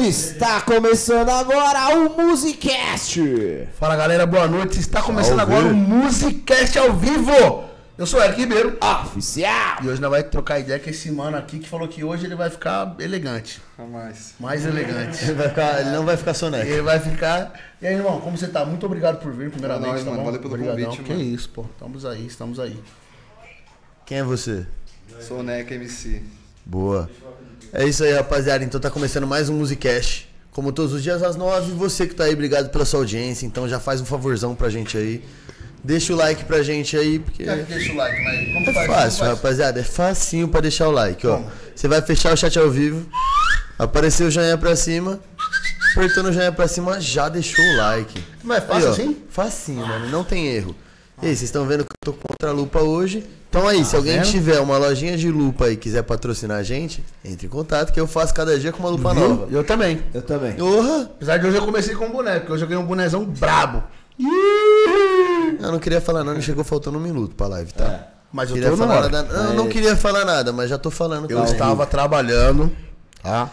Está começando agora o Musicast! Fala galera, boa noite. Está começando Salve. agora o Musicast ao vivo. Eu sou o Eric Ribeiro. Oficial! E hoje nós vamos trocar ideia com esse mano aqui que falou que hoje ele vai ficar elegante. Jamais. Mais elegante. Ele, vai ficar- ele não vai ficar soneco. ele vai ficar. E aí, irmão, como você tá? Muito obrigado por vir, primeiramente. Nóis, tá mano. bom? Valeu pelo Obrigadão. convite, Que mano. isso, pô. Estamos aí, estamos aí. Quem é você? Sou Neca MC. Boa. É isso aí, rapaziada. Então tá começando mais um Musicast. Como todos os dias às nove, você que tá aí, obrigado pela sua audiência. Então já faz um favorzão pra gente aí. Deixa o like pra gente aí, porque deixa o like, mas como é faz? fácil, Como rapaziada. É facinho pra deixar o like, ó. Como? Você vai fechar o chat ao vivo, apareceu o joinha pra cima, apertou no joinha pra cima, já deixou o like. Mas é fácil ó, assim? Facinho, mano. Não tem erro. E aí, vocês estão vendo que eu tô contra a lupa hoje. Então aí, se Tá alguém vendo? tiver uma lojinha de lupa aí e quiser patrocinar a gente, entre em contato que eu faço cada dia com uma lupa Viu? nova. Eu também. Eu também. Porra! Apesar de hoje eu comecei com um boneco, porque hoje eu ganhei um bonezão brabo. Eu não queria falar nada, chegou faltando um minuto pra live, tá? Mas eu Queria falar nada. Não, não queria falar nada, mas já tô falando. Eu tá? estava trabalhando, tá?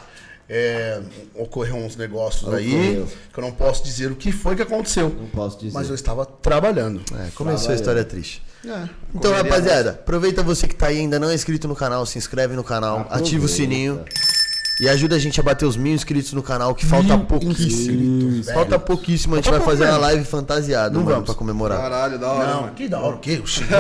É, ocorreu uns negócios aí Ocorreu. que eu não posso dizer o que foi que aconteceu. Não posso dizer. Mas eu estava trabalhando. É, começou a história triste. É. Então, rapaziada, aproveita você que tá aí ainda não é inscrito no canal, se inscreve no canal, ativa o sininho e ajuda a gente a bater os mil inscritos no canal, que falta pouquíssimo. inscritos, Falta pouquíssimo, a gente vai fazer uma live fantasiada, Não mano, vamos. pra comemorar. Caralho, da hora, Não, mano. que da hora, o quê? Não,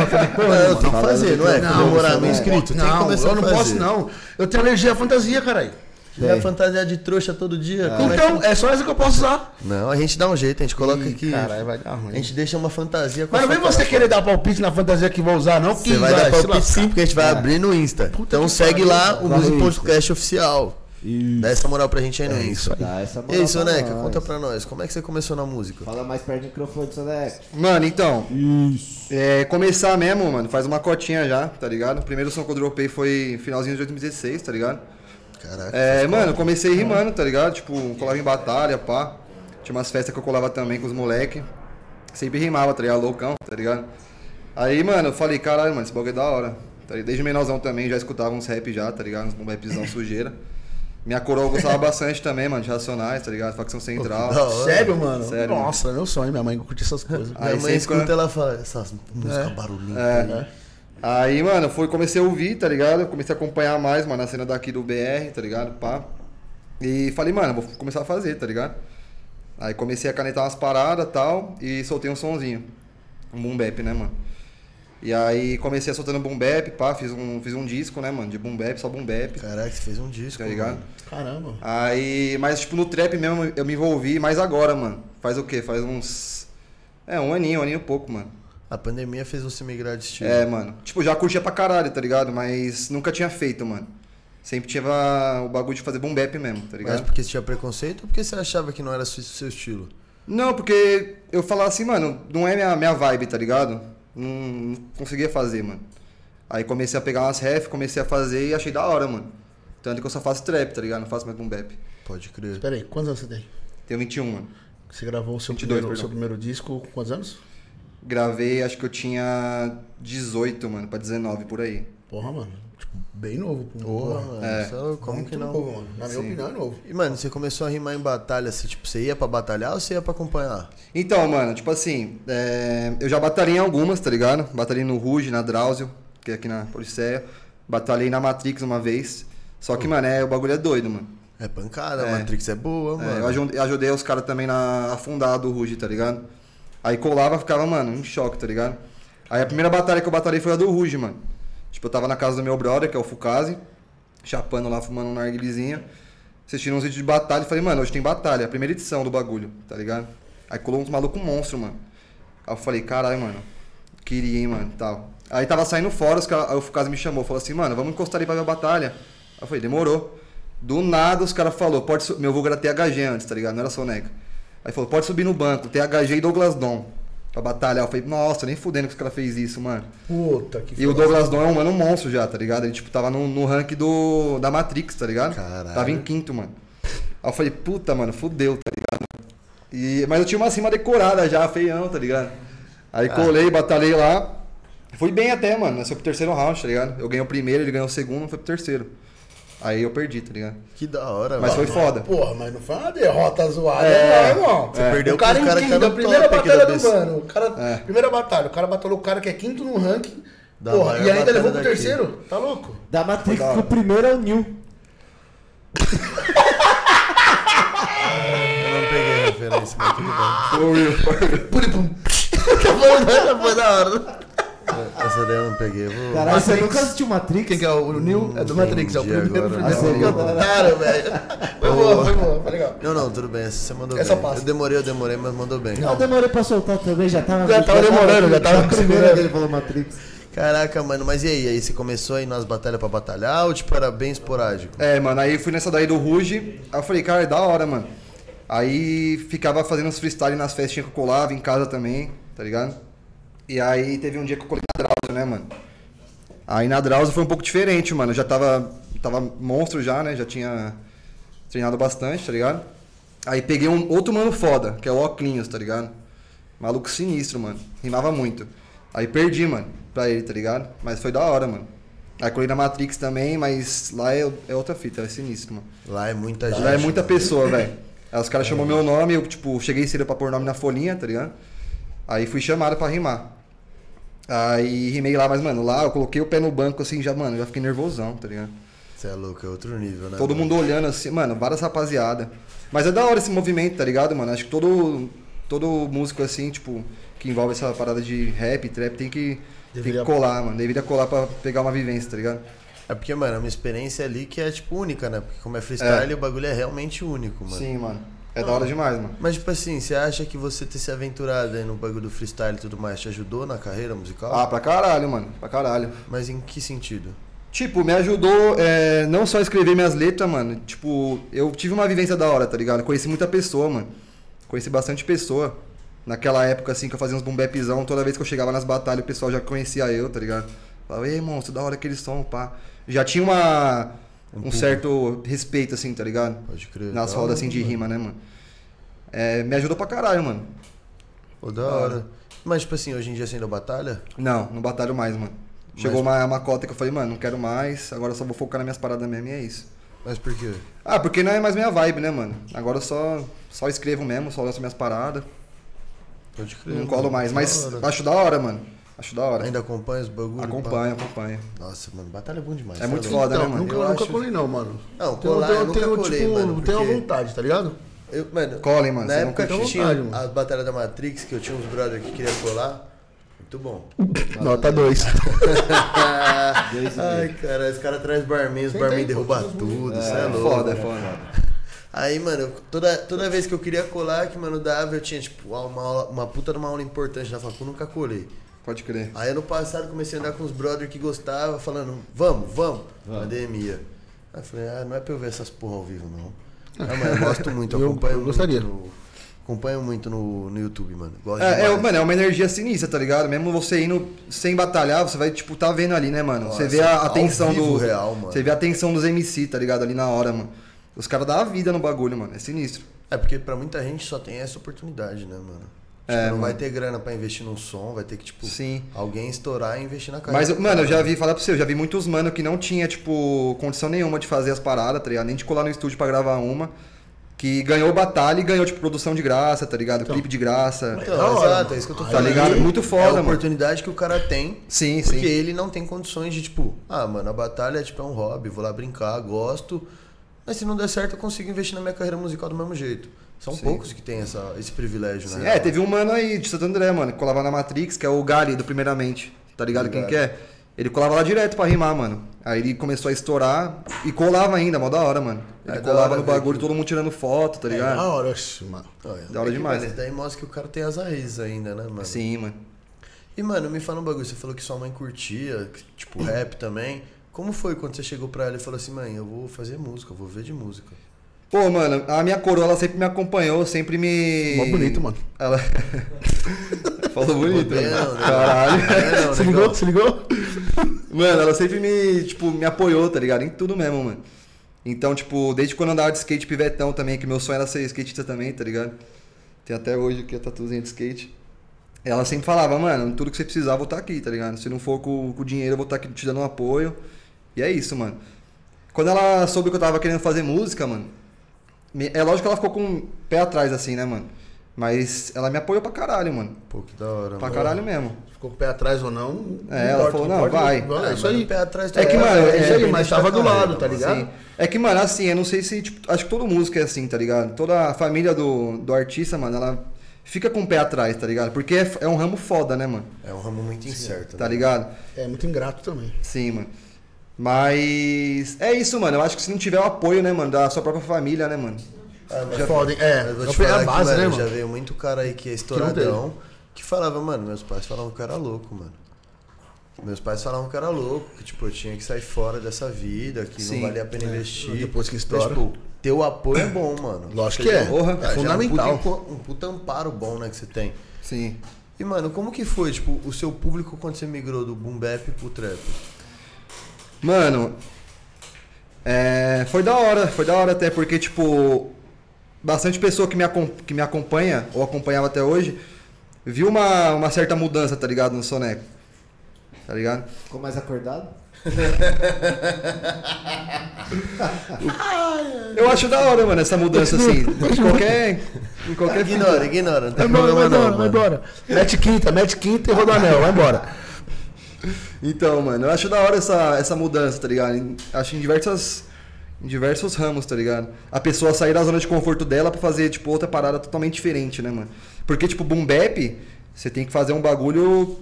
eu tenho que fazer, não é? que- Comemorar mil não, inscritos, não, eu não fazer. posso não. Eu tenho alergia à fantasia, caralho. Você vai fantasiar de trouxa todo dia? como é Então, é só essa que eu posso usar. Não, a gente dá um jeito, a gente coloca aqui. Caralho, vai dar A ruim. gente deixa uma fantasia com Mas a não vem você querer dar palpite na fantasia que vou usar, não. Você vai dar se palpite sim, porque a gente vai abrir no Insta. então que segue lá o Insta. Podcast Oficial. Isso. Dá essa moral pra gente aí no É isso Insta. aí. Dá essa E aí, Soneca, nós. conta pra nós, como é que você começou na música? Fala mais perto do microfone, Soneca. Mano, então. Isso. É, começar mesmo, mano, faz uma cotinha já, tá ligado? O primeiro som que eu dropei foi finalzinho de 2016, tá ligado? Caraca. É, mano, eu comecei rimando, tá ligado? Tipo, colava em batalha, pá. Tinha umas festas que eu colava também com os moleque. Sempre rimava, tá ligado? Loucão, tá ligado? Aí, mano, eu falei, caralho, mano, esse bagulho é da hora. Tá ligado? Desde menorzão também já escutava uns rap já, tá ligado? Uns um rapzão sujeira. Minha coroa eu gostava bastante também, mano, de Racionais, tá ligado? Facção Central. hora. Sério, mano? Sério, Nossa, é meu sonho. Minha mãe curte essas coisas. Minha Aí mãe sempre escuta, quando- ela fala essas músicas barulhinhas. É. né? Aí, mano, foi, comecei a ouvir, tá ligado? Comecei a acompanhar mais, mano, a cena daqui do BR, tá ligado? Pá. E falei, mano, vou começar a fazer, tá ligado? Aí comecei a canetar umas paradas e tal, e soltei um sonzinho. Um boom bap, né, mano? E aí comecei a soltando boom bap, pá, fiz um, fiz um disco, né, mano, de boom bap, só boom bap, Caraca, você fez um disco. tá ligado? mano. Caramba. Aí, mas tipo, no trap mesmo eu me envolvi mais agora, mano. Faz o quê? Faz uns... É, um aninho, um aninho e pouco, mano. A pandemia fez você migrar de estilo. É, mano. Tipo, já curtia pra caralho, tá ligado? Mas nunca tinha feito, mano. Sempre tinha o bagulho de fazer boom bap mesmo, tá Mas ligado? porque você tinha preconceito ou porque você achava que não era seu seu estilo? Não, porque eu falava assim, mano, não é minha, minha vibe, tá ligado? Não, não conseguia fazer, mano. Aí comecei a pegar umas ref, comecei a fazer e achei da hora, mano. Tanto que eu só faço trap, tá ligado? Não faço mais boom bap. Pode crer. Espera aí, quantos anos você tem? Tenho 21, mano. Você gravou o seu, 22, primeiro, seu primeiro disco com quantos anos? Gravei, acho que eu tinha 18, mano, pra 19 por aí. Porra, mano. Tipo, bem novo. pô. Porra, mano. É. isso- como Muito que não? novo, mano. Na minha Sim. opinião, é novo. E, mano, você começou a rimar em batalha, assim, tipo, você ia pra batalhar ou você ia pra acompanhar? Então, mano, tipo assim, é, eu já batalhei em algumas, tá ligado? Batalhei no Ruge, na Drauzio, que é aqui na Policéia. Batalhei na Matrix uma vez. Só que, mano, é, o bagulho é doido, mano. É pancada, É. a Matrix é boa, É, mano. eu aju- eu ajudei os caras também na afundada do Ruge, tá ligado? Aí colava, ficava, mano, em choque, tá ligado? Aí a primeira batalha que eu batalhei foi a do Ruge, mano. Tipo, eu tava na casa do meu brother, que é o Fukazi, chapando lá, fumando um narguilizinho, assistindo uns vídeos de batalha e falei, mano, hoje tem batalha, a primeira edição do bagulho, tá ligado? Aí colou uns malucos monstro, mano. Aí eu falei, caralho, mano, queria, hein, mano, tal. Aí tava saindo fora, os cara, aí o Fukazi me chamou, falou assim, mano, vamos encostar ali pra ver a batalha. Aí eu falei, demorou. Do nada os caras falaram, pode meu vulgo era THG antes, tá ligado? Não era Soneca. Aí falou, pode subir no banco, THG e Douglas Dom. Pra batalhar. Eu falei, nossa, nem fudendo que os caras fez isso, mano. Puta que E o. Douglas Dom é um mano monstro já, tá ligado? Ele, tipo, tava no, no rank do, da Matrix, tá ligado? Caralho. Tava em quinto, mano. Aí eu falei, puta, mano, fudeu, tá ligado? E, mas eu tinha uma cima decorada já, feião, tá ligado? Aí colei, batalhei lá. Fui bem até, mano. Nós foi pro terceiro round, tá ligado? Eu ganhei o primeiro, ele ganhou o segundo, foi pro terceiro. Aí eu perdi, tá ligado? Que da hora, Mas foi foda. Porra, mas não foi uma derrota zoada, É. não, irmão. Você perdeu o cara pros em cara que quinto, tá a no primeira batalha do mano. O cara, É. Primeira batalha, o cara batalhou o cara que é quinto no ranking. Da porra, e ainda levou pro daqui. terceiro? Tá louco? Da Matrix, da que o primeiro é o Nil. Eu não peguei a referência, mas tudo bem. Puripum. Foi da hora. Essa daí eu não peguei. Vou... Caralho, você nunca assistiu Matrix? Quem que é o, o Neil? É do Matrix, é o primeiro agora. filme. Sim. Otário, velho. Foi boa, foi boa, foi legal. Não, não, tudo bem. Você mandou Essa bem. passa. Eu demorei, eu demorei, mas mandou bem. Eu demorei pra soltar também, já tava. Já tava demorando, já tava segurando. que ele falou Matrix. Caraca, mano, mas e aí? Aí você começou a ir nas batalhas pra batalhar ou tipo era bem esporádico? É, mano, aí fui nessa daí do Ruge. Aí eu falei, cara, é da hora, mano. Aí ficava fazendo uns freestyle nas festinhas que eu colava, em casa também, tá ligado? E aí teve um dia que eu colei na Drauzio, né, mano? Aí na Drauzio foi um pouco diferente, mano. Eu já tava, tava monstro já, né? Já tinha treinado bastante, tá ligado? Aí peguei um outro mano foda, que é o Oclinhos, tá ligado? Maluco sinistro, mano. Rimava muito. Aí perdi, mano, pra ele, tá ligado? Mas foi da hora, mano. Aí colei na Matrix também, mas lá é, é outra fita, é sinistro, mano. Lá é muita gente. Lá é muita pessoa, velho. Aí os caras chamou meu nome, eu, tipo, cheguei cedo pra pôr nome na folhinha, tá ligado? Aí fui chamado pra rimar. Aí rimei lá, mas, mano, lá eu coloquei o pé no banco, assim, já, mano, já fiquei nervosão, tá ligado? Você é louco, é outro nível, né? Todo mano? mundo olhando assim, mano, várias rapaziada. Mas é da hora esse movimento, tá ligado, mano? Acho que todo, todo músico assim, tipo, que envolve essa parada de rap, trap, tem que, tem que colar, mano. Deveria colar pra pegar uma vivência, tá ligado? É porque, mano, é uma experiência ali que é, tipo, única, né? Porque como é freestyle, o bagulho é realmente único, mano. Sim, mano. É da hora demais, mano. Mas, tipo assim, você acha que você ter se aventurado aí no bagulho do freestyle e tudo mais te ajudou na carreira musical? Ah, pra caralho, mano. Pra caralho. Mas em que sentido? Tipo, me ajudou é, não só a escrever minhas letras, mano. Tipo, eu tive uma vivência da hora, tá ligado? Conheci muita pessoa, mano. Conheci bastante pessoa. Naquela época, assim, que eu fazia uns boom bapzão, toda vez que eu chegava nas batalhas, o pessoal já conhecia eu, tá ligado? Falava, ei, monstro, da hora aquele som, pá. Já tinha uma, um, certo respeito, assim, tá ligado? Pode crer. Nas Da rodas, assim, de mano. rima, né, mano? É, me ajudou pra caralho, mano. Pô, da hora. Mas, tipo assim, hoje em dia você ainda batalha? Não, não batalho mais, mano. Chegou uma, uma cota que eu falei, mano, não quero mais, agora só vou focar nas minhas paradas mesmo e é isso. Mas por quê? Ah, porque não é mais minha vibe, né, mano? Agora eu só, só escrevo mesmo, só lanço minhas paradas. Pode crer. Não colo mais. Mas acho da hora, mano. Acho da hora. Ainda acompanha os bagulhos? Acompanha, acompanha. Nossa, mano, batalha é bom demais. É cê muito foda, né, Então, mano? nunca, Eu nunca acho- colei não, mano. Não, colar tenho, eu nunca tenho, colei, tipo, mano, tenho a porque- vontade, tá ligado? Eu, mano, Colhem, mano, Na época que tinha mano. as batalhas da Matrix, que eu tinha uns brother que queria colar, muito bom. Nota 2. Ai, cara, os caras trazem barman, os barman derrubam tudo, isso é, É louco. foda, é foda. Aí, mano, eu- toda, toda vez que eu queria colar, que, mano, dava, eu tinha, tipo, uma, aula- uma puta de uma aula importante na facu, nunca colei. Pode crer. Aí ano passado comecei a andar com os brother que gostavam, falando, vamos, vamos, pandemia. Aí eu falei, ah, não é pra eu ver essas porra ao vivo, não. Ah, mas eu gosto muito, eu acompanho eu gostaria. muito. No, acompanho muito no, no YouTube, mano. Gosto É, é, mano, é uma energia sinistra, tá ligado? Mesmo você indo sem batalhar, você vai, tipo, tá vendo ali, né, mano? Nossa, você vê a atenção do. real, mano. Você vê a atenção dos MC, tá ligado? Ali na hora, mano. Os caras dão a vida no bagulho, mano. É sinistro. É porque pra muita gente só tem essa oportunidade, né, mano? Tipo, É, não mano. vai ter grana pra investir num som, vai ter que, tipo, Sim. alguém estourar e investir na carreira. Mas, mano, eu já vi, falar pra você, eu já vi muitos mano que não tinha, tipo, condição nenhuma de fazer as paradas, tá ligado? Nem de colar no estúdio pra gravar uma. Que ganhou batalha e ganhou, tipo, produção de graça, tá ligado? Clipe de graça. Então, hora, exato, mano. é isso que eu tô Tá falando. ligado? Muito foda, É a mano. oportunidade que o cara tem, Sim, porque sim. ele não tem condições de, tipo, ah, mano, a batalha é, tipo, é um hobby, vou lá brincar, gosto, mas se não der certo eu consigo investir na minha carreira musical do mesmo jeito. São poucos que têm essa, esse privilégio, Sim. né? É, teve um mano aí de Santo André, mano, que colava na Matrix, que é o Gary do Primeiramente. Tá ligado quem que é? Ele colava lá direto pra rimar, mano. Aí ele começou a estourar e colava ainda, mó da hora, mano. Ele É colava no bagulho, que- todo mundo tirando foto, tá É ligado? da hora, oxe, mano. Olha, da hora é demais. Isso daí mostra que o cara tem as raízes ainda, né, mano? Sim, mano. E, mano, me fala um bagulho, você falou que sua mãe curtia, que, tipo, rap também. Como foi quando você chegou pra ela e falou assim, mãe, eu vou fazer música, eu vou ver de música? Pô, mano, a minha coroa, ela sempre me acompanhou, sempre me. Mó bonito, mano. Ela. Falou bonito, né? Caralho. É, não, Se ligou? Se ligou? Mano, ela sempre me, tipo, me apoiou, tá ligado? Em tudo mesmo, mano. Então, tipo, desde quando eu andava de skate pivetão também, que meu sonho era ser skatista também, tá ligado? Tem até hoje aqui a tatuzinha de skate. Ela sempre falava, mano, tudo que você precisar, eu vou estar aqui, tá ligado? Se não for com, com dinheiro, eu vou estar aqui te dando um apoio. E é isso, mano. Quando ela soube que eu tava querendo fazer música, mano. É lógico que ela ficou com o pé atrás, assim, né, mano? Mas ela me apoiou pra caralho, mano. Pô, que da hora, Pra mano. caralho mesmo. Ficou com o pé atrás ou não. É, ela falou, não, vai. É Ah, isso mas aí. pé atrás É que, tá- mano, É isso aí, bem mas tava do carreira, lado, tá ligado? Sim. É que, mano, assim, eu não sei se, tipo, acho que todo músico é assim, tá ligado? Toda a família do, do artista, mano, ela fica com o pé atrás, tá ligado? Porque é, é um ramo foda, né, mano? É um ramo muito incerto, Tá né? ligado? É muito ingrato também. Sim, mano. Mas é isso, mano. Eu acho que se não tiver o apoio, né, mano, da sua própria família, né, mano? É foda, hein? É, Mas vou é te a falar que, base, mano, né, já mano? veio muito cara aí que é estouradão, que, falava, mano, meus pais falavam que eu era louco, mano. Meus pais falavam que eu era louco, que tipo, eu tinha que sair fora dessa vida, que Sim. não valia a pena investir. Depois que Mas, estoura. tipo, ter o apoio é bom, mano. Lógico que é. Porra, é Já fundamental. um puta, um puta amparo bom, né, que você tem. Sim. E, mano, como que foi, tipo, o seu público quando você migrou do boom bap pro trap? Mano, é, foi da hora, foi da hora até, porque, tipo, bastante pessoa que me, que me acompanha, ou acompanhava até hoje, viu uma, uma certa mudança, tá ligado, no Soneco. Tá ligado? Ficou mais acordado? Eu acho da hora, mano, essa mudança, assim, em qualquer... Em qualquer Ignora, ignora, não tem Vai embora, vai embora. Mete quinta, mete quinta e rodanel, vai embora. Então, mano, eu acho da hora essa, essa mudança, tá ligado? Em- acho em diversas. Em diversos ramos, tá ligado? A pessoa sair da zona de conforto dela pra fazer, tipo, outra parada totalmente diferente, né, mano? Porque, tipo, boom bap, você tem que fazer um bagulho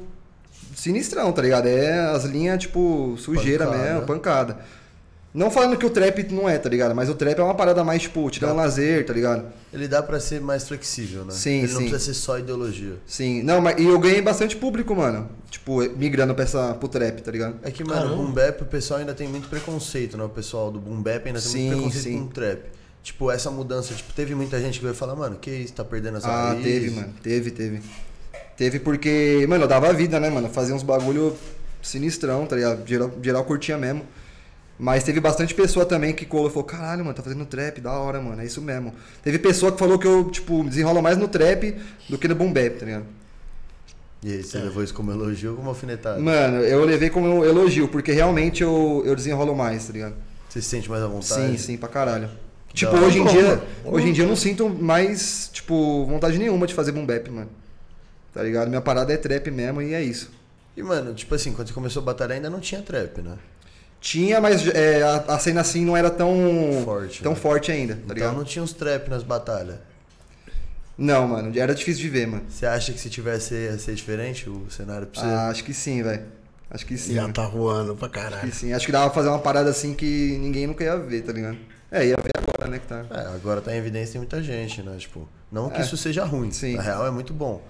sinistrão, tá ligado? É as linhas, tipo, sujeira Pancada. mesmo, pancada. Não falando que o trap não é, tá ligado? Mas o trap é uma parada mais, tipo, te dá um lazer, tá ligado? Ele dá pra ser mais flexível, né? Sim, Ele não sim. precisa ser só ideologia. Sim. Não, mas e eu ganhei bastante público, mano. Tipo, migrando pra essa, pro trap, tá ligado? É que, mano, Caramba. o boom bap, o pessoal ainda tem muito preconceito, né? O pessoal do boom bap ainda tem Sim, muito preconceito sim. com o trap. Tipo, essa mudança, tipo, teve muita gente que veio falar, mano, que isso, tá perdendo essa Ah, raiz. teve, mano. Teve, teve. Teve porque, mano, eu dava vida, né, mano? Fazia uns bagulho sinistrão, tá ligado? Geral, geral curtia mesmo. Mas teve bastante pessoa também que colou e falou, caralho, mano, tá fazendo trap, da hora, mano, é isso mesmo. Teve pessoa que falou que eu, tipo, desenrolo mais no trap do que no boom bap, tá ligado? E aí, você levou isso como elogio ou como alfinetada? Mano, eu levei como elogio, porque realmente eu, eu desenrolo mais, tá ligado? Você se sente mais à vontade? Sim, sim, pra caralho. Tipo, hora. hoje em Bom, dia, mano. hoje em dia eu não sinto mais, tipo, vontade nenhuma de fazer boom bap, mano. Tá ligado? Minha parada é trap mesmo e é isso. E, mano, tipo assim, quando você começou a batalhar ainda não tinha trap, né? Tinha, mas é, a, a cena assim não era tão Forte, tão né? forte ainda, tá então ligado? não tinha uns trap nas batalhas. Não, mano, era difícil de ver, mano. Você acha que se tivesse ia ser diferente o cenário pra você? Ah, acho que sim, velho. Acho que sim. Já mano. tá voando pra Acho que caralho. sim. Acho que dava pra fazer uma parada assim que ninguém nunca ia ver, tá ligado? É, ia ver agora, né, que tá. É, agora tá em evidência tem muita gente, né? Tipo, não que É. isso seja ruim. Sim. Na real é muito bom.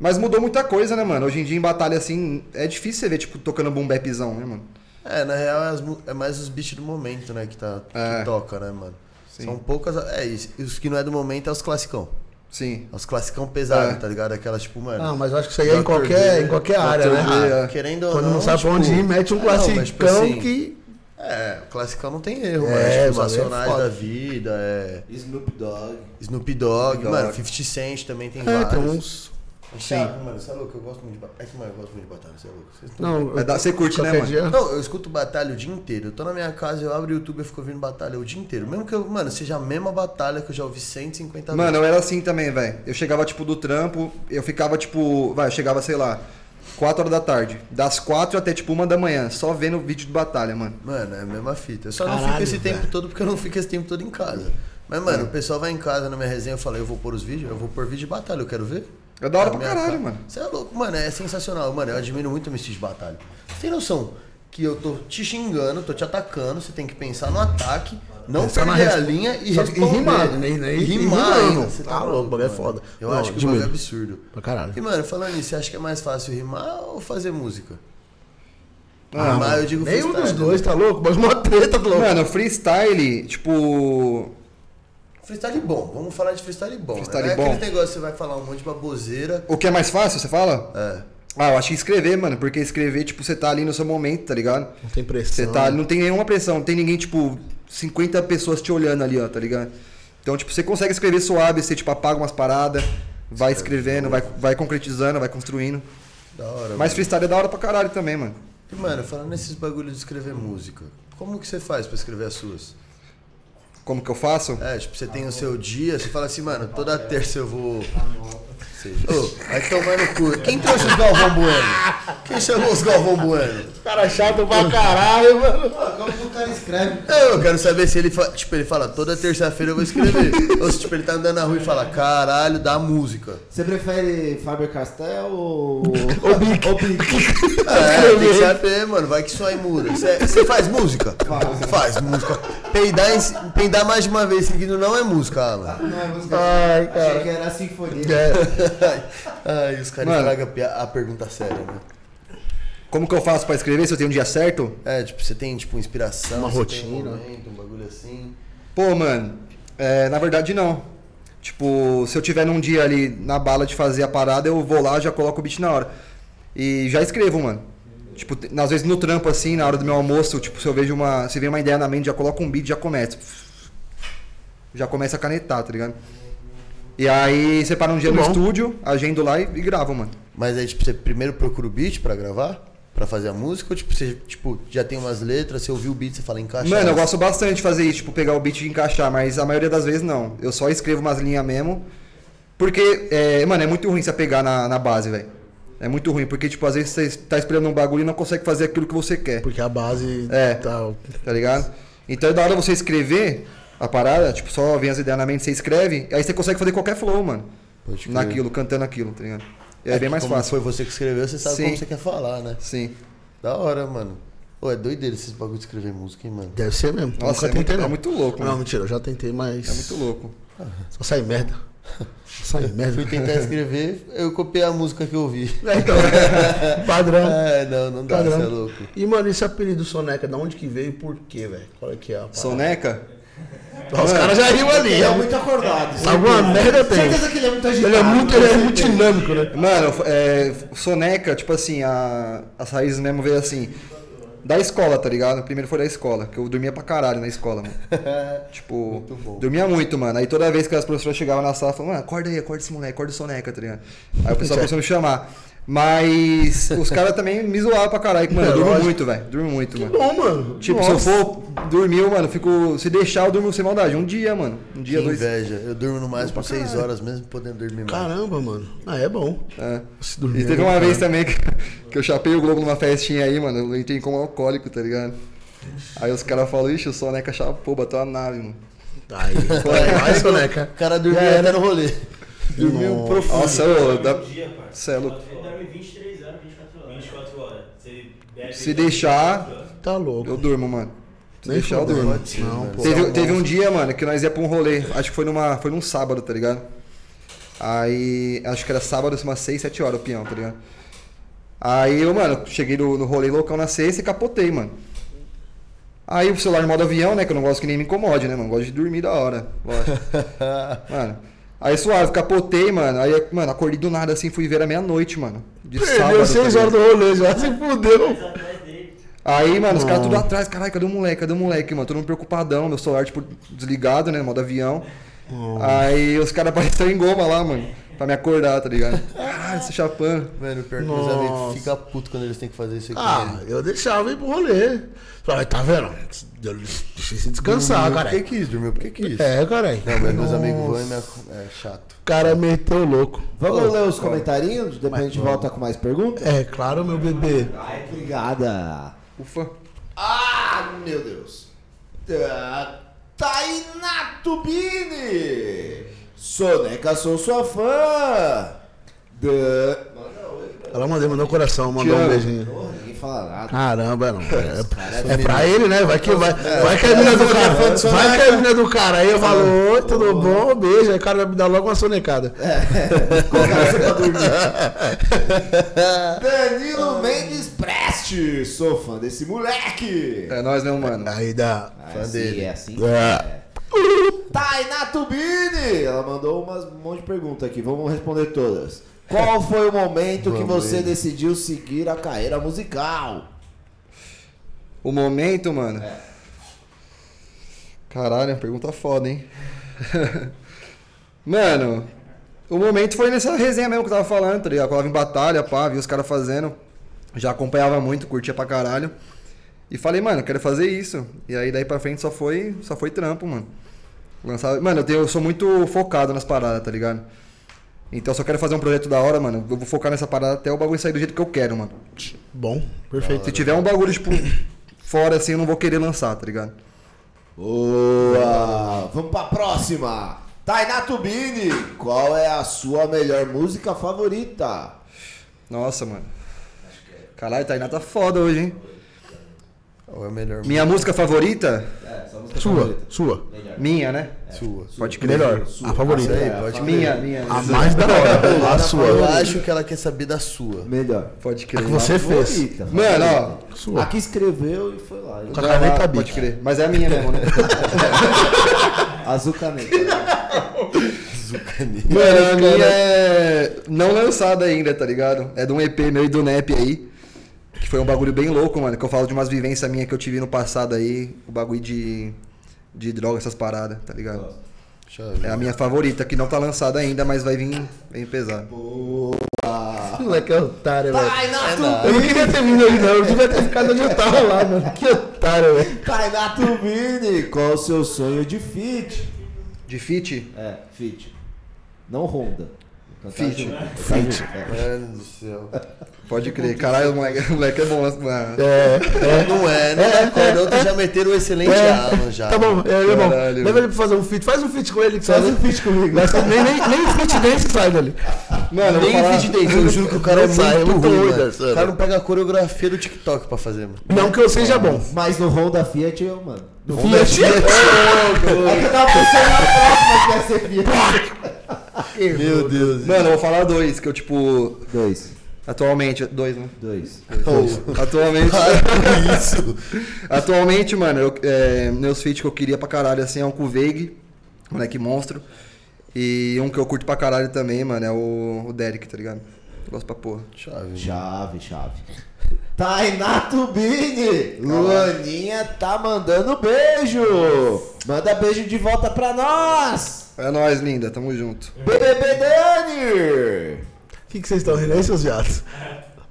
Mas mudou muita coisa, né, mano? Hoje em dia em batalha assim, é difícil você ver, tipo, tocando boom bapzão, né, mano? É, na real é, as é mais os beats do momento, né? Que, tá, É. que toca, né, mano? Sim. São poucas. É, isso. E os que não é do momento é os classicão. Sim. É os classicão pesados, É. tá ligado? Aquelas, tipo, mano. Não, mas eu acho que isso aí é em qualquer, em qualquer área, né? Ah, é. querendo ou Quando não, não sabe pra tipo, onde ir, mete um ah, não, mas, classicão tipo assim, que. É, o classicão não tem erro, É, mano. Tipo, os é da vida, é. Snoop Dogg. Snoop Dogg, Dogg. mano, 50 Cent também tem É, vários. tem uns. Thiago, mano, você é louco, eu gosto muito de batalha. É que, mano, eu gosto muito de batalha, você é louco. Não, Vai dar- você curte, né, mano? dia- Não, eu escuto batalha o dia inteiro. Eu tô na minha casa, eu abro o YouTube e fico ouvindo batalha o dia inteiro. Mesmo que eu, mano, seja a mesma batalha que eu já ouvi 150 Mano, vezes. eu era assim também, velho. Eu chegava, tipo, do trampo, eu ficava, tipo, vai, eu chegava, sei lá, 4 horas da tarde. Das 4 até, tipo, uma da manhã, só vendo vídeo de batalha, mano. Mano, é a mesma fita. Eu só não Caralho, fico esse tempo velho. todo porque eu não fico esse tempo todo em casa. Mas, mano, o pessoal vai em casa na minha resenha, eu falo, eu vou pôr os vídeos, eu vou pôr vídeo de batalha, eu quero ver. É da hora A pra caralho, cara- mano. Você é louco, mano, é sensacional. Mano, eu admiro muito o MC de batalha. Você tem noção que eu tô te xingando, tô te atacando, você tem que pensar no ataque, não Pensar na perder a resp- linha e Só que- e responder. rimado, né? E- rimar rimando. ainda. Você Tá louco, o bagulho é foda. Eu Não, acho que o bagulho é absurdo. Pra caralho. E, mano, falando nisso, você acha que é mais fácil rimar ou fazer música? Ah, rimar, eu digo Nenhum dos né? dois, tá louco? Mas uma treta, tá louco. Mano, freestyle, tipo. Freestyle bom, vamos falar de freestyle bom. Freestyle né? Não é bom. aquele negócio que você vai falar um monte de baboseira. O que é mais fácil, você fala? É. Ah, eu acho que escrever, mano, porque escrever, tipo, você tá ali no seu momento, tá ligado? Não tem pressão. Você tá, não tem nenhuma pressão, não tem ninguém, tipo, 50 pessoas te olhando ali, ó, tá ligado? Então, tipo, você consegue escrever suave, você, tipo, apaga umas paradas, vai escrevendo, vai, vai concretizando, vai construindo. Da hora. Mas mano. freestyle é da hora pra caralho também, mano. E, mano, falando nesses bagulhos de escrever música, Como que você faz pra escrever as suas? Como que eu faço? É, tipo, você tem o seu dia, você fala assim, mano, toda terça eu vou. Ô, vai tomar no cu. Quem trouxe os Galvão Bueno? Quem chamou os Galvão Bueno? Cara chato pra caralho, mano. Como que o cara escreve? Eu quero saber se ele fala, tipo, ele fala, toda terça-feira eu vou escrever. Ou se tipo, ele tá andando na rua e fala, caralho, dá música. Você prefere Faber Castell ou. ou Bic? Ou Bic. É, tem que saber, mano, vai que isso aí muda. Você faz música? Faz música. Peidar, em- peidar mais de uma vez seguido não é música, Alan. Não é música. Ai, Achei cara. que era sinfonia. Ai, os caras estragam a pergunta séria, né? Como que eu faço pra escrever se eu tenho um dia certo? É, tipo, você tem, tipo, inspiração, Uma tem um rotina. momento, um bagulho assim. Pô, mano, é, na verdade não. Tipo, se eu tiver num dia ali na bala de fazer a parada, eu vou lá, já coloco o beat na hora. E já escrevo, mano. Tipo, às vezes no trampo, assim, na hora do meu almoço, tipo, se eu vejo uma. Se vem uma ideia na mente, já coloco um beat já começa. Já começa a canetar, tá ligado? E aí separa um dia no Bom. estúdio, agendo lá e, e gravo, mano. Mas aí, tipo, você primeiro procura o beat pra gravar? Pra fazer a música? Ou, tipo, você tipo, já tem umas letras, você ouviu o beat, você fala, encaixa Mano, eu gosto bastante de fazer isso, tipo, pegar o beat e encaixar, mas a maioria das vezes não. Eu só escrevo umas linhas mesmo. Porque, é, mano, é muito ruim você pegar na, na base, velho. É muito ruim, porque, tipo, às vezes você tá esperando um bagulho e não consegue fazer aquilo que você quer, Porque a base É. tá. tá ligado? Então é da hora você escrever a parada, tipo, só vem as ideias na mente, você escreve, aí você consegue fazer qualquer flow, mano. Pode crer. Naquilo, cantando aquilo, tá ligado? Aí é bem mais como fácil. foi você que escreveu, você sabe Sim. como você quer falar, né? Sim. Da hora, mano. Pô, é doideira esses bagulho de escrever música, hein, mano? Deve ser mesmo. Nossa, é muito- tentei, é não. muito louco, Não, mano. mentira, eu já tentei, mas. É muito louco. Só sai merda. Só sai merda. Fui tentar escrever, eu copiei a música que eu ouvi. É, então, padrão. É, não, não dá, você Padrão. é louco. E, mano, esse apelido Soneca, da onde que veio e por quê, velho? Qual é que é a parada? Soneca? Os caras já riam ali. Ele é muito acordado. Alguma merda tem. Certeza que ele é muito agitado. Ele é muito, ele é muito dinâmico, né? Mano, é, soneca, tipo assim, a, as raízes mesmo veio assim. Da escola, tá ligado? Primeiro foi da escola, que eu dormia pra caralho na escola, mano. tipo, bom. dormia muito, mano. Aí toda vez que as professoras chegavam na sala, falavam, mano, acorda aí, acorda esse moleque, acorda o soneca, tá ligado? Aí o pessoal começou a me chamar. Mas os caras também me zoavam pra caralho, mano, eu durmo lógico. muito, velho. Durmo muito, mano. Bom, mano. Tipo, Nossa. se eu for dormir, mano, eu fico. Se deixar, eu durmo sem maldade. Um dia, mano. Um dia, Que dois. inveja. Eu durmo no máximo 6 horas mesmo podendo dormir mais. Caramba, mano. Ah, é bom. É. Se dormir E teve é uma vez também que, que eu chapei o Globo numa festinha aí, mano. Eu entrei como alcoólico, tá ligado? Aí os caras falam, ixi, o Soneca chapou, bateu a nave, mano. Aí, vai, Soneca. O cara dormiu até no rolê. Dormiu Nossa. profundo. Nossa, ô, dá... Um dia, parça. Cê é louco. Ele dorme 23 anos, 24 horas. 24 horas. Você bebe Se deixar- 24 horas. Tá louco. eu durmo, mano. Se Nem deixar, eu durmo. Não, pô. Teve, teve um dia, mano, que nós ia pra um rolê. Acho que foi, numa, foi num sábado, tá ligado? Aí, acho que era sábado, assim, umas 6, 7 horas o peão, tá ligado? Aí eu, mano, cheguei no, no rolê loucão na sexta e capotei, mano. Aí o celular no modo avião, né? Que eu não gosto que nem me incomode, né, mano? Gosto de dormir da hora, lógico. mano. Aí suave, capotei, mano. Aí, mano, acordei do nada assim, fui ver a meia-noite, mano. De sábado. Perdeu tá 6 horas do rolê já, se fudeu. Aí, mano, os caras tudo atrás, caralho, cadê o moleque? Cadê o moleque, mano? Todo mundo preocupadão, meu celular, tipo, desligado, né? Modo avião. Aí os caras apareceram em goma lá, mano. Pra me acordar, tá ligado? Caralho, esse chapando. Mano, pior que meus Nossa. amigos ficam putos quando eles têm que fazer isso aqui. Ah, né? eu deixava ir pro rolê. Falei, tá vendo? Deixa você descansar, Dormiu cara. porque quis, dormiu porque quis. É, caralho. Não, mas meus amigos vão e me ac- é chato. O cara meteu louco. Vamos ler os comentarinhos? Depois a gente volta com mais perguntas? É, claro, meu bebê. Ai, obrigada. Ufa. Ah, meu Deus. Ah, Tainá Tubini. Soneca, sou sua fã. Ela mandou, mandou o coração, mandou um beijinho. Porra, ninguém fala nada. Caramba, não. É, cara é pra ele, né? Vai que, vai, vai que é a mina do cara. Vai que é a mina do cara. Aí eu falo, oi, tudo bom? Beijo. Aí o cara vai me dar logo uma sonecada. Danilo Mendes Preste. Sou fã desse moleque. É nós mesmo, mano. Aí dá. É assim, dele. é assim. É. Tainá Tubini. Ela mandou umas, um monte de perguntas aqui. Vamos responder todas. Qual foi o momento que você decidiu seguir a carreira musical? O momento, mano. Caralho, pergunta foda, hein? mano, o momento foi nessa resenha mesmo que eu tava falando, tá ligado? Colava em batalha, pá, via os caras fazendo. Já acompanhava muito, curtia pra caralho. E falei, mano, eu quero fazer isso. E aí daí pra frente só foi, só foi trampo, mano. Lançar... Mano, eu, tenho- eu sou muito focado nas paradas, tá ligado? Então eu quero fazer um projeto da hora, mano, eu vou focar nessa parada até o bagulho sair do jeito que eu quero, mano. Bom, perfeito. Se tiver um bagulho, tipo, fora assim, eu não vou querer lançar, tá ligado? Boa! Vamos pra próxima! Tainá Tubini, qual é a sua melhor música favorita? Nossa, mano. Caralho, Tainá tá foda hoje, hein? Qual é a melhor Minha música favorita? É, sua música Sua, sua. Minha, né? sua? Pode crer. Melhor. A favorita. Aí, pode Minha, minha. A mais da hora. A sua. Eu acho que ela quer saber da sua. Melhor. Pode crer. Você fez. Favorita. Mano, ó. Sua. Aqui escreveu e foi lá. Com a caneta Pode Bic. crer. Mas é a minha mesmo, né? Azul caneta. Mano, a minha é não lançada ainda, tá ligado? É de um EP meu e do NEP aí. Que foi um bagulho bem louco, mano. Que eu falo de umas vivências minhas que eu tive no passado aí. O bagulho de, de droga, essas paradas, tá ligado? Deixa eu ver. É a minha favorita, que não tá lançada ainda, mas vai vir bem pesado. Moleque é otário, velho. Tainá Eu não queria ter vindo aí, não. Eu devia ter ficado onde eu tava lá, mano. Que otário, velho. Tainá Tubini, qual o seu sonho de feat? De fit? É, feat. Não Honda. Cantar Feat. junto. Feat. Mano do céu. Pode crer. Caralho, o moleque, o moleque é bom. Mano. É, Não é, não é. Acorda, outros já meteram um excelente é. ano já. Tá bom, é, irmão. Caralho. Leva ele pra fazer um feat. Faz um feat com ele. que Faz um feat comigo. Ser- Nem, nem, nem feat dance sai dali. Mano, Nem falar... feed dance, eu juro que o cara é Não sai, muito, é muito ruim, ruim, mano. Marcelo. O cara não pega a coreografia do TikTok pra fazer, mano. Não que eu seja bom. Mas no Honda Fiat eu, mano. No Fiat. É que eu tava pensando na próxima que ia ser Fiat. Meu Deus. Mano, eu vou falar dois, que eu, tipo... Dois. Atualmente... Dois, né? Dois. Atualmente... Isso. Atualmente, mano, eu, é, meus feats que eu queria pra caralho, assim, é um com o Veig, moleque monstro. E um que eu curto pra caralho também, mano, é o, o Derek, tá ligado? Eu gosto pra porra. Chave. Chave, chave. Tainá Tubini, Luaninha tá mandando beijo. Manda beijo de volta pra nós. É nóis, linda, tamo junto. BBB Dani. O que, que vocês estão rindo aí, seus viados?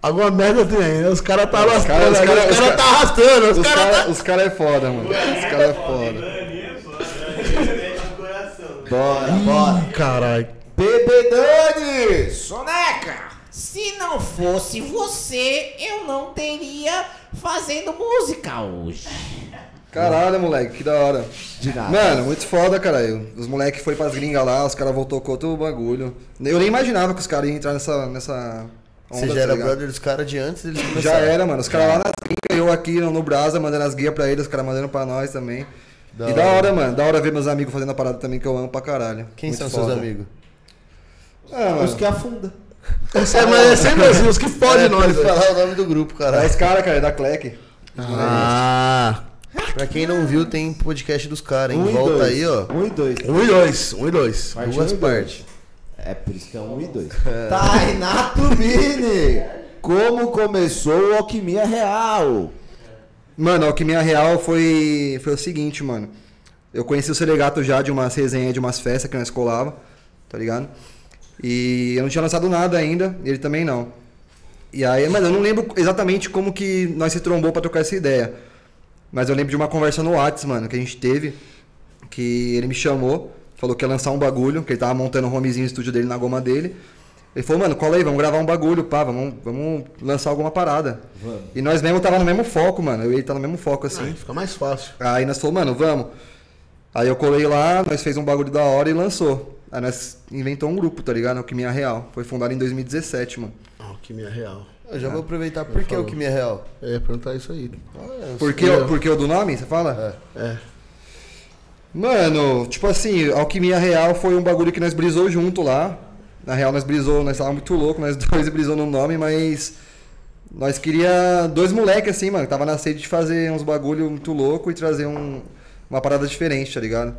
Alguma merda tem aí, né? Os caras tá cara- arrastando. cara- Os caras cara- tá arrastando. Os Os caras caras tá... os cara é foda, mano. Os caras é foda. Dani é foda, coração. Bora, bora. Caralho. BBB Dani. Soneca. Se não fosse você, eu não teria fazendo música hoje. Caralho, moleque, que da hora. De nada. Mano, muito foda, caralho. Os moleques foi pras gringas lá, os caras voltou com outro bagulho. Eu nem imaginava que os caras iam entrar nessa, nessa onda, Você já tá era ligado? brother dos caras de antes deles Já era, mano. Os caras lá nas gringas, eu aqui no, no Brasa, mandando as guias pra eles, os caras mandando pra nós também. Da e da hora. hora, mano. Da hora ver meus amigos fazendo a parada também que eu amo pra caralho. Quem Muito são foda. seus amigos? Ah, mano. Os que afunda. Esse é, mas é sempre assim, os que fodem É, nós. falar o nome do grupo, É caralho. esse cara, cara, é da Clec. Ah. Pra quem não viu, tem podcast dos caras, hein? Um Volta dois. aí, ó. Um e dois. Um e dois, um e dois. Parte Duas um partes. É por isso que é um e dois. Tainá Tubini. Como começou o Alquimia Real? Mano, a Alquimia Real foi, foi o seguinte, mano. Eu conheci o Selegato já de umas resenhas de umas festas que nós colava, tá ligado? E eu não tinha lançado nada ainda, ele também não. E aí, mano, eu não lembro exatamente como que nós se trombou pra trocar essa ideia. Mas eu lembro de uma conversa no Whats, mano, que a gente teve, que ele me chamou, falou que ia lançar um bagulho, que ele tava montando um homezinho no estúdio dele na goma dele. Ele falou, mano, cola aí, vamos gravar um bagulho, pá, vamos, vamos lançar alguma parada. Vamos. E nós mesmo tava no mesmo foco, mano. Eu e ele tá no mesmo foco, assim. Fica mais fácil. Aí nós falamos, mano, vamos. Aí eu colei lá, nós fez um bagulho da hora e lançou. Aí nós inventou um grupo, tá ligado? Alquimia Real. Foi fundado em 2017, mano. Que minha real. Eu já vou aproveitar. Por que o que me é real? É, perguntar isso aí. Por que, por que o do nome, você fala? É. Mano, tipo assim, Alquimia Real foi um bagulho que nós brisou junto lá. Na real, nós brisou, nós tava muito louco, nós dois brisou no nome, mas nós queria dois moleques assim, mano, que tava na sede de fazer uns bagulho muito louco e trazer um, uma parada diferente, tá ligado?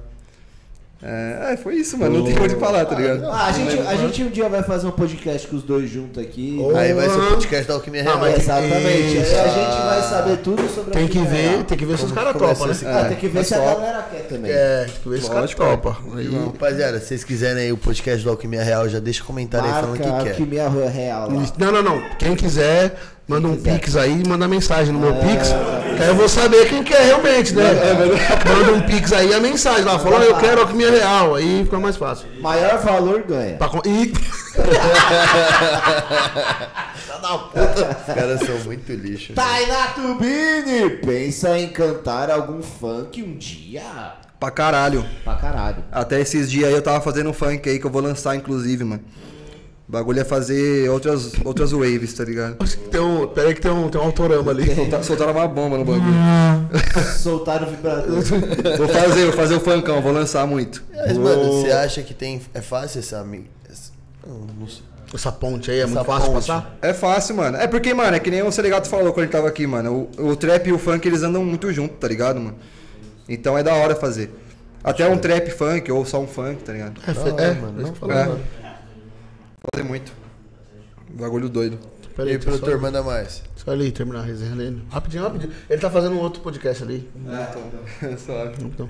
É, é, foi isso, mano, não tem muito o que falar, tá ligado? Ah, a, gente, a gente um dia vai fazer um podcast com os dois juntos aqui. Oh. Aí vai ser o podcast da Alquimia Real. Ah, mas- Exatamente. Isso. Aí a gente vai saber tudo sobre Tem que Alquimia ver, Real. tem que ver se os caras topam, né? Ah, tem que ver É se a galera quer também. É, tem que ver se os caras topam. é. Rapaziada, se vocês quiserem aí o podcast do Alquimia Real, já deixa comentário aí falando Marca que quer. Alquimia Real lá. Não, não, não. Quem quiser, Manda um pix aí, manda mensagem no meu pix. Que aí eu vou saber quem que é realmente, né? Manda um pix aí a mensagem lá. Fala, "Ó, eu quero a minha real. Aí fica mais fácil. Maior valor ganha. Pra con- E Os caras são muito lixo. Tainá Tubini, pensa em cantar algum funk um dia? Pra caralho. Pra caralho. Até esses dias aí eu tava fazendo um funk aí que eu vou lançar, inclusive, mano. O bagulho é fazer outras, outras waves, tá ligado? tem um, pera aí que tem um, tem um autorama ali. Solta- Soltaram uma bomba no bagulho. Soltaram o vibrador. Vou fazer, vou fazer o funkão, vou lançar muito. Mas, mano, você acha que tem. É fácil essa. essa- eu não sei. Essa ponte aí é Essa muito fácil ponte. passar? É fácil, mano. É porque, mano, é que nem o Selegato falou quando ele tava aqui, mano. O, o trap e o funk, eles andam muito junto, tá ligado, mano? Então é da hora fazer. Até um trap funk ou só um funk, tá ligado? É, hora, é, mano, não não falando É. nada. Fazer muito. Bagulho doido. Pera E produtor, só, manda mais. só ali terminar a resenha ali. Rapidinho, rapidinho. Ele tá fazendo um outro podcast ali. Suave. Então.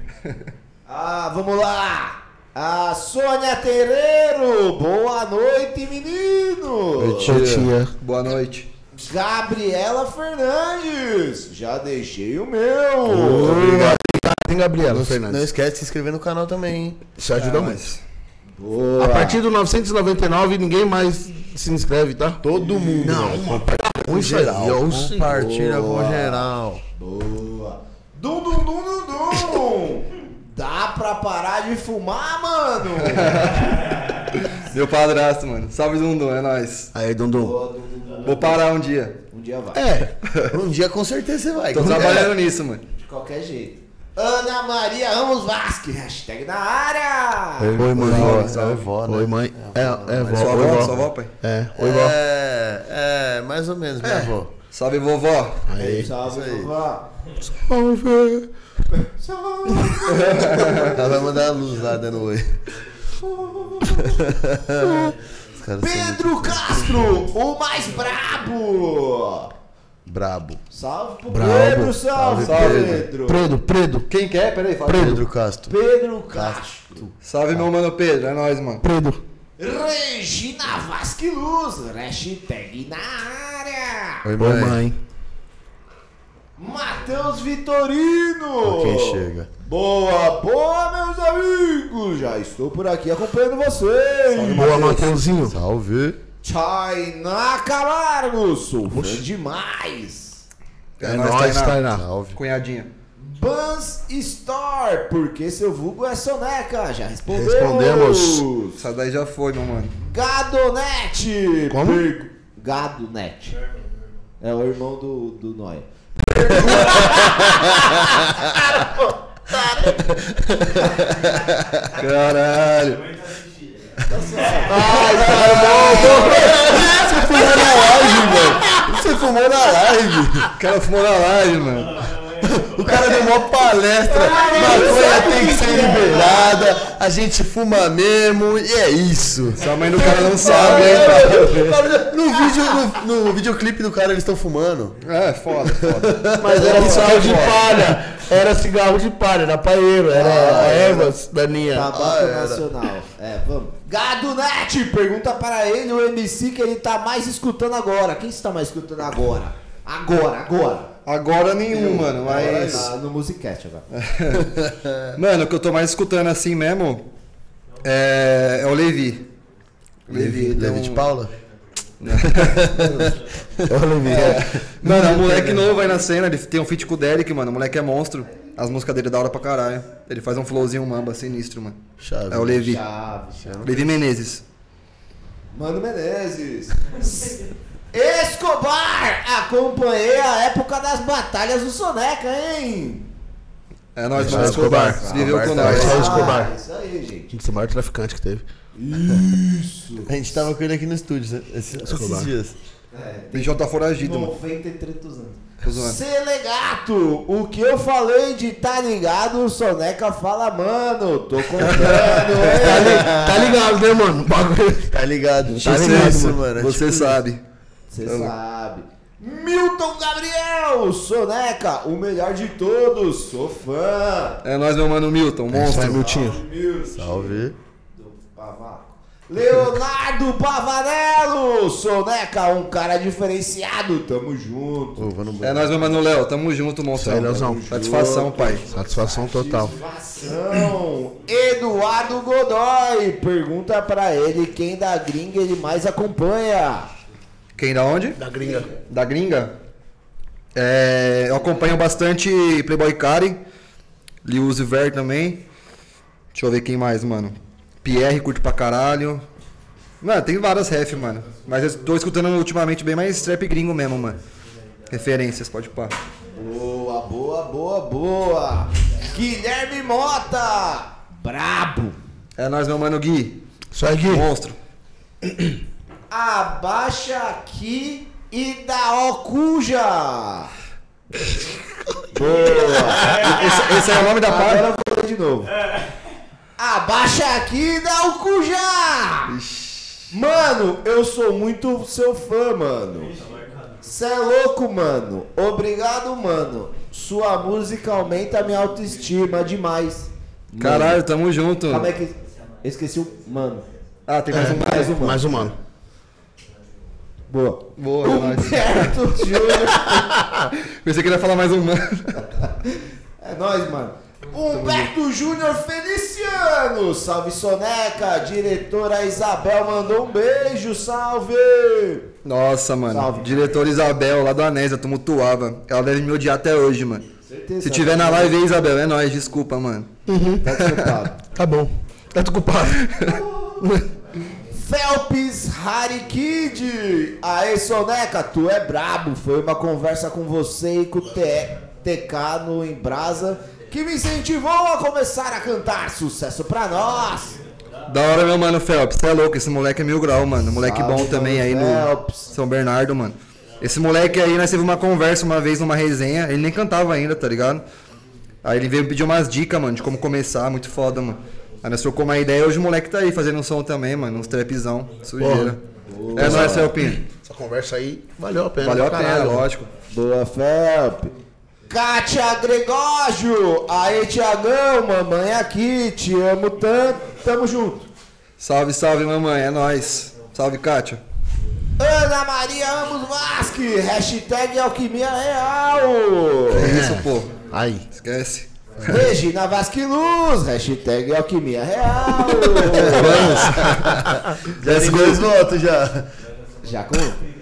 Ah, vamos lá! A Sônia Terreiro, boa noite, menino! Tia. Boa noite. Gabriela Fernandes, já deixei o meu. Obrigado. Gabriela Não Fernandes. esquece de se inscrever no canal também, hein? Isso ajuda É, muito. Boa. A partir do 999, ninguém mais se inscreve, tá? Todo mundo. Não, mano. mano. Com Com geral. Sim. Compartilha com Boa. geral. Boa. Dum, dum, dum, dum, dum. Dá pra parar de fumar, mano? Meu padrasto, mano. Salve, Dundum, é nóis. Aí, Dundum. Boa, dum, dum, dum. Vou parar um dia. Um dia vai. É, Um dia com certeza você vai. Tô trabalhando nisso, mano. De qualquer jeito. Ana Maria Ramos Vasque, hashtag na área. Oi, mãe. Salve, É salve. vó, né? Oi, mãe. É, é vó. Sua Oi, avó, vó. sua avó, pai? É, oi, vó. É, é, mais ou menos, minha avó. Salve, vovó. Aí. Salve, aí. vovó. Salve. Salve. Ela vai mandar a luz lá dando oi. Pedro Castro, o mais brabo. Brabo. Salve pro Brabo. Pedro, salve, Salve, Pedro. Predo, Predo. Quem quer? Pera aí, fala. Pedro Castro. Pedro Castro. Salve, meu mano Pedro. É nóis, mano. Predo. Regina Vasque Luz, hashtag na área. Oi, Oi, mãe. mãe. Matheus Vitorino. Quem chega. Boa, boa, meus amigos. Já estou por aqui acompanhando vocês. Boa, Mateuzinho. Salve. Tainá Camargo, sou fã demais. É, nóis, nóis, Tainá. Tainá. Salve. Cunhadinha. Bans Store, porque seu vulgo é soneca? Já respondemos. Respondemos. Essa daí já foi, meu mano. Gadonet. Como? Per- Gadonet. É o irmão do, do Noia. Caralho. Você fumou na live. O cara fumou na live, mano. O cara deu uma palestra. Maconha tem que ser liberada. A gente fuma mesmo. E é isso. Sua mãe do cara não sabe, hein, cara. No, vídeo, no, no videoclipe do cara eles estão fumando. É, foda, foda. Mas era cigarro de palha. Era cigarro de palha, era paeiro, era ervas daninha. Tabaco Ah. Nacional. É, vamos. Gadonet, pergunta para ele o MC que ele tá mais escutando agora. Quem está mais escutando agora? Agora, agora. Agora nenhum, mano, mas. Tá no Musicast agora. Mano, o que eu tô mais escutando assim mesmo é, é o Levi. Levi, é Levi um- de Paula? Mano, é um moleque novo aí na cena, ele tem um feat com o Derek, mano. O moleque é monstro. As músicas dele é da hora pra caralho. Ele faz um flowzinho mamba sinistro, mano. Chave. É o Levi. Chave, chave. Levi Menezes. Mano Menezes. Escobar! Acompanhei a época das batalhas do Soneca, hein? É nóis, mano. eu Escobar. Escobar. Viveu com Escobar nós. tá- Escobar. Ah, isso aí, gente. Esse maior traficante que teve. Isso. A gente tava com ele aqui no estúdio esses, esses dias. O bichão tá foragido, mano. 90 e 300 anos. Selegato, o que eu falei de tá ligado, o Soneca fala, mano, tô contando, hein? Tá ligado, né, mano? O bagulho. Tá ligado? Tá Tipo ligado, isso, mano. mano. é Você tipo sabe. Você sabe. Milton Gabriel, Soneca, o melhor de todos, sou fã. É nóis, meu mano Milton, é monstro. Miltinho. Milton. isso. Salve. Leonardo Pavanello, Soneca, um cara diferenciado, tamo junto. Ô, É nóis, meu mano Léo. Tamo junto, monstro. aí, Leozão. Satisfação, pai. Satisfação total. Satisfação. Eduardo Godoy, pergunta pra ele quem da gringa ele mais acompanha. Quem da onde? Da gringa. Da gringa? É, eu acompanho bastante Playboy Cari, Lil Uzi Vert também. Deixa eu ver quem mais, mano. Pierre curte pra caralho. Mano, tem várias ref, mano. Mas eu tô escutando ultimamente bem mais trap gringo mesmo, mano. Referências, pode pá. Boa, boa, boa, boa. Guilherme Mota, brabo. É nóis, meu mano Gui. Isso aí, Gui. Monstro. Abaixa aqui e dá ó cuja. Boa. Esse, esse é o nome da Agora página? eu vou ler de novo. Abaixa aqui e dá o cuja. Mano, eu sou muito seu fã, mano. Cê é louco, mano. Obrigado, mano. Sua música aumenta a minha autoestima demais. Caralho, tamo junto. Calma aí que. Esqueci o. Mano. Ah, tem mais um mais. Um, mano. Mais um mano. Boa. Boa, é. Humberto Júnior. Pensei que ele ia falar mais um mano. É nóis, mano. Humberto Júnior Feliciano. Salve Soneca. Diretora Isabel mandou um beijo. Salve. Nossa, mano. Salve. Diretora Isabel, lá do Anésia, tumultuava. Ela deve me odiar até hoje, mano. Certeza. Se tiver na live aí, Isabel, é nóis, desculpa, mano. Tá desculpado. Tá bom. Tá tu culpado. Felps Harry Kid. Aê, Soneca, tu é brabo. Foi uma conversa com você e com o TK no Embrasa que me incentivou a começar a cantar. Sucesso pra nós. Da hora, meu mano Phelps. Você é louco, esse moleque é mil grau, mano. Moleque Salve, bom também aí mano no Phelps. São Bernardo, mano. Esse moleque aí, nós teve uma conversa uma vez numa resenha. Ele nem cantava ainda, tá ligado? Aí ele veio me pedir umas dicas, mano, de como começar. Muito foda, mano. Aí nós trocou uma ideia. Hoje o moleque tá aí fazendo um som também, mano. Uns trapzão. Sujeira. É nóis, Felpinho. Essa conversa aí valeu a pena. Valeu a pena, caralho. lógico. Boa, Felp. Kátia Gregógio. Aê, Tiagão, mamãe aqui. Te amo tanto. Tamo junto. Salve, salve, mamãe. É nóis. Salve, Kátia. Ana Maria Amos Vasque. Hashtag Alquimia Real. É isso, pô. Aí. Esquece. Regina Vasque Luz. Hashtag Alquimia Real. Já tem dois votos já. Já com?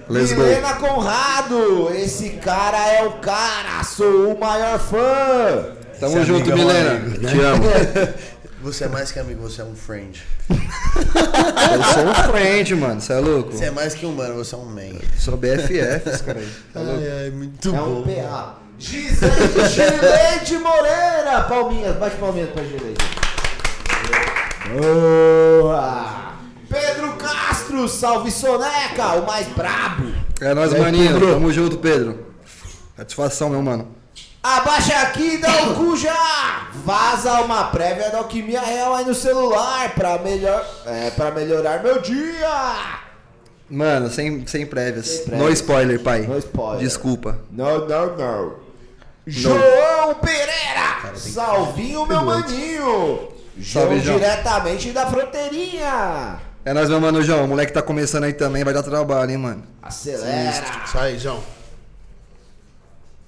Let's go. Milena Conrado. Esse cara é o cara. Sou o maior fã. Tamo junto, é um Milena. amigo, né? Te amo. Você é mais que amigo, você é um friend. Eu sou um friend, mano. Você é louco? Você é mais que um mano, você é um man. Sou BFF, esse cara aí. Tá? Ai, ai, muito É um bom. PA. Gisele Gileide Moreira. Palminhas. Bate palminhas pra Gileide. Boa. Pedro Castro. Salve Soneca. O mais brabo. É nóis, aí, maninho. Pedro? Tamo junto, Pedro. Satisfação, meu mano. Abaixa aqui, dá o cu já! Vaza uma prévia da Alquimia Real aí no celular pra, melhor, é, pra melhorar meu dia! Mano, sem, sem prévias. Sem No spoiler, pai. No spoiler. Desculpa. Não, não, não. João Pereira! Salvinho, meu maninho! João Salve, João. diretamente da fronteirinha! É nóis, meu mano João. O moleque tá começando aí também, vai dar trabalho, hein, mano. Acelera! Isso aí, João.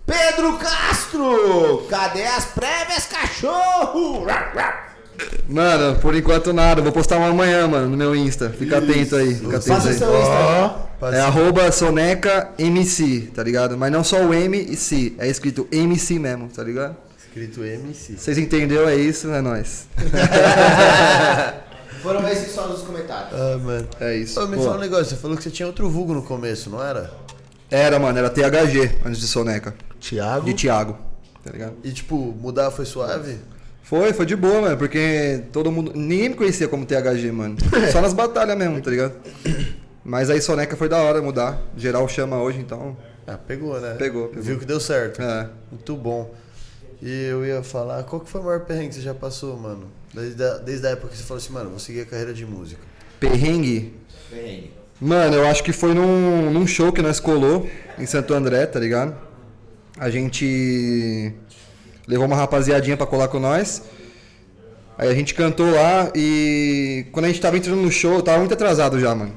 Pedro Castro! Cadê as prévias, cachorro? Mano, por enquanto nada. Vou postar uma amanhã, mano, no meu Insta. Fica atento aí. Fica atento Passa aí. seu Instagram. É arroba Soneca MC, tá ligado? Mas não só o M e C. É escrito MC mesmo, tá ligado? Escrito MC. Vocês entenderam? É isso, é nóis. Foram esses só nos comentários. Ah, mano. É isso. Ô, me Pô. fala um negócio, você falou que você tinha outro vulgo no começo, não era? Era, mano, era THG antes de Soneca. Thiago. De Thiago, tá ligado? E tipo, mudar foi suave? Foi, foi de boa, mano, porque todo mundo. Ninguém me conhecia como THG, mano. Só nas batalhas mesmo, tá ligado? Mas aí Soneca foi da hora mudar. Geral chama hoje, então. Ah, pegou, né? Pegou, pegou. Viu que deu certo. É. Muito bom. E eu ia falar, qual que foi o maior perrengue que você já passou, mano? Desde a, desde a época que você falou assim, mano, vou seguir a carreira de música. Perrengue. Mano, eu acho que foi num, num show que nós colou em Santo André, tá ligado? A gente levou uma rapaziadinha pra colar com nós. Aí a gente cantou lá e quando a gente tava entrando no show, eu tava muito atrasado já, mano.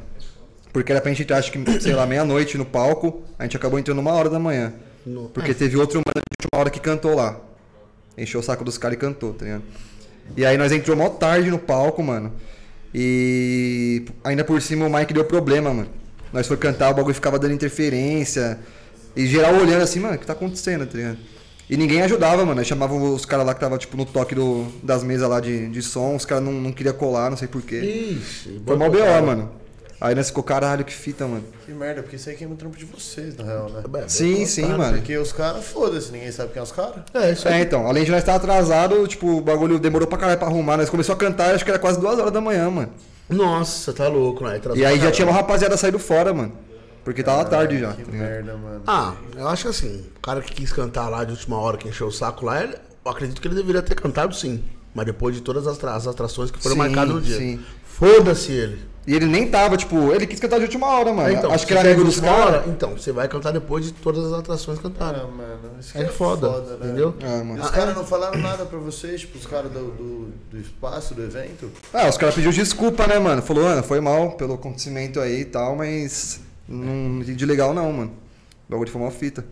Porque era pra gente entrar, acho que, sei lá, meia-noite no palco. A gente acabou entrando uma hora da manhã. Porque teve outro mano de última hora que cantou lá. Encheu o saco dos caras e cantou, tá ligado? E aí nós entrou mó tarde no palco, mano. E ainda por cima o Mike deu problema, mano. Nós foi cantar, o bagulho ficava dando interferência. E geral olhando assim, mano, o que tá acontecendo, tá ligado? E ninguém ajudava, mano. Nós chamavam os caras lá que tava, tipo, no toque do, das mesas lá de, de som, os caras não, não queriam colar, não sei porquê. Ixi, Foi mó BO, mano. Aí nós ficou, caralho, que fita, mano. Que merda, porque isso aí queima o trampo de vocês, na real, né? É, Sim, sim, mano. Porque os caras, foda-se, ninguém sabe quem é os caras. É, isso aí. É, então, além de nós estar atrasado, tipo, o bagulho demorou pra caralho pra arrumar. Nós começou a cantar, acho que era quase duas horas da manhã, mano. Nossa, tá louco, né? Atrasou E aí já tinha uma rapaziada saído fora, mano. Porque tava tarde já. Que tá merda, mano. Ah, eu acho que assim, o cara que quis cantar lá de última hora, que encheu o saco lá, ele- eu acredito que ele deveria ter cantado sim. Mas depois de todas as, as atrações que foram Sim, marcadas no dia. sim. Foda-se ele. E ele nem tava, tipo, ele quis cantar de última hora, mano. É, então, acho que era amigo dos de última caras. hora, Então, você vai cantar depois de todas as atrações cantaram. Ah, mano, isso É que foda, né? entendeu? É, E mano. os caras não falaram nada pra vocês, tipo, os caras do, do, do espaço, do evento? Ah, os caras pediu desculpa, né, mano? Falou, Ana, foi mal pelo acontecimento aí e tal, mas não entendi legal não, mano. O bagulho foi uma fita.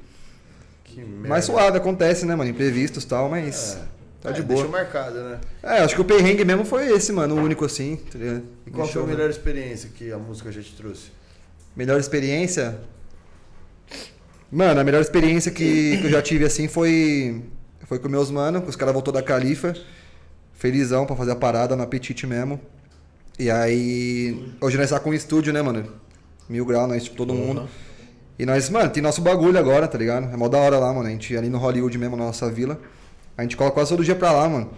Que merda. Mais suave, acontece, né, mano? Imprevistos e tal, mas tá de É, boa. Deixou marcado, né? É, acho que o perrengue mesmo foi esse, mano, o único assim, tá ligado? E qual foi a né? melhor experiência que a música já te trouxe? Melhor experiência? Mano, a melhor experiência que, que eu já tive assim foi foi com meus mano, os caras voltou da Califa, felizão pra fazer a parada no apetite mesmo. E aí, hoje nós tá com um estúdio, né, mano? Mil grau, nós, tipo, todo mundo. E nós, mano, tem nosso bagulho agora, tá ligado? É mó da hora lá, mano. A gente ali no Hollywood mesmo, na nossa vila. A gente cola quase todo dia pra lá, mano.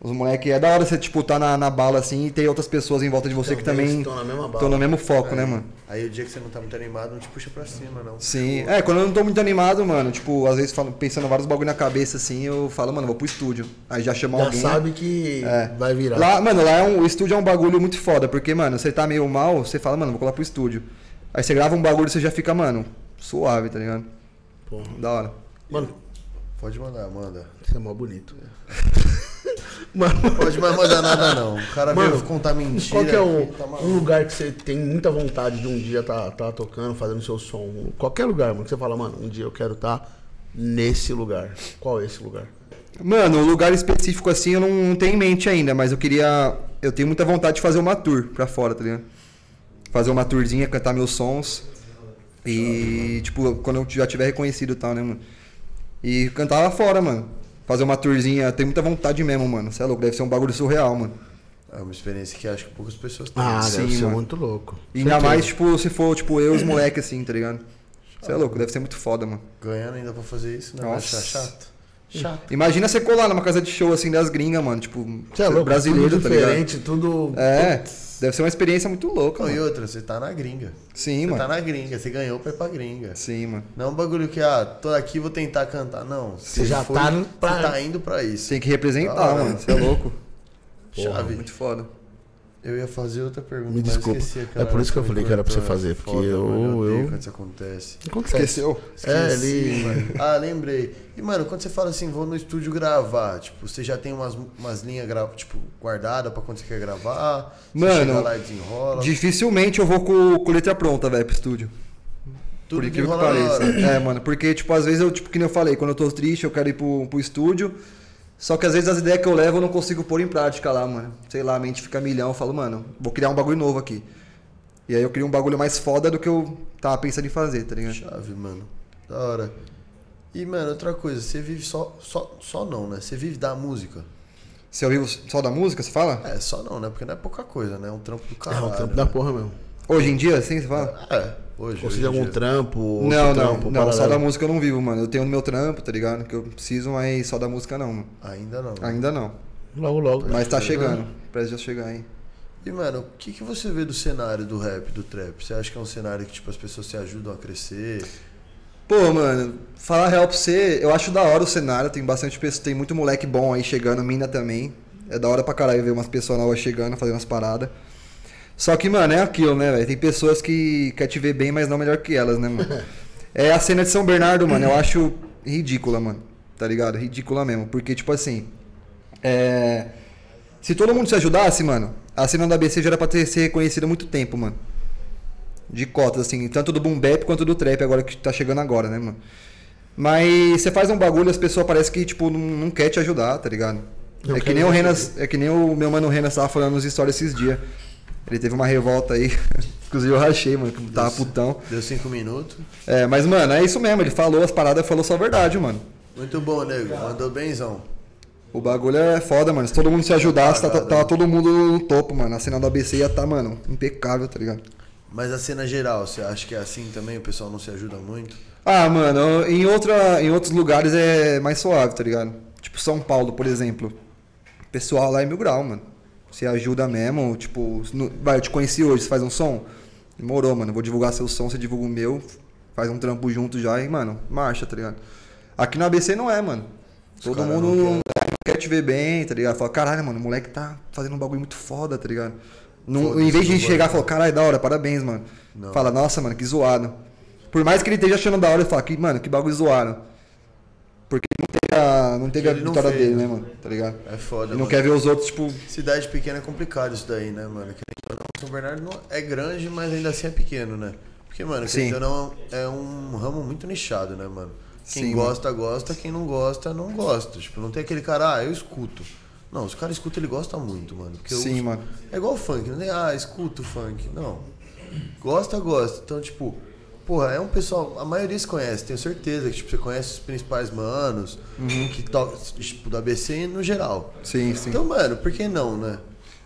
Os moleques, é da hora você, tipo, tá na, na bala assim e ter outras pessoas em volta de você que Também estão na mesma bala. estão no mesmo foco, né, mano? Aí o dia que você não tá muito animado, não te puxa pra cima, não. Sim, é, quando eu não tô muito animado, mano, tipo, às vezes falo, pensando vários bagulho na cabeça assim, eu falo, mano, vou pro estúdio. Aí já chama Já alguém. sabe que É. vai virar. Lá, mano, lá é um, o estúdio é um bagulho muito foda, porque, mano, você tá meio mal, você fala, mano, vou colar pro estúdio. Aí você grava um bagulho e você já fica, mano, suave, tá ligado? Porra. Da hora. Mano, Pode mandar, manda. isso é mó bonito. Mano, Pode mais mandar nada, não. O cara Mano, veio contar mentira. qual que é o, aqui, tá um lugar que você tem muita vontade de um dia tá, tá tocando, fazendo seu som? Qualquer lugar, mano, que você fala, mano, um dia eu quero estar nesse lugar. Qual é esse lugar? Mano, um lugar específico assim eu não, não tenho em mente ainda, mas eu queria. Eu tenho muita vontade de fazer uma tour pra fora, tá ligado? Fazer uma tourzinha, cantar meus sons. E, tipo, quando eu já tiver reconhecido e tal, né, mano? E cantar lá fora, mano. Fazer uma tourzinha, tenho muita vontade mesmo, mano. Você é louco, deve ser um bagulho surreal, mano. É uma experiência que acho que poucas pessoas têm. Ah, sim, deve ser mano. muito louco. E ainda mais, tipo, se for, tipo, eu e os moleques assim, tá ligado? Você é louco, deve ser muito foda, mano. Ganhando ainda pra fazer isso, não vai Nossa. achar chato? Chato. Imagina você colar numa casa de show assim das gringas, mano. Tipo, Você é louco, brasileiro, tudo tá ligado? diferente, tudo... É, deve ser uma experiência muito louca, Não, e mano. outra, você tá na gringa. Sim, Você mano. tá na gringa, você ganhou pra ir pra gringa. Sim, mano. Não é um bagulho que, ah, tô aqui, vou tentar cantar. Não. Você já tá no- Você tá indo pra isso. Tem que representar, hora. mano. Você é louco. Chave. Muito foda. Eu ia fazer outra pergunta, Me mas desculpa. esqueci, É por isso que eu falei que era pra você fazer, porque Foda, eu- mano, odeio eu- quando isso acontece. Acontece. Esqueceu? É, Esqueci, ele... mano. Ah, lembrei. E, mano, quando você fala assim, vou no estúdio gravar, tipo, você já tem umas, umas linhas, gra... tipo, guardadas pra quando você quer gravar? Você Mano, chega lá e desenrola? Dificilmente eu vou com, com letra pronta, velho, pro estúdio. Tudo por incrível que pareça. É, mano, porque, tipo, às vezes eu, tipo, que nem eu falei, quando eu tô triste, eu quero ir pro, pro estúdio. Só que às vezes as ideias que eu levo eu não consigo pôr em prática lá, mano. Sei lá, a mente fica milhão, eu falo, mano, vou criar um bagulho novo aqui. E aí eu crio um bagulho mais foda do que eu tava pensando em fazer, tá ligado? Chave, mano. Da hora. E, mano, outra coisa, você vive só, só, só não, né? Você vive da música. Se eu vivo só da música, você fala? É, só não, né? Porque não é pouca coisa, né? É um trampo do É caralho. um trampo da né? porra mesmo. Hoje em dia, assim, você fala? É, hoje. Seja, algum dia. trampo, outro Não, não, trampo, não, só da música eu não vivo, mano. Eu tenho o meu trampo, tá ligado? Que eu preciso, mas só da música não, mano. Ainda não. Ainda não. Logo, logo. Mas tá chegando. Parece já chegar aí. E, mano, o que, que você vê do cenário do rap, do trap? Você acha que é um cenário que, tipo, as pessoas se ajudam a crescer? Pô, mano, falar real pra você, eu acho da hora o cenário, tem bastante pessoas, tem muito moleque bom aí chegando, mina também. É da hora pra caralho ver umas pessoas novas chegando, fazendo umas paradas. Só que, mano, é aquilo, né, velho? Tem pessoas que quer te ver bem, mas não melhor que elas, né, mano? É a cena de São Bernardo, mano, eu acho ridícula, mano. Tá ligado? Ridícula mesmo. Porque, tipo assim. É. Se todo mundo se ajudasse, mano, a cena da ABC já era pra ter ser reconhecida há muito tempo, mano. De cotas, assim, tanto do boom bap quanto do trap, agora que tá chegando agora, né, mano? Mas você faz um bagulho, as pessoas parecem que, tipo, não, não quer te ajudar, tá ligado? É que nem o Renas, é que nem o meu mano Renas tava falando nos stories esses dias. Ele teve uma revolta aí. Inclusive eu rachei, mano, que tava putão. Deu cinco minutos. É, mas, mano, é isso mesmo. Ele falou as paradas, falou só a verdade, mano. Muito bom, nego. Mandou benzão. O bagulho é foda, mano. Se todo mundo se ajudasse, tá, tava todo mundo no topo, mano. A cena do ABC ia tá, mano, impecável, tá ligado? Mas a cena geral, você acha que é assim também? O pessoal não se ajuda muito? Ah, mano, em, outra, em outros lugares é mais suave, tá ligado? Tipo São Paulo, por exemplo. O pessoal lá é mil grau, mano. Você ajuda mesmo, tipo, no- vai, eu te conheci hoje, você faz um som? Demorou, mano. Vou divulgar seu som, você divulga o meu, faz um trampo junto já e, mano, marcha, tá ligado? Aqui no ABC não é, mano. Todo mundo não quer te ver bem, tá ligado? Fala, caralho, mano, o moleque tá fazendo um bagulho muito foda, tá ligado? Não, em vez de chegar e falar, caralho, da hora, parabéns, mano. Fala, nossa, mano, que zoado. Por mais que ele esteja achando da hora, ele fala, que, mano, que bagulho zoado. Porque não a, não teve a vitória fez, dele, né? né, mano? Tá ligado? É foda, Ele não mano. quer ver os outros, tipo. Cidade pequena é complicado isso daí, né, mano? Ou não, São Bernardo é grande, mas ainda assim é pequeno, né? Porque, mano, Sim. não, é um ramo muito nichado, né, mano? Quem Sim, gosta, gosta, quem não gosta, não gosta. Tipo, não tem aquele cara, ah, eu escuto. Não, se o cara escuta, ele gosta muito, mano. Porque Sim, o- mano. É igual o funk, não tem, ah, escuto funk. Não. Gosta, gosta. Então, tipo, porra, é um pessoal, a maioria se conhece, tenho certeza que tipo, você conhece os principais manos, Uhum. que tocam, tipo, do ABC no geral. Sim, sim. Então, mano, por que não, né?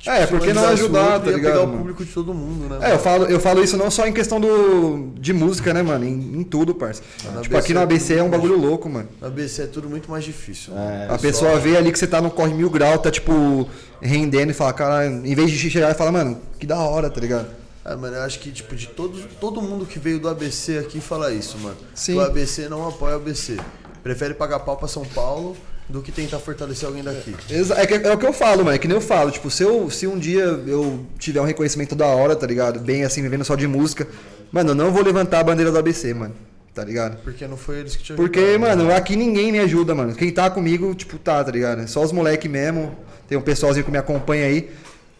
É, se por que um não ajudar, tá ligado, pegar o público de todo mundo, né? É, eu falo, eu falo isso não só em questão do, de música, né, mano? Em, em tudo, parça. na Tipo, aqui no é ABC é um tudo bagulho louco, mano. Na ABC é tudo muito mais difícil. né? a pessoa vê ali que você tá no corre mil grau, tá, tipo, rendendo e fala, cara, em vez de chegar e falar, mano, que da hora, tá ligado? É, mano, eu acho que, tipo, de todos, todo mundo que veio do ABC aqui fala isso, mano. Sim. Que o ABC não apoia o ABC. Prefere pagar pau pra São Paulo do que tentar fortalecer alguém daqui. É, que- é o que eu falo, mano. É que nem eu falo. Tipo, se, eu, se um dia eu tiver um reconhecimento da hora, tá ligado? Bem assim, vivendo só de música. Mano, eu não vou levantar a bandeira do ABC, mano. Tá ligado? Porque não foi eles que te Porque, ajudaram, mano, aqui ninguém me ajuda, mano. Quem tá comigo, tipo, tá, tá ligado? Só os moleque mesmo. Tem um pessoalzinho que me acompanha aí.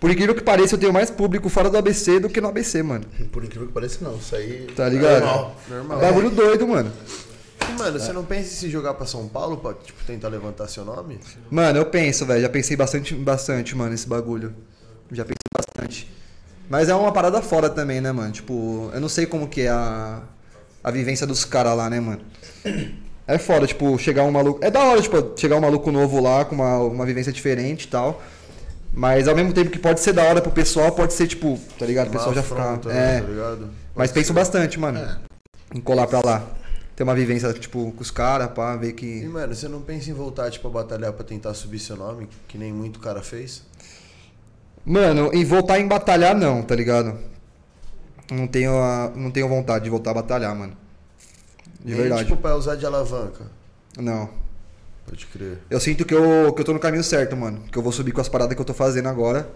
Por incrível que pareça, eu tenho mais público fora do ABC do que no ABC, mano. Por incrível que pareça, não. Isso aí. Tá ligado? Normal. Normal. Bagulho doido, mano. E, mano, você não pensa em se jogar pra São Paulo pra, tipo, tentar levantar seu nome? Mano, eu penso, velho. Já pensei bastante, bastante, mano, esse bagulho. Já pensei bastante. Mas é uma parada fora também, né, mano? Tipo, eu não sei como que é a, a vivência dos caras lá, né, mano? É foda, tipo, chegar um maluco. É da hora, tipo, chegar um maluco novo lá com uma, uma vivência diferente e tal. Mas ao mesmo tempo que pode ser da hora pro pessoal, pode ser, tipo, tá ligado? O pessoal já fica. afronta, É. Tá ligado? Mas penso bastante, mano. Em colar pra lá. Ter uma vivência, tipo, com os caras, pá, ver E, que. mano, você não pensa em voltar, tipo, a batalhar pra tentar subir seu nome, que nem muito cara fez? Mano, e voltar em batalhar não, tá ligado? Não tenho, a, não tenho vontade de voltar a batalhar, mano. De Nem, verdade. tipo, pra usar de alavanca. Não. Pode crer. Eu sinto que eu, que eu tô no caminho certo, mano. Que eu vou subir com as paradas que eu tô fazendo agora.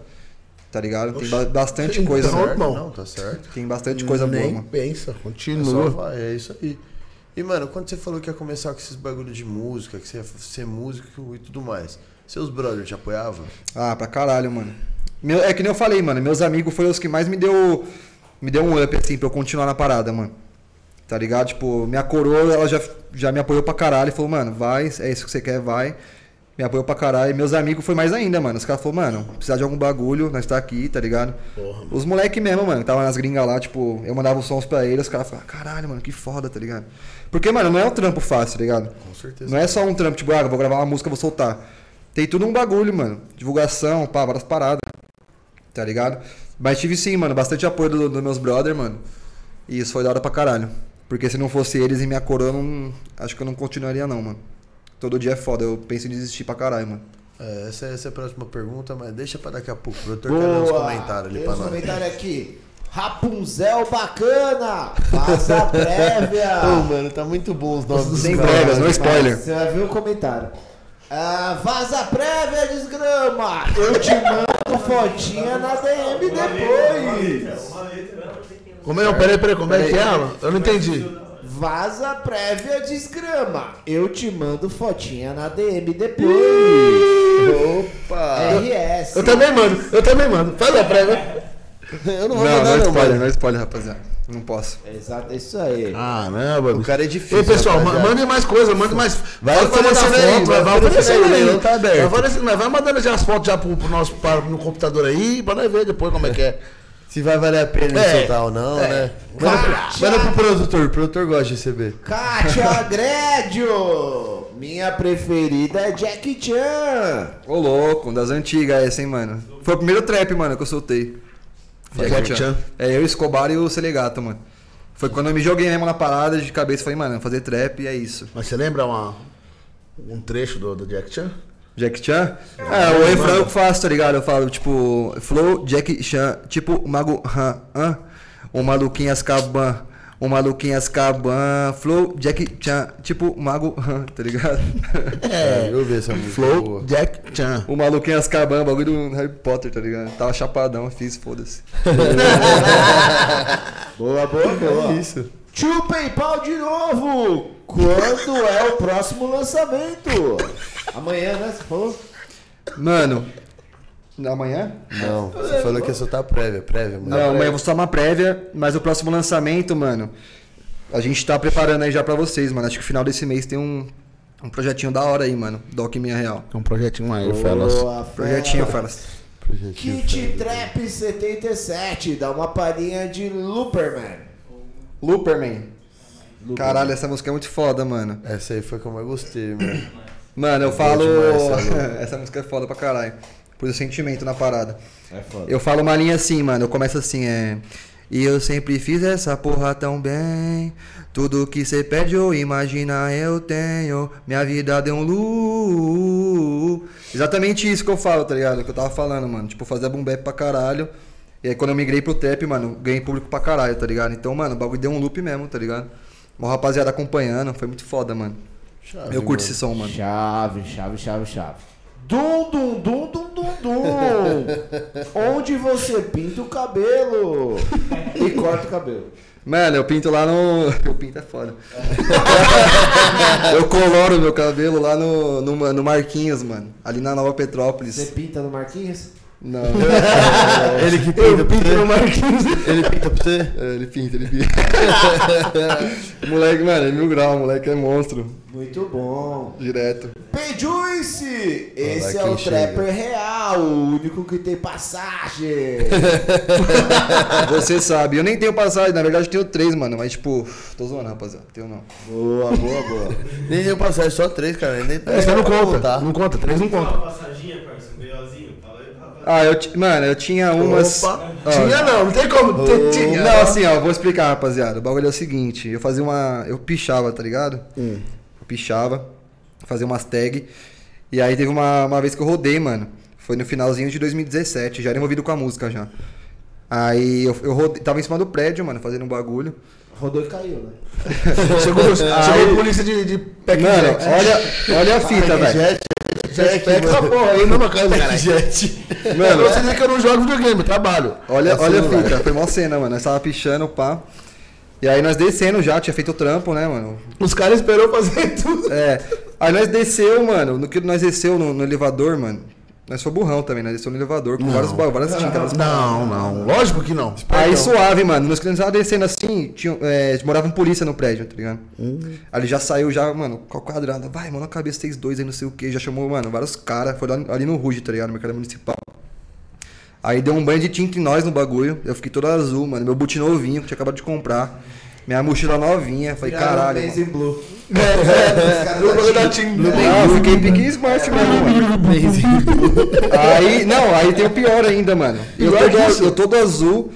Tá ligado? Tem ba- bastante Então, coisa, Não, mano. irmão. Não, tá certo. Tem bastante coisa boa, Nem mano. pensa, É só continua. vai, é isso aí. E, mano, quando você falou que ia começar com esses bagulho de música, que você ia ser músico e tudo mais, seus brothers te apoiavam? Ah, pra caralho, mano. Meu, é que nem eu falei, mano. Meus amigos foram os que mais me deu. Me deu um up, assim, pra eu continuar na parada, mano. Tá ligado? Tipo, minha coroa, ela já, já me apoiou pra caralho. Falou, mano, vai, é isso que você quer, vai. Me apoiou pra caralho. E meus amigos foi mais ainda, mano. Os caras falaram, mano, precisar de algum bagulho, nós tá aqui, tá ligado? Porra, Os moleque mesmo, mano, que tava nas gringas lá, tipo, eu mandava os sons pra eles, os caras falavam, caralho, mano, que foda, tá ligado? Porque, mano, não é um trampo fácil, tá ligado? Com certeza. Não é só um trampo, tipo, ah, vou gravar uma música, vou soltar. Tem tudo um bagulho, mano. Divulgação, pá, várias paradas. Tá ligado? Mas tive sim, mano, bastante apoio dos do meus brother, mano. E isso foi da hora pra caralho. Porque se não fosse eles e minha coroa, não, acho que eu não continuaria não, mano. Todo dia é foda, eu penso em desistir pra caralho, mano. É, essa, essa é a próxima pergunta, mas deixa pra daqui a pouco. O produtor quer ler uns comentários ali pra nós. comentários aqui. Rapunzel bacana! Passa prévia! Ô, mano, tá muito bom os nomes Sem prévias, no spoiler. Você vai ver o comentário. Ah, vaza prévia, desgrama! Eu te mando fotinha na DM depois! Como é? Peraí, peraí, como é que é? Eu não entendi. Vaza prévia, desgrama! Eu te mando fotinha na DM depois! Opa! RS. Eu também mando, eu também mando. Faz a prévia. Eu não Não, vou não, mandar não, spoiler, mano. não spoiler, rapaziada. Não posso. Exato, é isso aí. Ah, não, mano. O cara é difícil. Ei, pessoal, rapaziada. mandem mais coisas, mandem mais. Vai oferecendo aí, vai vai oferecendo aí, o aí. leilão tá aberto. Vai vai mandando já as fotos já pro, pro nosso para, no computador aí, pra nós ver depois como é que é. Se vai valer a pena É. soltar ou não, É. né? Manda, Kátia. manda pro produtor, o produtor gosta de receber. Kátia Grédio. Minha preferida é Jack Chan. Ô louco, das antigas essa, hein, mano. Foi o primeiro trap, mano, que eu soltei. Jack Chan. É, eu, Escobar e o Selegato, mano. Foi quando eu me joguei mesmo na parada de cabeça. Falei, mano, fazer trap e é isso. Mas você lembra uma, um trecho do, do Jack Chan? Jack Chan? É, o refrão eu faço, tá ligado? Eu falo, tipo, Flow, Jack Chan, tipo, Mago Han, han, o maluquinho Azkaban, o maluquinho Azkaban, Flow, Jack Chan, tipo, Mago Han, tá ligado? É, eu vi essa música. Flow boa. Jack Chan. o maluquinho Azkaban, bagulho do Harry Potter, tá ligado? Tava chapadão, fiz, foda-se. Boa, boa, boa. Isso. Tio PayPal de novo. Quando é o próximo lançamento? Amanhã, né? Você falou? Mano, amanhã? Não, você falou que ia soltar prévia, prévia, mano. Não, amanhã eu vou soltar uma prévia, mas o próximo lançamento, mano, a gente tá preparando aí já pra vocês, mano. Acho que no final desse mês tem um, um projetinho da hora aí, mano. Doc Minha Real. Tem um projetinho aí, Felas. Boa, Projetinho, fera. Felas. Projetinho, Kit Trap 77. Dá uma palhinha de Looperman. Looperman. Caralho, essa música é muito foda, mano. Essa aí foi a que eu mais gostei, mano. Mano, eu falo. demais, essa essa música é foda pra caralho. Por o sentimento na parada. É foda. Eu falo uma linha assim, mano. Eu começo assim, é. E eu sempre fiz essa porra tão bem. Tudo que cê pede ou imagina eu tenho. Minha vida deu um lu. Exatamente isso que eu falo, tá ligado? Que eu tava falando, mano. Tipo, fazer boom bap pra caralho. E aí quando eu migrei pro trap, mano, ganhei público pra caralho, tá ligado? Então, mano, o bagulho deu um loop mesmo, tá ligado? Uma rapaziada acompanhando, foi muito foda, mano. Chave, eu curto mano. esse som, mano. Chave, chave, chave, chave. Dum, dum, dum, dum, dum, dum. Onde você pinta o cabelo e corta o cabelo. Mano, eu pinto lá no. Eu pinto é foda. eu coloro meu cabelo lá no, no, no Marquinhos, mano. Ali na Nova Petrópolis. Você pinta no Marquinhos? Não. Ele que pinta pra você? Ele pinta pra você? É, ele pinta, ele pinta. moleque, mano, é mil grau, moleque é monstro. Muito bom. Direto. Pejuice! Esse é o chega. trapper real, o único que tem passagem. Você sabe, eu nem tenho passagem, na verdade eu tenho três, mano. Mas tipo, tô zoando, rapaziada. Tenho não. boa, boa, boa. Nem deu passagem, só três, cara. Nem É, você não conta, Tá. não conta, três não Uma conta. passaginha, parceiro, um BOzinho. Fala aí, rapaz. Ah, eu, ti- mano, eu tinha umas. Opa. Ó, Tinha não, não tem como. Tinha. Não, assim, ó, vou explicar, rapaziada. O bagulho é o seguinte, eu fazia uma. Eu pichava, tá ligado? Hum. Eu pichava, fazia umas tag. E aí teve uma, uma vez que eu rodei, mano. Foi no finalzinho de 2017, já era envolvido com a música já. Aí eu, eu rodei, tava em cima do prédio, mano, fazendo um bagulho. Rodou e caiu, né? Chegou, chegou a polícia de, de pack Mano, jet. olha, olha a fita, velho. Jet, Jet, Pack essa porra aí, mesma coisa, cara. Jet. Mano, Você dizer que eu não jogo videogame, eu trabalho. Olha, É olha a fita, foi mó cena, mano. Nós tava pichando, pá. E aí nós descendo já, tinha feito o trampo, né, mano? Os caras esperou fazer tudo. É. Aí nós desceu, mano. No que nós desceu no, no elevador, mano. Nós foi burrão também, nós desceu no elevador com vários, ba- várias tintas. várias Não, não, lógico que não. Aí suave, mano. Que nós tava descendo assim, tinha, é, morava um polícia no prédio, tá ligado? Aí ele já saiu, já, mano, com a quadrada. Vai, mano, a cabeça vocês dois aí, não sei o que. Já chamou, mano, vários caras. Foi ali no Ruge, tá ligado? No mercado municipal. Aí deu um banho de tinta em nós no bagulho. Eu fiquei todo azul, mano. Meu boot novinho, que tinha acabado de comprar. Minha mochila novinha. Falei, caralho. Blaze mano. in Blue. No bagulho da Tim Blue. Ah, eu fiquei pique smart mesmo, mano. Aí, não, aí tem o pior ainda, mano. Eu Pior todo, eu todo azul.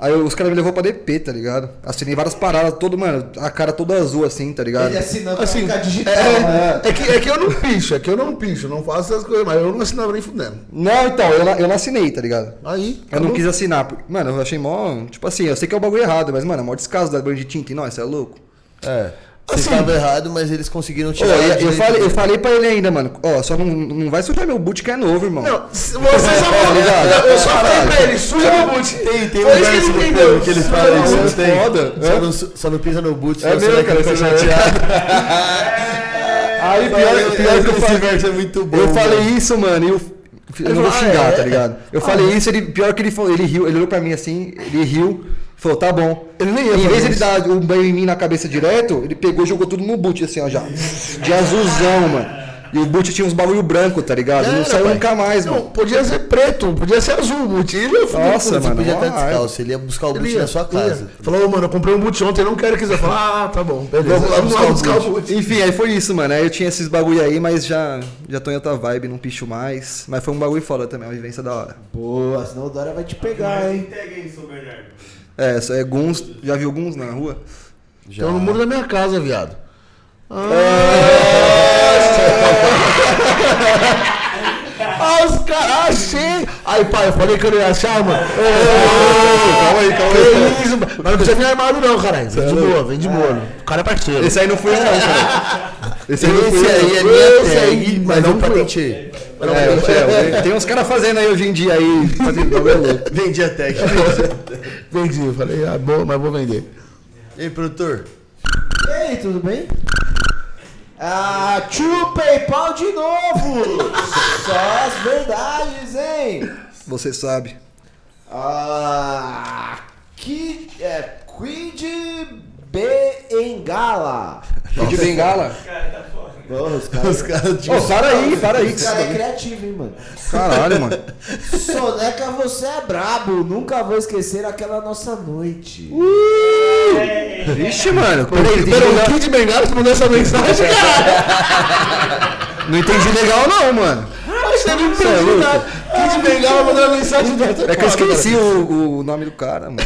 Aí os caras me levou pra DP, tá ligado? Assinei várias paradas, todo, mano, a cara toda azul assim, tá ligado? Ele assinou pra Assim, ficar digital. né? é, é, que, é que eu não picho, é que eu não picho, não faço essas coisas, mas eu não assinava nem fudendo. Não, então, eu, não- eu não assinei, tá ligado? Aí, Eu não quis assinar. porque- Mano, eu achei mó. Tipo assim, eu sei que é o bagulho errado, mas, mano, é mó descaso da tinta em nós, você é louco? É. Você Assim- estava errado, mas eles conseguiram tirar. eu, eu falei, eu falei pra ele ainda, mano, ó, só não, não vai sujar meu boot que é novo, irmão. Não, você só falou, ligado? eu só falei pra ele, suja meu boot. Tem, tem um isso que verso ele que eles falam isso, Não, tem? foda. Só não, só não pisa no boot, É você mesmo, vai cara, ficar vai- chateado. Aí pior, pior que eu Esse falei. verso é muito bom. Eu falei isso, mano, e eu, eu não vou xingar, ah, é? tá ligado? Eu falei isso, ele, pior que ele falou, ele riu, ele olhou pra mim assim, ele riu, falou, tá bom. Ele nem ia Em vez de ele dar um banho em mim na cabeça direto, ele pegou e jogou tudo no boot, assim, ó, já. De azulzão, mano. E o boot tinha uns bagulho branco, tá ligado? não Era, saiu pai. nunca mais, Não, mano. podia ser preto, podia ser azul. O boot ele ia fuder Nossa, tudo. mano. Podia mó estar raiva. descalço, ele ia buscar o boot ia, na sua casa. Falou, "Ô, mano, eu comprei um boot ontem, eu não quero quiser. Falou, ah, tá bom, beleza. Vamos lá buscar o boot. Enfim, aí foi isso, mano. Aí eu tinha esses bagulho aí, mas já, já tô em outra vibe, não picho mais. Mas foi um bagulho foda também, uma vivência da hora. Boa, senão o Dória vai te pegar, hein? Tag aí, São Bernardo. É, isso é Guns. Já viu Guns na rua? Estão no muro da minha casa, viado. Ah, os caras, achei! Aí, pai, eu falei que eu não ia achar, mano. calma aí, calma aí. Que isso, mano. Mas não precisa vir armado, não, caralho. Vem de boa, vem de boa. O cara é parceiro. Esse aí não eu, não, cara. Esse aí não fui Esse aí é minha Esse aí, tag, mas não patenteei. É, é, tem uns caras fazendo aí hoje em dia aí, fazendo. Vendi a tag. Vendi, eu falei, ah, boa, mas vou vender. E aí, produtor? E aí, tudo bem? Ah, tio PayPal de novo! Só as verdades, hein? Você sabe. Ah, que é Quid Bengala. De bengala? Porra, os caras. Os caras de Ô, para aí, para aí. Esse cara é criativo, hein, mano? Caralho, mano. Soneca, você é brabo. Nunca vou esquecer aquela nossa noite. Vixe, mano. Peraí, Pera, entendi o. Kid Bengala te mandou essa mensagem, cara. Não entendi legal, não, mano. Você não é entendeu nada. Kid Bengala mandou uma mensagem dessa. É que eu esqueci o, o nome do cara, mano.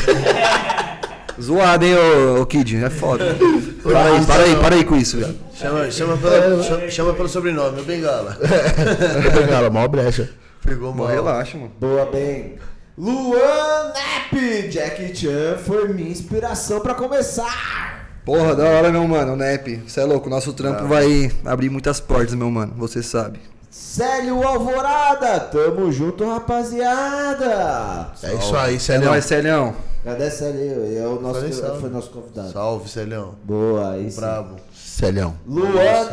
Zoado, hein, ô, ô Kid? É foda. Para aí, para aí, para aí com isso, velho. Chama, chama, pela- chama, chama pelo sobrenome, o Bengala. Bengala, mó brecha. Pegou mal. Relaxa, mano. Boa, bem. Luan Nap, Jack Chan foi minha inspiração pra começar. Porra, da hora, meu mano. O Nep, você é louco. Nosso trampo vai abrir muitas portas, meu mano. Você sabe. Célio Alvorada, tamo junto, rapaziada. É isso aí, É Célio. nóis, Celhão. Cadê Célio? É o nosso, Falei salve. foi nosso convidado. Salve, Celhão. Boa, aí sim. Brabo. Célio. Luan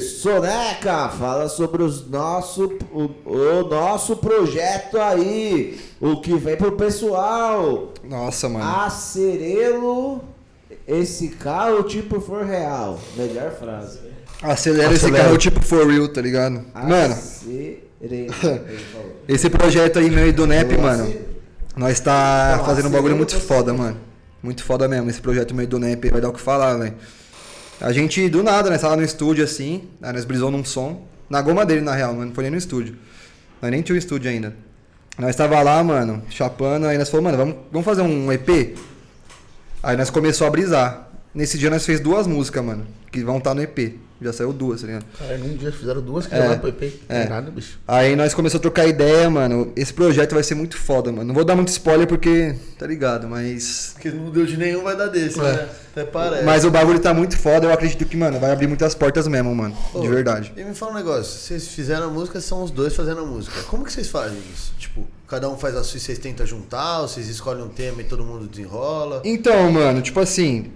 Soneca, fala sobre os nosso, o, o nosso projeto aí, o que vem pro pessoal. Nossa, mano. Acerelo, esse carro tipo for real. Melhor frase. Acelera esse Acelera. carro tipo for real, tá ligado? Mano, falou. esse projeto aí meu e do Nep, mano. Nós tá fazendo um bagulho muito foda, mano. Muito foda mesmo. Esse projeto meio do NEP vai dar o que falar, velho. A gente, do nada, nós tava no estúdio assim, aí nós brisou num som. Na goma dele, na real, não foi nem no estúdio. Nós nem tinha o estúdio ainda. Nós tava lá, mano, chapando, aí nós falamos, mano, vamos, vamos fazer um EP? Aí nós começou a brisar. Nesse dia nós fez duas músicas, mano, que vão estar no EP. Já saiu duas, tá ligado? Cara, num dia fizeram duas que É. já vai pro EP. É. Nada, bicho. Aí nós começamos a trocar ideia, mano. Esse projeto vai ser muito foda, mano. Não vou dar muito spoiler porque, tá ligado, mas. Porque não deu de nenhum, vai dar desse, É. né? Até parece. Mas o bagulho tá muito foda, eu acredito que, mano, vai abrir muitas portas mesmo, mano. De Ô, verdade. E me fala um negócio, vocês fizeram a música, são os dois fazendo a música. Como que vocês fazem isso? Tipo, cada um faz a sua e vocês tentam juntar, ou vocês escolhem um tema e todo mundo desenrola? Então, mano, tipo assim.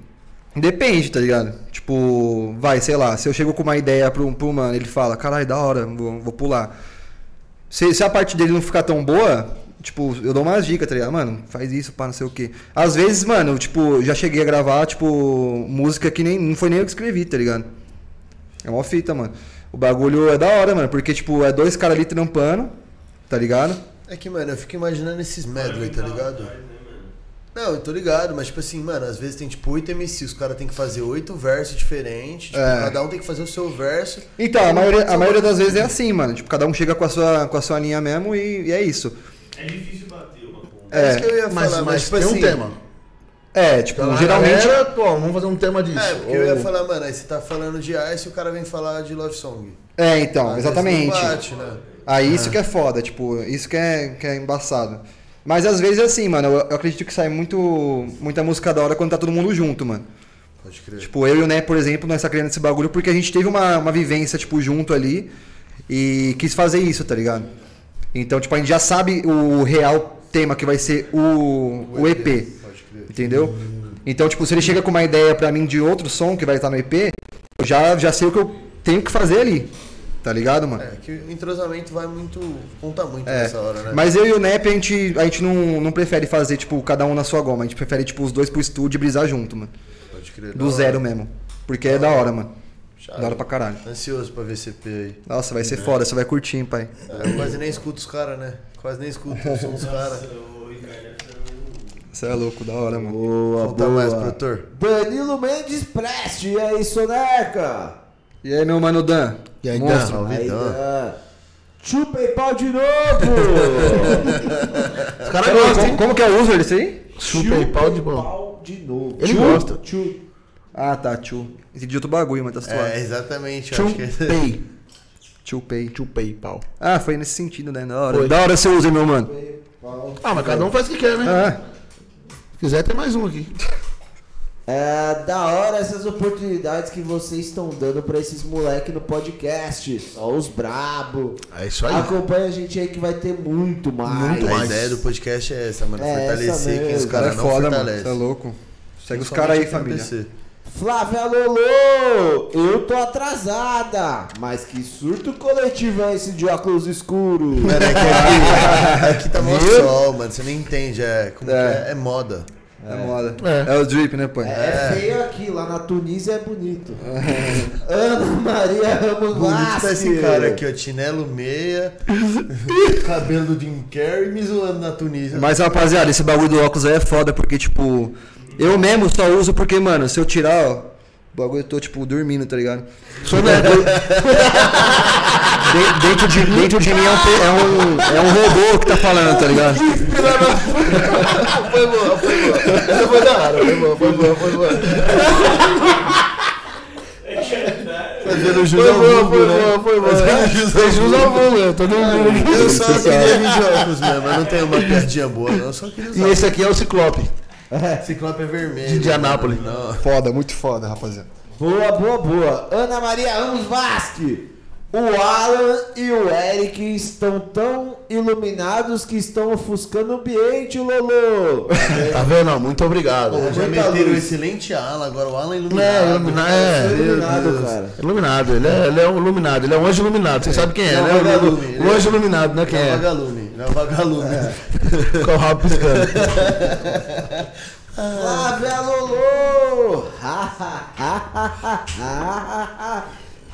Depende, tá ligado? Tipo, vai, sei lá, se eu chego com uma ideia pro, pro mano, ele fala, caralho, da hora, vou, vou pular. Se, se a parte dele não ficar tão boa, tipo, eu dou umas dicas, tá ligado? Mano, faz isso, pá, não sei o quê. Às vezes, mano, tipo, já cheguei a gravar, tipo, música que nem, não foi nem eu que escrevi, tá ligado? É uma fita, mano. O bagulho é da hora, mano, porque, tipo, é dois caras ali trampando, tá ligado? É que, mano, eu fico imaginando esses medley, tá ligado? Não, eu tô ligado, mas tipo assim, mano, às vezes tem tipo 8 MC, os caras tem que fazer oito versos diferentes, tipo, É. cada um tem que fazer o seu verso. Então, a maioria, a maioria das vezes é assim, mano. Tipo, cada um chega com a sua, com a sua linha mesmo e, e é isso. É difícil bater uma com É, isso É, que eu ia Mas, falar, mas, mas, tipo tem assim. um tema. é tipo, Então, a geralmente. galera, pô, vamos fazer um tema disso. É, porque eu ia Ou- falar, mano, aí você tá falando de Ice e o cara vem falar de Love Song. É, então, Às vezes exatamente. bate, né? Aí isso que é foda, tipo, isso que é, que é embaçado. Mas às vezes é assim, mano, eu, eu acredito que sai muito, muita música da hora quando tá todo mundo junto, mano. Pode crer. Tipo, eu e o Né, por exemplo, nós tá criando esse bagulho porque a gente teve uma, uma vivência, tipo, junto ali e quis fazer isso, tá ligado? Então, tipo, a gente já sabe o real tema que vai ser o, o EP. Pode crer. Entendeu? Então, tipo, se ele chega com uma ideia pra mim de outro som que vai estar no EP, eu já, já sei o que eu tenho que fazer ali. Tá ligado, mano? É, que o entrosamento vai muito. conta muito É, nessa hora, né? Mas eu e o Nep, a gente, a gente não, não prefere fazer, tipo, cada um na sua goma. A gente prefere, tipo, os dois pro estúdio e brisar junto, mano. Pode crer. Do hora. zero mesmo. Porque é da hora, mano. Chave. Da hora pra caralho. Ansioso pra ver CP aí. Nossa, vai ser foda, você vai curtir, hein, pai. É, eu quase nem escuto os caras, né? Quase nem escuto o som dos caras. Ricardo Você é louco, da hora, mano. Boa, Conta mais, produtor. Danilo Mendes Preste, e aí, Soneca? E aí, meu mano Dan? E aí, Monstro. Dan? Aí, Dan. Chupa e pau de novo! Os caras Como, gostam, hein? como que é o user desse aí? Chupa e pau de bom. pau de novo. Ele Chu- gosta. chu- Ah, tá, tchu. Entendi outro bagulho, mas tá É, suave. exatamente. Eu acho que é... Chupei. Chupei. Chupei, pau. Ah, foi nesse sentido, né? Da hora. Foi. Da hora seu user, meu mano. Ah, mas cada um faz o que quer, né? Ah, Se quiser, tem mais um aqui. É da hora essas oportunidades que vocês estão dando pra esses moleque no podcast. Só os brabo. É isso aí. Acompanha a gente aí que vai ter muito mais. Muito A mais. ideia do podcast é essa, mano. É fortalecer essa quem os mesmo. o cara é caras não foda, mano. fortalecem. Você é louco. Segue os caras aí, família. PC. Flávia Lolo, eu tô atrasada, mas que surto coletivo é esse de óculos escuros? Mano, é que aqui, aqui tá mó sol, mano. Você nem entende. É, como É. que é? É moda. É, moda. É. É. o drip, né, pai? É, feio aqui, lá na Tunísia é bonito. Ana Maria Ramos Bonito tá esse cara aqui, ó. Chinelo meia, cabelo do Jim Carrey me zoando na Tunísia. Mas, rapaziada, esse bagulho do óculos aí é foda, porque, tipo, eu mesmo só uso porque, mano, se eu tirar, ó, o bagulho eu tô, tipo, dormindo, tá ligado? Dentro, de, dentro de mim é um, é, um, é um robô que tá falando, tá ligado? Foi boa, foi boa. Essa foi da hora. Foi boa, foi boa, foi boa. Fazendo jus Foi ao boa, vulgo, foi né? boa, foi jus ao vulgo, eu tô dormindo aqui. Eu só queria de óculos mesmo, eu não tenho uma piadinha boa, não. Eu só queria E esse aqui é o Ciclope. Ciclope é vermelho. De Indianápolis. Não. Foda, muito foda, rapaziada. Boa, boa, boa. Ana Maria Ramos Vasque. O Alan e o Eric estão tão iluminados que estão ofuscando o ambiente, Lolo. Tá vendo? Muito obrigado. Pô, já meteram luz. excelente Alan, agora o Alan iluminado. É, iluminado, é. Iluminado, Deus. cara. Iluminado, ele é, ele é um iluminado, ele é um anjo iluminado. Você sabe quem é, é um né? O, o é- anjo iluminado, né? Quem Ele é é? vagalume. É. Com o rabo piscando. Flávia Lolo.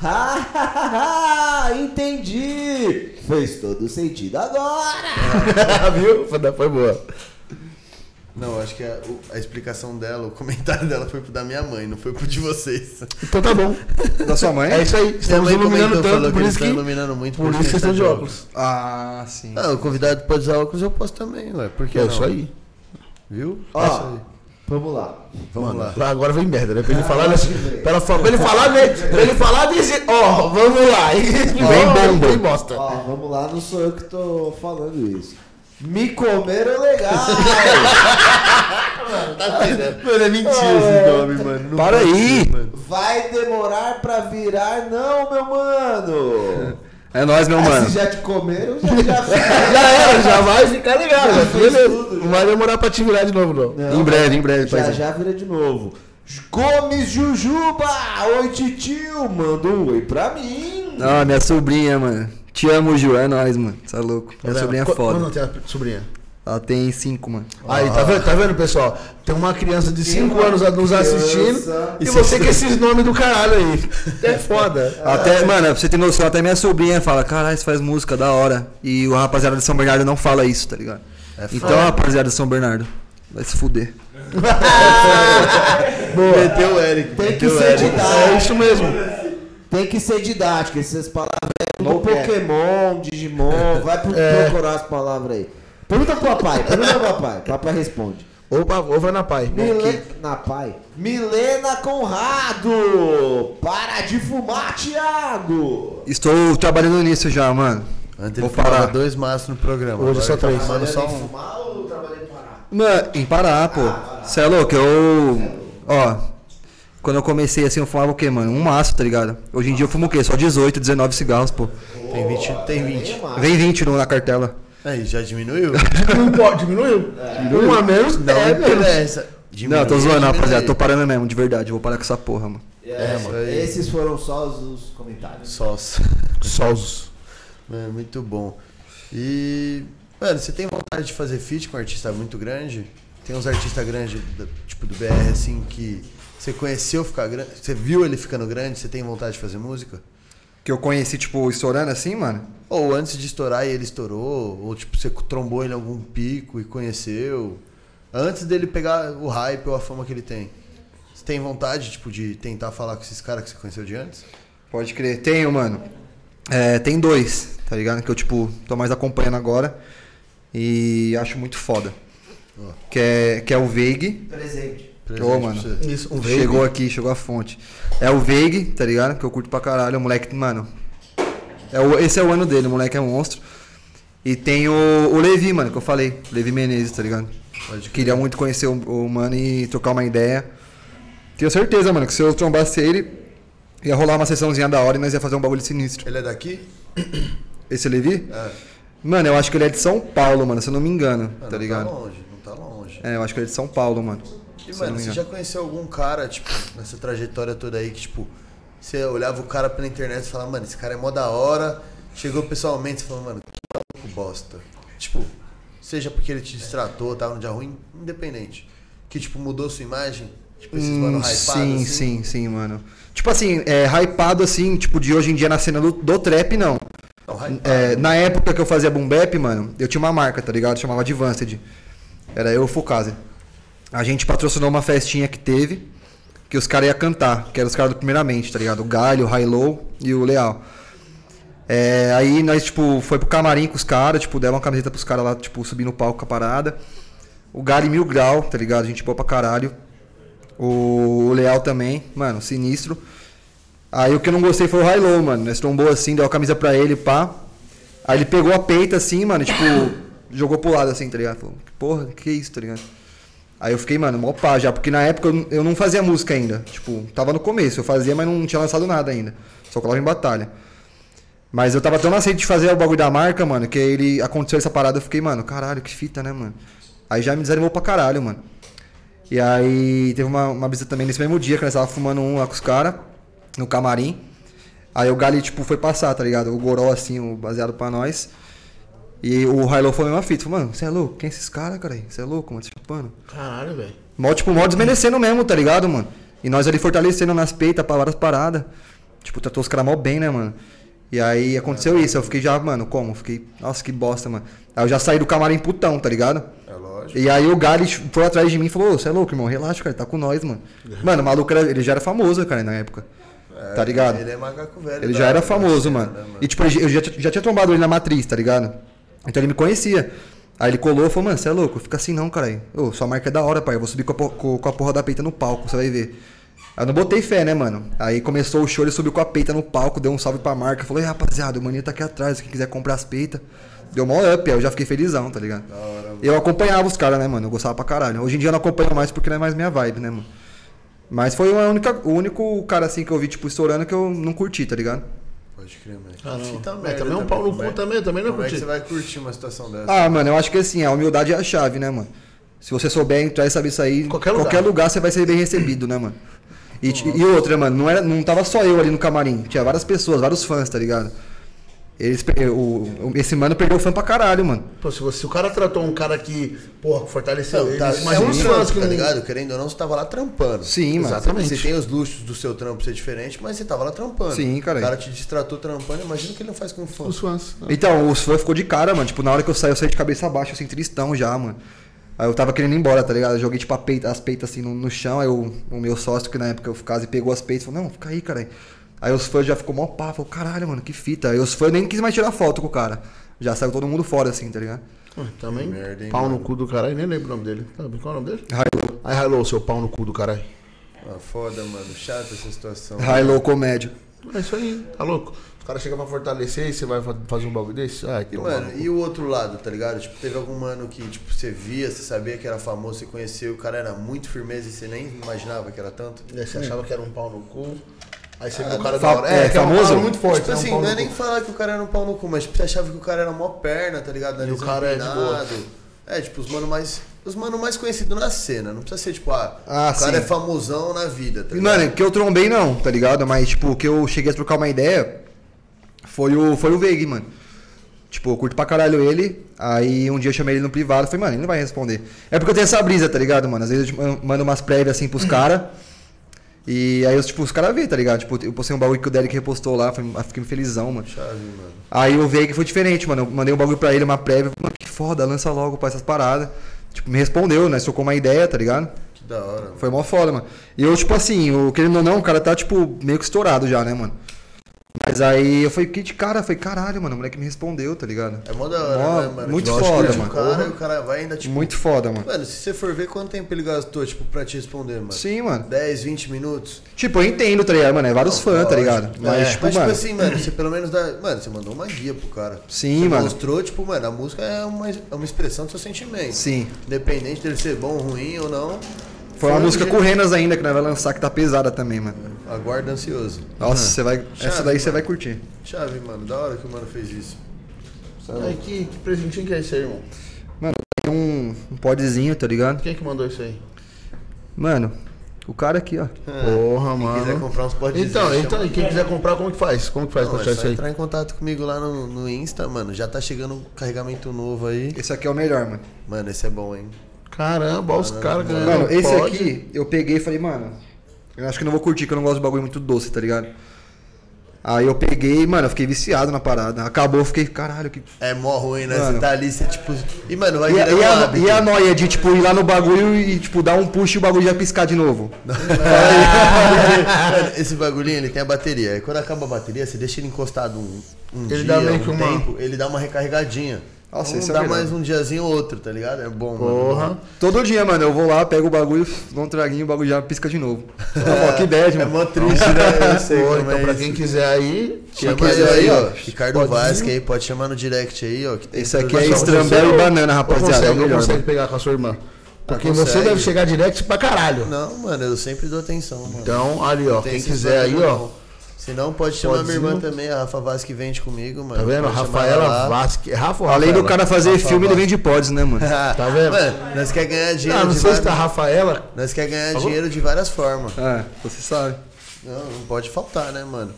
Entendi. Fez todo sentido agora. Viu? Foi boa. Não, acho que a, a explicação dela, o comentário dela foi pro da minha mãe, não foi pro de vocês. Então tá bom. Da sua mãe? É isso aí. Minha Estamos mãe iluminando comentou, falou tanto, por que isso eles que. estão iluminando muito Por isso que vocês estão de óculos. Ah, sim. Ah, o convidado pode usar óculos, eu posso também, ué. Por que É não? isso aí. Viu? Ó. É isso aí. Vamos lá. Vamos lá. Lá agora vem merda, né? Pra ele falar, né? Pra, pra ele falar, né? Pra ele falar desse. Ó, vamos lá. Vem bomba. Vem bosta. Ó, vamos lá, não sou eu que tô falando isso. Me comeram legal. Mano, é mentira esse nome, mano. Não Para aí. mano. Vai demorar pra virar, não, meu mano. É nóis, meu Aí, mano. se já te comeram, já já Já era, já vai ficar. Já Já tudo, Não vai demorar pra te virar de novo, não. Não, Em breve, em breve, Já já vira de novo. Gomes Jujuba! Oi, titio! Manda um oi pra mim! Ah, minha sobrinha, mano. Te amo, Ju. É nóis, mano. Você é louco. Minha sobrinha é foda. Quando tem a sobrinha? Ela tem cinco, mano. Aí, tá vendo, tá vendo, pessoal? Tem uma criança de 5 uma anos nos assistindo e você com esses nomes do caralho aí. É foda. Até, mano, pra você ter noção, até minha sobrinha fala, caralho, você faz música da hora. E o rapaziada de São Bernardo não fala isso, tá ligado? então, rapaziada de São Bernardo, vai se fuder. Meteu o Eric. Tem que ser didático. É isso mesmo. Tem que ser didático. Essas palavras é quer. Pokémon, Digimon. Vai pro- procurar as palavras aí. Pergunta pro papai, pergunta pro papai. Papai responde. Ou, ou vai na pai. Mile... Na pai. Milena Conrado! Para de fumar, Thiago! Estou trabalhando nisso já, mano. Antes Vou parar. dois maços no programa. Hoje só tá três. fumando só um. fumar ou trabalhando em parar? Mano, em Pará, pô. Você é louco? Eu. Ó. Quando eu comecei assim, eu fumava o quê, mano? Um maço, tá ligado? Hoje em dia eu fumo o quê? Só 18, 19 cigarros, pô. Tem 20. Tem 20. Vem 20 no- na cartela. Aí, já diminuiu? Não pode, diminuiu? Um a menos? Não é menos. interessa. não, eu tô zoando, Diminuiu. rapaziada. Tô parando mesmo, de verdade. Eu vou parar com essa porra, mano. É, isso aí. esses foram só os, os comentários. Sós. Sós. Mano, muito bom. E, mano, você tem vontade de fazer feat com um artista muito grande? Tem uns artistas grandes, da- tipo do BR, assim, que você conheceu ficar grande, você viu ele ficando grande, você tem vontade de fazer música? Que eu conheci, tipo, estourando assim, mano. Ou antes de estourar e ele estourou, ou tipo, você trombou ele em algum pico e conheceu. Antes dele pegar o hype ou a fama que ele tem. Você tem vontade, tipo, de tentar falar com esses caras que você conheceu de antes? Pode crer. Tenho, mano. É, tem dois, tá ligado? Que eu, tipo, tô mais acompanhando agora. E acho muito foda. Que é, que é o Veig. Presente. Ô, mano. Isso, um Chegou veio. aqui, chegou a fonte. É o Veig, tá ligado? Que eu curto pra caralho. O moleque, mano. É o, esse é o ano dele, o moleque é monstro. E tem o, o Levi, mano, que eu falei. Levi Menezes, tá ligado? Queria muito conhecer o, o mano e trocar uma ideia. Tenho certeza, mano, que se eu trombasse ele, ia rolar uma sessãozinha da hora e nós ia fazer um bagulho sinistro. Ele é daqui? Esse Levi? É. Mano, eu acho que ele é de São Paulo, mano, se eu não me engano, Ah, tá não ligado? tá longe, não tá longe. É, eu acho que ele é de São Paulo, mano. E, mano, você já conheceu algum cara, tipo, nessa trajetória toda aí, que, tipo, você olhava o cara pela internet e falava, mano, esse cara é mó da hora. Chegou pessoalmente e falou, mano, que maluco bosta. Tipo, seja porque ele te distratou, tava no dia ruim, independente. Que, tipo, mudou sua imagem. Tipo, esses mano Hum, hypados, sim, assim. sim, sim, mano. Tipo assim, é, hypado assim, tipo, de hoje em dia na cena do, do trap, não. Não. É, na época que eu fazia boom bap, mano, eu tinha uma marca, tá ligado? Chamava Advanced. Era eu e o Fukazi. A gente patrocinou uma festinha que teve, que os caras iam cantar, que eram os caras do Primeiramente, tá ligado? O Galho, o High Low e o Leal. É, aí nós, tipo, foi pro camarim com os caras, tipo, deram uma camiseta pros caras lá, tipo, subir no palco com a parada. O Galho Mil Grau, tá ligado? A gente boa pra caralho. O, Leal também, mano, sinistro. Aí o que eu não gostei foi o High Low, mano. Nós trombou assim, deu a camisa pra ele, pá. Aí ele pegou a peita assim, mano, e, tipo, jogou pro lado assim, tá ligado? Falou, porra, que isso, tá ligado? Aí eu fiquei, mano, mó pá já, porque na época eu, eu não fazia música ainda. Tipo, tava no começo, eu fazia, mas não tinha lançado nada ainda. Só colava em batalha. Mas eu tava tão sede de fazer o bagulho da marca, mano, que ele aconteceu essa parada, eu fiquei, mano, caralho, que fita, né, mano? Aí já me desanimou pra caralho, mano. E aí teve uma, uma brisa também nesse mesmo dia, que nós tava fumando um lá com os caras, no camarim. Aí o Gali, tipo, foi passar, tá ligado? O Goró, assim, o baseado pra nós. E o Hilo foi a mesma fita. Falou, mano, você é louco? Quem é esses caras, cara? Você é louco, mano? Você chupando? Caralho, velho. Mó, tipo, mó desmerecendo mesmo, tá ligado, mano? E nós ali fortalecendo nas peitas pra várias paradas. Tipo, tratou os caras mó bem, né, mano? E aí aconteceu isso. Eu fiquei já, mano, como? Fiquei, nossa, que bosta, mano. Aí eu já saí do camarim putão, tá ligado? É lógico. E aí o Gali foi atrás de mim e falou, você é louco, irmão, relaxa, cara, tá com nós, mano. Mano, o maluco, ele já era famoso, cara, na época. tá ligado? Ele é macaco velho. Ele já era famoso, cena, mano. né, E tipo, ele- eu já, já tinha trombado ele na matriz, tá ligado? Então ele me conhecia. Aí ele colou e falou, mano, você é louco? Fica assim não, caralho. Ô, sua marca é da hora, pai. Eu vou subir com a, com, com a porra da peita no palco, você vai ver. Aí eu não botei fé, né, mano? Aí começou o show, ele subiu com a peita no palco, deu um salve pra marca. Falou, ei, rapaziada, o maninho tá aqui atrás, quem quiser comprar as peitas. Deu mó up, aí eu já fiquei felizão, tá ligado? eu acompanhava os caras, né, mano? Eu gostava pra caralho. Hoje em dia eu não acompanho mais porque não é mais minha vibe, né, mano? Mas foi única, o único cara assim que eu vi, tipo, estourando que eu não curti, tá ligado? Pode crer, mano. Ah, não. Fita É, merda também é um pau no cu é- também, também não Como é que curti. você vai curtir uma situação dessa? Ah, mano, eu acho que assim, a humildade é a chave, né, mano? Se você souber entrar e saber sair, Qualquer qualquer, lugar. lugar. você vai ser bem recebido, né, mano? E, e outra, mano, não, era, não tava só eu ali no camarim, tinha várias pessoas, vários fãs, tá ligado? Eles, o, o- esse mano perdeu fã pra caralho, mano. Pô, se, você, se o cara tratou um cara que, porra, fortaleceu Não, ele, tá, imagina é um os fãs que tá não... ligado? Querendo ou não, você tava lá trampando. Sim, mano. Exatamente. Você tem os luxos do seu trampo ser diferente, mas você tava lá trampando. Sim, cara. O cara te distratou trampando, imagina o que ele não faz com o fã. Os fãs. Então, os fãs ficou de cara, mano. Tipo, na hora que eu saí, eu saí de cabeça baixa, assim, tristão já, mano. Aí eu tava querendo ir embora, tá ligado? Eu joguei, tipo, a peita, as peitas assim no, no chão. Aí o, o meu sócio, que na época eu ficava e pegou as peitas, falou, não, fica aí, cara. Aí os fãs já ficou mó pá, falou, caralho, mano, que fita. Aí os fãs nem quis mais tirar foto com o cara. Já saiu todo mundo fora, assim, tá ligado? Também, merda, hein, pau mano. no cu do caralho, nem lembro o nome dele. Tá, Qual é o nome dele? High Aí, hello, seu pau no cu do caralho. Ah, foda, mano. Chata essa situação. High Low Comédia. É isso aí, tá louco? Os caras chegam pra fortalecer e você vai fa- fazer um bagulho desse? Ai, E, mano, e o outro lado, tá ligado? Tipo, teve algum mano que, tipo, você via, você sabia que era famoso, você conheceu, o cara era muito firmeza e você nem imaginava que era tanto? E aí você achava que era um pau no cu. Aí você viu o cara fa- da hora. é, que é uma famoso? palavra muito forte. tipo né? Um assim, não é nem falar que o cara era um pau no cu, mas tipo, você achava que o cara era mó perna, tá ligado? Nariz o cara é de boa. É, tipo, os mano mais os mano mais conhecidos na cena. Não precisa ser tipo, ah, Ah, o cara sim. é famosão na vida, tá E, ligado? Mano, que eu trombei não, tá ligado? Mas, tipo, que eu cheguei a trocar uma ideia foi o, foi o Veig, mano. Tipo, eu curto pra caralho ele. Aí um dia eu chamei ele no privado. Falei, mano, ele não vai responder. É porque eu tenho essa brisa, tá ligado, mano? Às vezes eu mando umas prévias assim pros caras. E aí, eu, tipo, os caras vê, tá ligado? Tipo, eu postei um bagulho que o Derek repostou lá. Foi, eu fiquei felizão, mano. Chave, mano. Aí o Veig foi diferente, mano. Eu mandei um bagulho pra ele, uma prévia. Mano, que foda, lança logo pra essas paradas. Tipo, me respondeu, né? Socou uma ideia, tá ligado? Que da hora, mano. Foi mó foda, mano. E eu, tipo assim, o, querendo ou não, o cara tá, tipo, meio que estourado já, né, mano? Mas aí eu que de cara? Falei, caralho, mano, o moleque me respondeu, tá ligado? É mó da hora, né, mano? muito Tipo, foda, mano. O cara, o cara vai ainda, tipo... Muito foda, mano. Mano, se você for ver quanto tempo ele gastou, tipo, pra te responder, mano. Sim, mano. 10, 20 minutos. Tipo, eu entendo, tá ligado, mano? É vários fãs, tá ligado? Mas, É. tipo, Mas, mano. tipo assim, mano, você pelo menos dá. Mano, você mandou uma guia pro cara. Sim, você mano. mostrou, tipo, mano, a música é uma, é uma expressão do seu sentimento. Sim. Independente dele ser bom, ruim ou não. Foi uma um música com Renas ainda, que nós vai lançar, que tá pesada também, mano. Aguarda ansioso. Nossa, você vai. Essa Chave, daí você mano. vai curtir. Chave, mano, da hora que o mano fez isso. Aí, que, que presentinho que é esse aí, irmão? Tem um, um podzinho, tá ligado? Quem que mandou isso aí? Mano, o cara aqui, ó. Porra, Quem quiser mano. comprar uns potes Então, então, e quem quiser comprar, como que faz? Como que faz pra achar é isso aí? entrar em contato comigo lá no, no Insta, mano. Já tá chegando um carregamento novo aí. Esse aqui é o melhor, mano. Mano, esse é bom, hein? Caramba, olha os caras ganhando. Mano, esse pod. aqui, eu peguei e falei, mano, eu acho que não vou curtir, que eu não gosto de bagulho muito doce, tá ligado? Aí eu peguei, mano, eu fiquei viciado na parada. Acabou, eu fiquei, caralho, que. É mó ruim, né? Mano. Você tá ali, você tipo. E, mano, vai E, virar um e a, e a noia de, tipo, ir lá no bagulho e, tipo, dar um push e o bagulho já piscar de novo. Esse bagulhinho, ele tem a bateria. Aí quando acaba a bateria, você deixa ele encostado um, um Ele dia, dá meio um que uma- tempo, ele dá uma recarregadinha. Nossa, então é dá o melhor. mais um diazinho ou outro, tá ligado? É bom, Porra. mano. Todo dia, mano, eu vou lá, pego o bagulho, dou um traguinho, o bagulho já pisca de novo. Pô, que bad, É mano. mó triste, né? Eu sei Pô, então, é pra isso. quem quiser aí, Chama ele aí, ó. Ricardo. Vasque aí, pode chamar no direct aí, ó. que tem Esse aqui é só- estrambel e banana, rapaziada. É Consegue, melhor, consegue mano. pegar com a sua irmã. Porque consegue. você deve chegar direct pra caralho. Não, mano, eu sempre dou atenção, mano. Então, ali, ó, quem quiser aí, ó. Não. Se não, pode chamar minha irmã também, a Rafa Vasque vende comigo, mano. Tá vendo? Rafaela. É Rafa Além do cara fazer Rafa filme, ele Vasque. vende pods, né, mano? Tá vendo? Mano, nós quer ganhar dinheiro Ah, não de sei se tá Rafaela. Nós quer ganhar dinheiro de várias formas. É, você sabe. Não, não pode faltar, né, mano?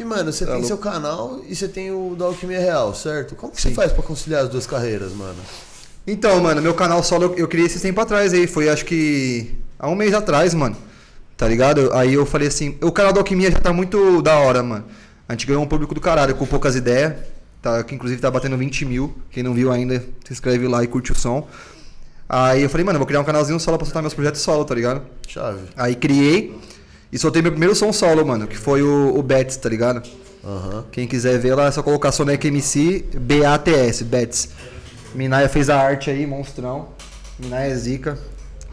E, mano, você Tá tem louco. seu canal e você tem o da Alquimia Real, certo? Como que você faz pra conciliar as duas carreiras, mano? Então, mano, meu canal solo eu criei esse tempo atrás aí. Foi acho que há um mês atrás, mano. Tá ligado? Aí eu falei assim, o canal da Alquimia já tá muito da hora, mano. A gente ganhou um público do caralho, com poucas ideias. Tá, que inclusive tá batendo 20 mil. Quem não viu ainda, se inscreve lá e curte o som. Aí eu falei, mano, eu vou criar um canalzinho solo pra soltar meus projetos solo, tá ligado? Chave. Aí criei e soltei meu primeiro som solo, mano, que foi o, o Bats, tá ligado? Aham. Quem quiser ver lá, é só colocar Sonic MC B-A-T-S, Bats. Minaya fez a arte aí, monstrão. Minaya é zica,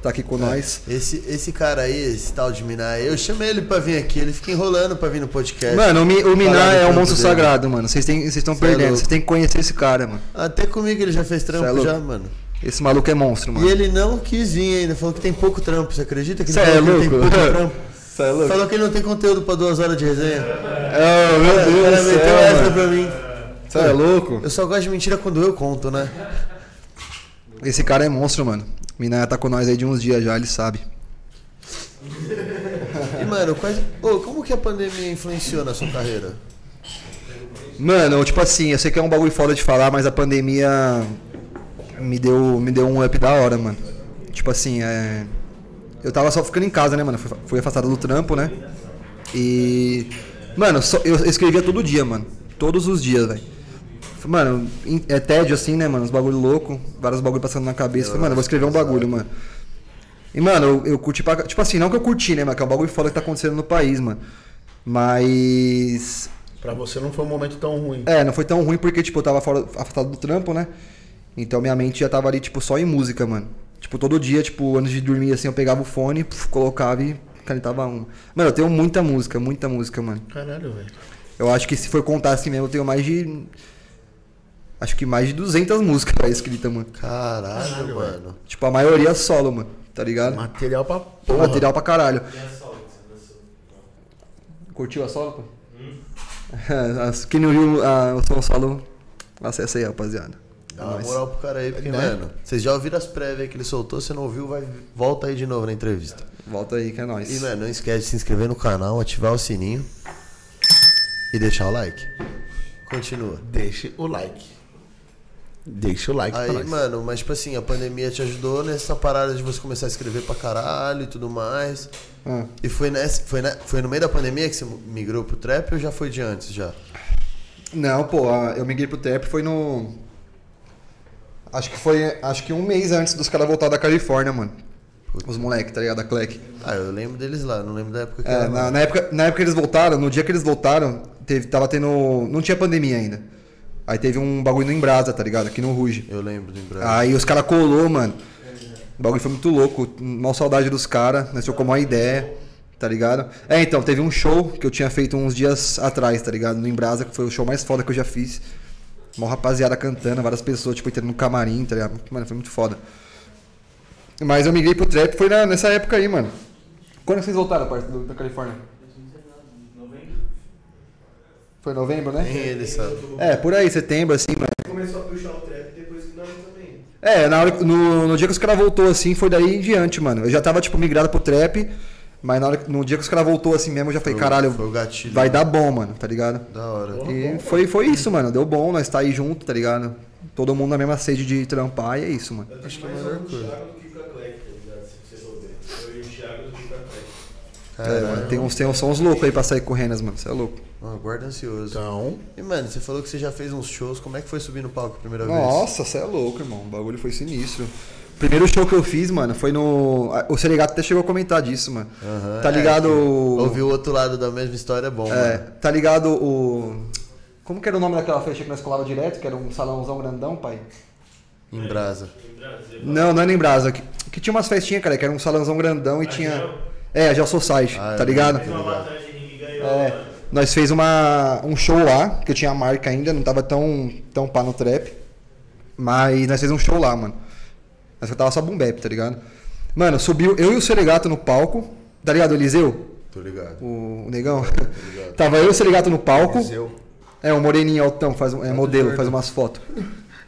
tá aqui com nós. Esse, esse cara aí, esse tal de Minai, eu chamei ele pra vir aqui, ele fica enrolando pra vir no podcast. Mano, o, Mi, o do é um monstro dele. sagrado, mano. Vocês estão é perdendo, louco. vocês têm que conhecer esse cara, mano. Até comigo ele já fez trampo é louco. já, mano. Esse maluco é monstro, mano. E ele não quis vir ainda, falou que tem pouco trampo, você acredita que ele é que ele tem louco? pouco trampo? É louco? Falou que ele não tem conteúdo pra duas horas de resenha. É, meu O cara Deus meteu essa pra mim. Você é louco? Eu só gosto de mentira quando eu conto, né? Esse cara é monstro, mano. Minaya tá com nós aí de uns dias já, ele sabe. E, mano, quais... Ô, como que a pandemia influenciou na sua carreira? Mano, tipo assim, eu sei que é um bagulho foda de falar, mas a pandemia me deu, me deu um up da hora, mano. Tipo assim, é. Eu tava só ficando em casa, né, mano? Fui, fui afastado do trampo, né? E. Mano, só- eu escrevia todo dia, mano. Todos os dias, velho. Mano, é tédio assim, né, mano? Os bagulho louco, vários bagulho passando na cabeça. Falei, mano, eu vou escrever um bagulho, mano. E, mano, eu, eu curti pra. Tipo assim, não que eu curti, né, mano? Que é um bagulho foda que tá acontecendo no país, mano. Mas. Pra você não foi um momento tão ruim. É, não foi tão ruim porque, tipo, eu tava fora, afastado do trampo, né? Então minha mente já tava ali, tipo, só em música, mano. Tipo, todo dia, tipo, antes de dormir, assim, eu pegava o fone, puf, colocava e canetava um. Mano, eu tenho muita música, muita música, mano. Caralho, velho. Eu acho que se for contar assim mesmo, eu tenho mais de. Acho que mais de 200 músicas pra escrita, mano. Caralho, mano. Tipo, a maioria solo, mano. Tá ligado? Material pra porra. Material pra caralho. E a solo que você lançou? Curtiu a solo, pô? As- Quem não viu a, o som solo, acessa aí, rapaziada. Dá uma moral pro cara aí, porque, mano, vocês já ouviram as prévias que ele soltou, você não ouviu, vai, volta aí de novo na entrevista. Volta aí que é nóis. E, mano, não esquece de se inscrever no canal, ativar o sininho e deixar o like. Continua. Deixe o like. Deixa o like pra Aí, nós. mano, mas tipo assim, a pandemia te ajudou nessa parada de você começar a escrever pra caralho e tudo mais. Ah. E foi, nessa, foi, na- foi no meio da pandemia que você migrou pro trap ou já foi de antes já? Não, pô, a- eu migrei pro trap foi no. Acho que foi. Acho que um mês antes dos caras voltar da Califórnia, mano. Os moleques, tá ligado? Da Clec. Ah, eu lembro deles lá, não lembro da época que É, era. na, na época, na época que eles voltaram, no dia que eles voltaram, teve, tava tendo. Não tinha pandemia ainda. Aí teve um bagulho no Embrasa, tá ligado? Aqui no Ruge. Eu lembro do Embraer. Aí os caras colou, mano. O bagulho foi muito louco. Mal saudade dos caras. Nós trocamos uma ideia, tá ligado? É, então, teve um show que eu tinha feito uns dias atrás, tá ligado? No Embrasa, que foi o show mais foda que eu já fiz. Uma rapaziada cantando, várias pessoas, tipo, entrando no camarim, tá ligado? Mano, foi muito foda. Mas eu migrei pro trap, foi na- nessa época aí, mano. Quando vocês voltaram, do- da Califórnia? Foi em novembro, né? Nem ele sabe. É, por aí, setembro, assim, mano. Começou a puxar o trap depois que nós também. É, na hora, no, no dia que os caras voltou assim, foi daí em diante, mano. Eu já tava, tipo, migrado pro trap, mas na hora, no dia que os caras voltou assim mesmo, eu já falei, Foi caralho, foi o gatilho. vai dar bom, mano, tá ligado? Da hora. E foi, foi isso, mano. Deu bom, nós tá aí junto, tá ligado? Todo mundo na mesma sede de trampar e é isso, mano. Acho que é a melhor coisa. Thiago do que com a Clec, tá ligado? Se você souber. Eu e o Thiago do que com a Clec. É, mano, tem uns, tem uns sons loucos aí pra sair correndo, mano. Você é louco. Ah, guarda ansioso. Então, E, mano, você falou que você já fez uns shows. Como é que foi subir no palco a primeira vez? Nossa, você é louco, irmão. O bagulho foi sinistro. Primeiro show que eu fiz, mano, foi no. O Seregato até chegou a comentar disso, mano. Aham, Tá é, ligado? o- Ouvir o outro lado da mesma história é bom, É, mano. tá ligado o. Como que era o nome daquela festa que nós colava direto? Que era um salãozão grandão, pai? Em brasa. Não, não é nem Brasa. Que, que tinha umas festinhas, cara, que era um salãozão grandão e tinha. É, a Gel Society, Ah, tá eu ligado? É, mano. nós fez uma, um show lá, que eu tinha a marca ainda, não tava tão, tão pá no trap. Mas nós fez um show lá, mano. Nós tava só boom bap, tá ligado? Mano, subiu eu e o Seregato no palco, tá ligado, o Eliseu? Tô ligado. O, o negão? tava eu e o Seregato no palco. eu. É, um moreninho altão, faz, um- é modelo, faz umas fotos.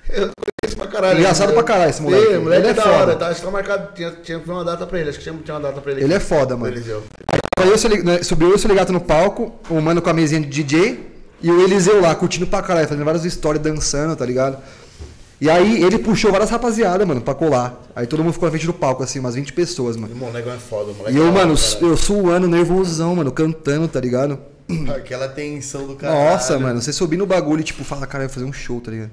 Pra caralho. Engraçado pra caralho esse moleque. Sim, moleque Ele é é da foda. hora, tá? Acho que tá marcado. Tinha, tinha uma data pra ele. Acho que tinha, tinha uma data pra ele. Ele é foda, mano. Eliseu. Eu, né, subiu eu e o no palco, o mano com a mesinha de DJ e o Eliseu lá, curtindo pra caralho, fazendo várias histórias, dançando, tá ligado? E aí ele puxou várias rapaziada, mano, pra colar. Aí todo mundo ficou na frente do palco, assim, umas 20 pessoas, mano. O negão é foda, o moleque. E eu, é mano, caralho. eu suando, nervosão, mano, cantando, tá ligado? Aquela tensão do cara. Nossa, mano, você subir no bagulho e, tipo, fala, cara, eu vou fazer um show, tá ligado?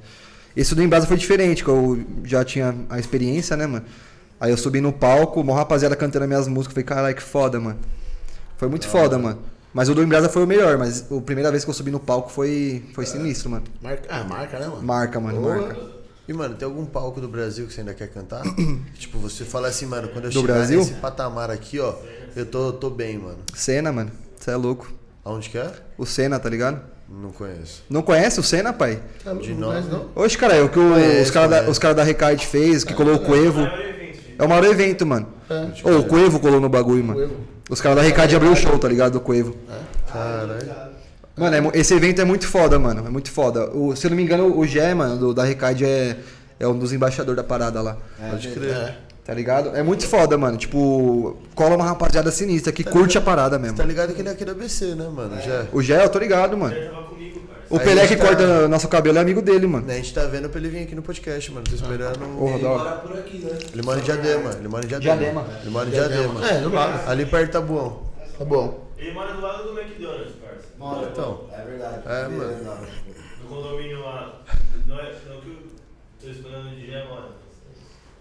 Esse do Embrasa foi diferente, que eu já tinha a experiência, né, mano? Aí eu subi no palco, uma rapaziada cantando as minhas músicas, falei, caralho, que foda, mano. Foi muito foda, mano. Mas o do Embrasa foi o melhor, mas a primeira vez que eu subi no palco foi, foi sinistro, mano. Marca, ah, marca, né, mano? Marca, mano, Boa. marca. E, mano, tem algum palco do Brasil que você ainda quer cantar? Tipo, você fala assim, mano, quando eu Do chegar Brasil? nesse patamar aqui, ó, eu tô, tô bem, mano. Senna, mano, você é louco. Aonde que é? O Senna, tá ligado? Não conheço. Não conhece o Senna, pai? Tá De não nome. conhece, não? Oxe, cara, é o que o- Conheço, os caras da, os cara da Recade fez, que colou o Coevo. Maior evento, gente. É o maior evento, mano. É. Ô, o Coevo colou no bagulho, mano. Coevo. Os caras da Recade abriu o show, tá ligado? Do Coevo. Caralho. Mano, é esse evento é muito foda, mano. É muito foda. O, se eu não me engano, o Gé, mano, do, da Recade é, é um dos embaixadores da parada lá. Pode crer. Tá ligado? É muito foda, mano. Tipo, cola uma rapaziada sinistra que curte a parada mesmo. Tá ligado que ele é aqui da BC, né, mano? Já. O Gé, eu tô ligado, mano. Ele tava comigo, parça. O Pelé que tá- corta nosso cabelo é amigo dele, mano. A gente tá vendo pra ele vir aqui no podcast, mano. Tô esperando. Porra, hora. Mora por aqui, né? Ele mora em Diadema. Ele mora em Diadema. Diadema. Ele mora em Diadema. É, do lado. Ali perto tá bom. Tá bom. Ele mora do lado do McDonald's, parça. Mano, Então. é verdade. É, mano. No condomínio lá. Não é não que eu tô esperando de Gé, mano.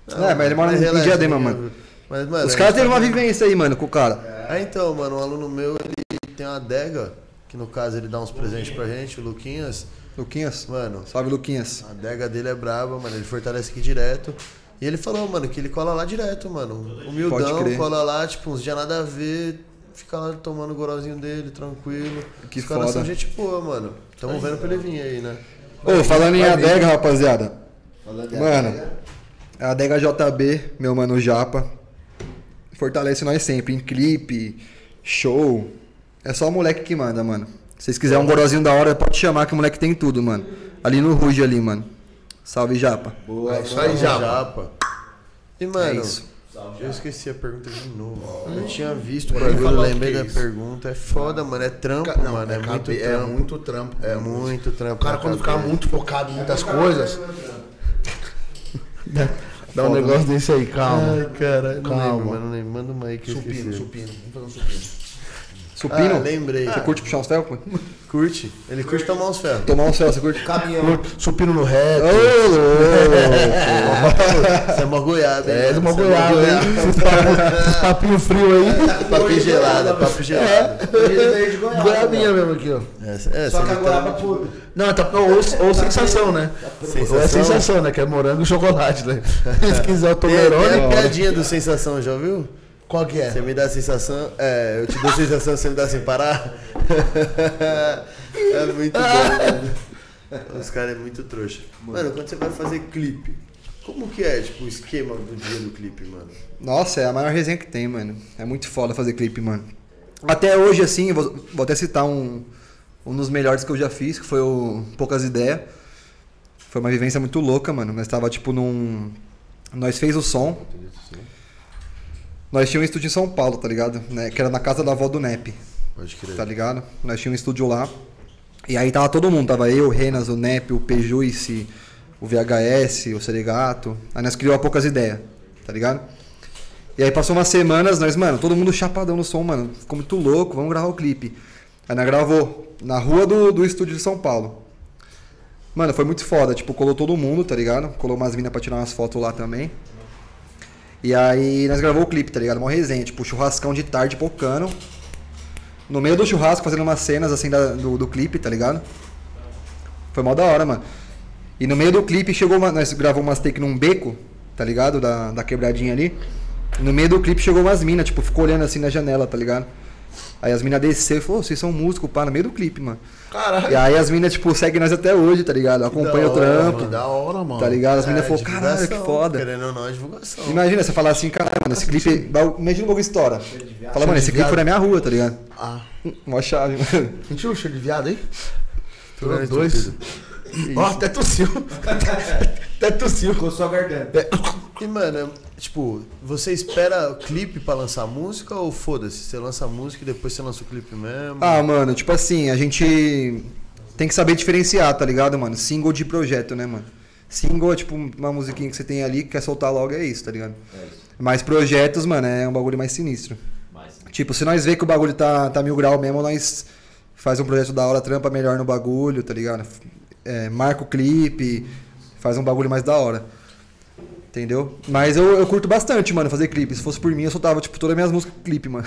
É, mas ele mora Mas em relaxa, Diadema, mano. Mas, mano. Os a caras teve tá uma vivência aí, mano, com o cara. Ah, então, mano, um aluno meu, ele tem uma adega, que no caso ele dá uns presentes pra gente, o Luquinhas. Luquinhas. Mano, Salve, Luquinhas. a adega dele é braba, mano, ele fortalece aqui direto. E ele falou, mano, que ele cola lá direto, mano. Humildão, cola lá, tipo, uns dias nada a ver, fica lá tomando o goralzinho dele, tranquilo. Que Os caras são gente boa, mano. Tamo vendo pra ele vir aí, né? Ô, falando em adega, rapaziada. Falando Mano, adega, a adega JB, meu mano Japa, fortalece nós sempre em clipe, show. É só o moleque que manda, mano. Se vocês quiserem um gorozinho da hora, pode chamar que o moleque tem tudo, mano. Ali no Ruge ali, mano. Salve, Japa. Boa, É isso aí, Japa. Japa. E, mano, É isso. eu esqueci a pergunta de novo. Eu tinha visto o Eu ia bagulho, lembrei é da isso. pergunta. É foda, mano. É trampo, Ca- Não, mano. É, é, muito é trampo. muito trampo. É muito trampo. O cara, quando ficar muito focado em muitas coisas. Dá, um negócio desse aí, calma. Ai, cara, não Calma. lembro, mano. Não lembro. Manda uma aí que eu supino, esqueci. supino. Vamos fazer um supino. Supino? Ah, lembrei. Você curte puxar uns ferros? pô? Curte? Ele curte tomar uns ferros. Tomar uns ferros, você curte? Caminhão. Supino no reto. Você é uma goiaba, hein? É, uma Você goiaba, hein? Esses papinhos frios aí. Papo gelado, papo gelado. Veio de Goiaba. Goiabinha mesmo aqui, ó. É, é, Só que a tá- goiaba podre. Não, tá, ou, ou sensação, né? Ou é sensação, né? Que é morango e chocolate, né? Se quiser o tem Toblerone. a piadinha do sensação, já ouviu? Qual que é? Você me dá a sensação. É, eu te dou a sensação, você me dá sem parar. é muito bom, mano. Os caras é muito trouxa. Mano, quando você vai fazer clipe, como que é, tipo, o esquema do dia do clipe, mano? Nossa, é a maior resenha que tem, mano. É muito foda fazer clipe, mano. Até hoje, assim, vou, vou até citar um, um dos melhores que eu já fiz, que foi o Poucas Ideias. Foi uma vivência muito louca, mano. Nós tava, tipo, num... Nós fez o som. Nós tínhamos um estúdio em São Paulo, tá ligado? Né? Que era na casa da avó do Nep, Pode crer. tá ligado? Nós tínhamos um estúdio lá. E aí tava todo mundo. Tava eu, o Renas, o Nep, o Pejuice, o VHS, o Serigato. Aí nós a Poucas Ideias, tá ligado? E aí passou umas semanas, nós, mano, todo mundo chapadão no som, mano. Ficou muito louco, vamos gravar o clipe. Aí nós gravou na rua do, do estúdio de São Paulo. Mano, foi muito foda. Tipo, colou todo mundo, tá ligado? Colou umas minas pra tirar umas fotos lá também. E aí nós gravou o clipe, tá ligado? Uma resenha, tipo, churrascão de tarde pocando. No meio do churrasco, fazendo umas cenas assim da- do, do clipe, tá ligado? Foi mó da hora, mano. E no meio do clipe chegou uma, nós gravamos umas take num beco, tá ligado? Da, da quebradinha ali. No meio do clipe chegou umas minas, tipo, ficou olhando assim na janela, tá ligado? Aí as minas desceram e falou, "Ô, vocês são músicos, pá, no meio do clipe, mano. Caralho. E aí as minas, tipo, seguem nós até hoje, tá ligado? Acompanha o da hora, trampo, Que da hora, mano. tá ligado? As minas É, falaram, caralho, que foda. Querendo ou não, é divulgação. Imagina você falar assim, caralho, mano, esse clipe. Imagina um pouco história. Fala, mano, esse clipe foi na minha rua, tá ligado? Ah. Mó chave, mano. Sentiu o cheiro de viado aí? Dois. Ó, até tossiu. até tossiu. Coçou a garganta. E, mano, tipo, você espera o clipe pra lançar música ou foda-se? Você lança a música e depois você lança o clipe mesmo? Ah, mano, tipo assim, a gente tem que saber diferenciar, tá ligado, mano? Single de projeto, né, mano? Single é tipo uma musiquinha que você tem ali que quer soltar logo, é isso, tá ligado? Mas projetos, mano, é um bagulho mais sinistro. Mas, Tipo, se nós vê que o bagulho tá, tá mil grau mesmo, nós faz um projeto da hora, trampa melhor no bagulho, tá ligado? É, marca o clipe, faz um bagulho mais da hora. Entendeu? Mas eu, eu curto bastante, mano, fazer clipe. Se fosse por mim, eu soltava, tipo, todas as minhas músicas clipe, mano.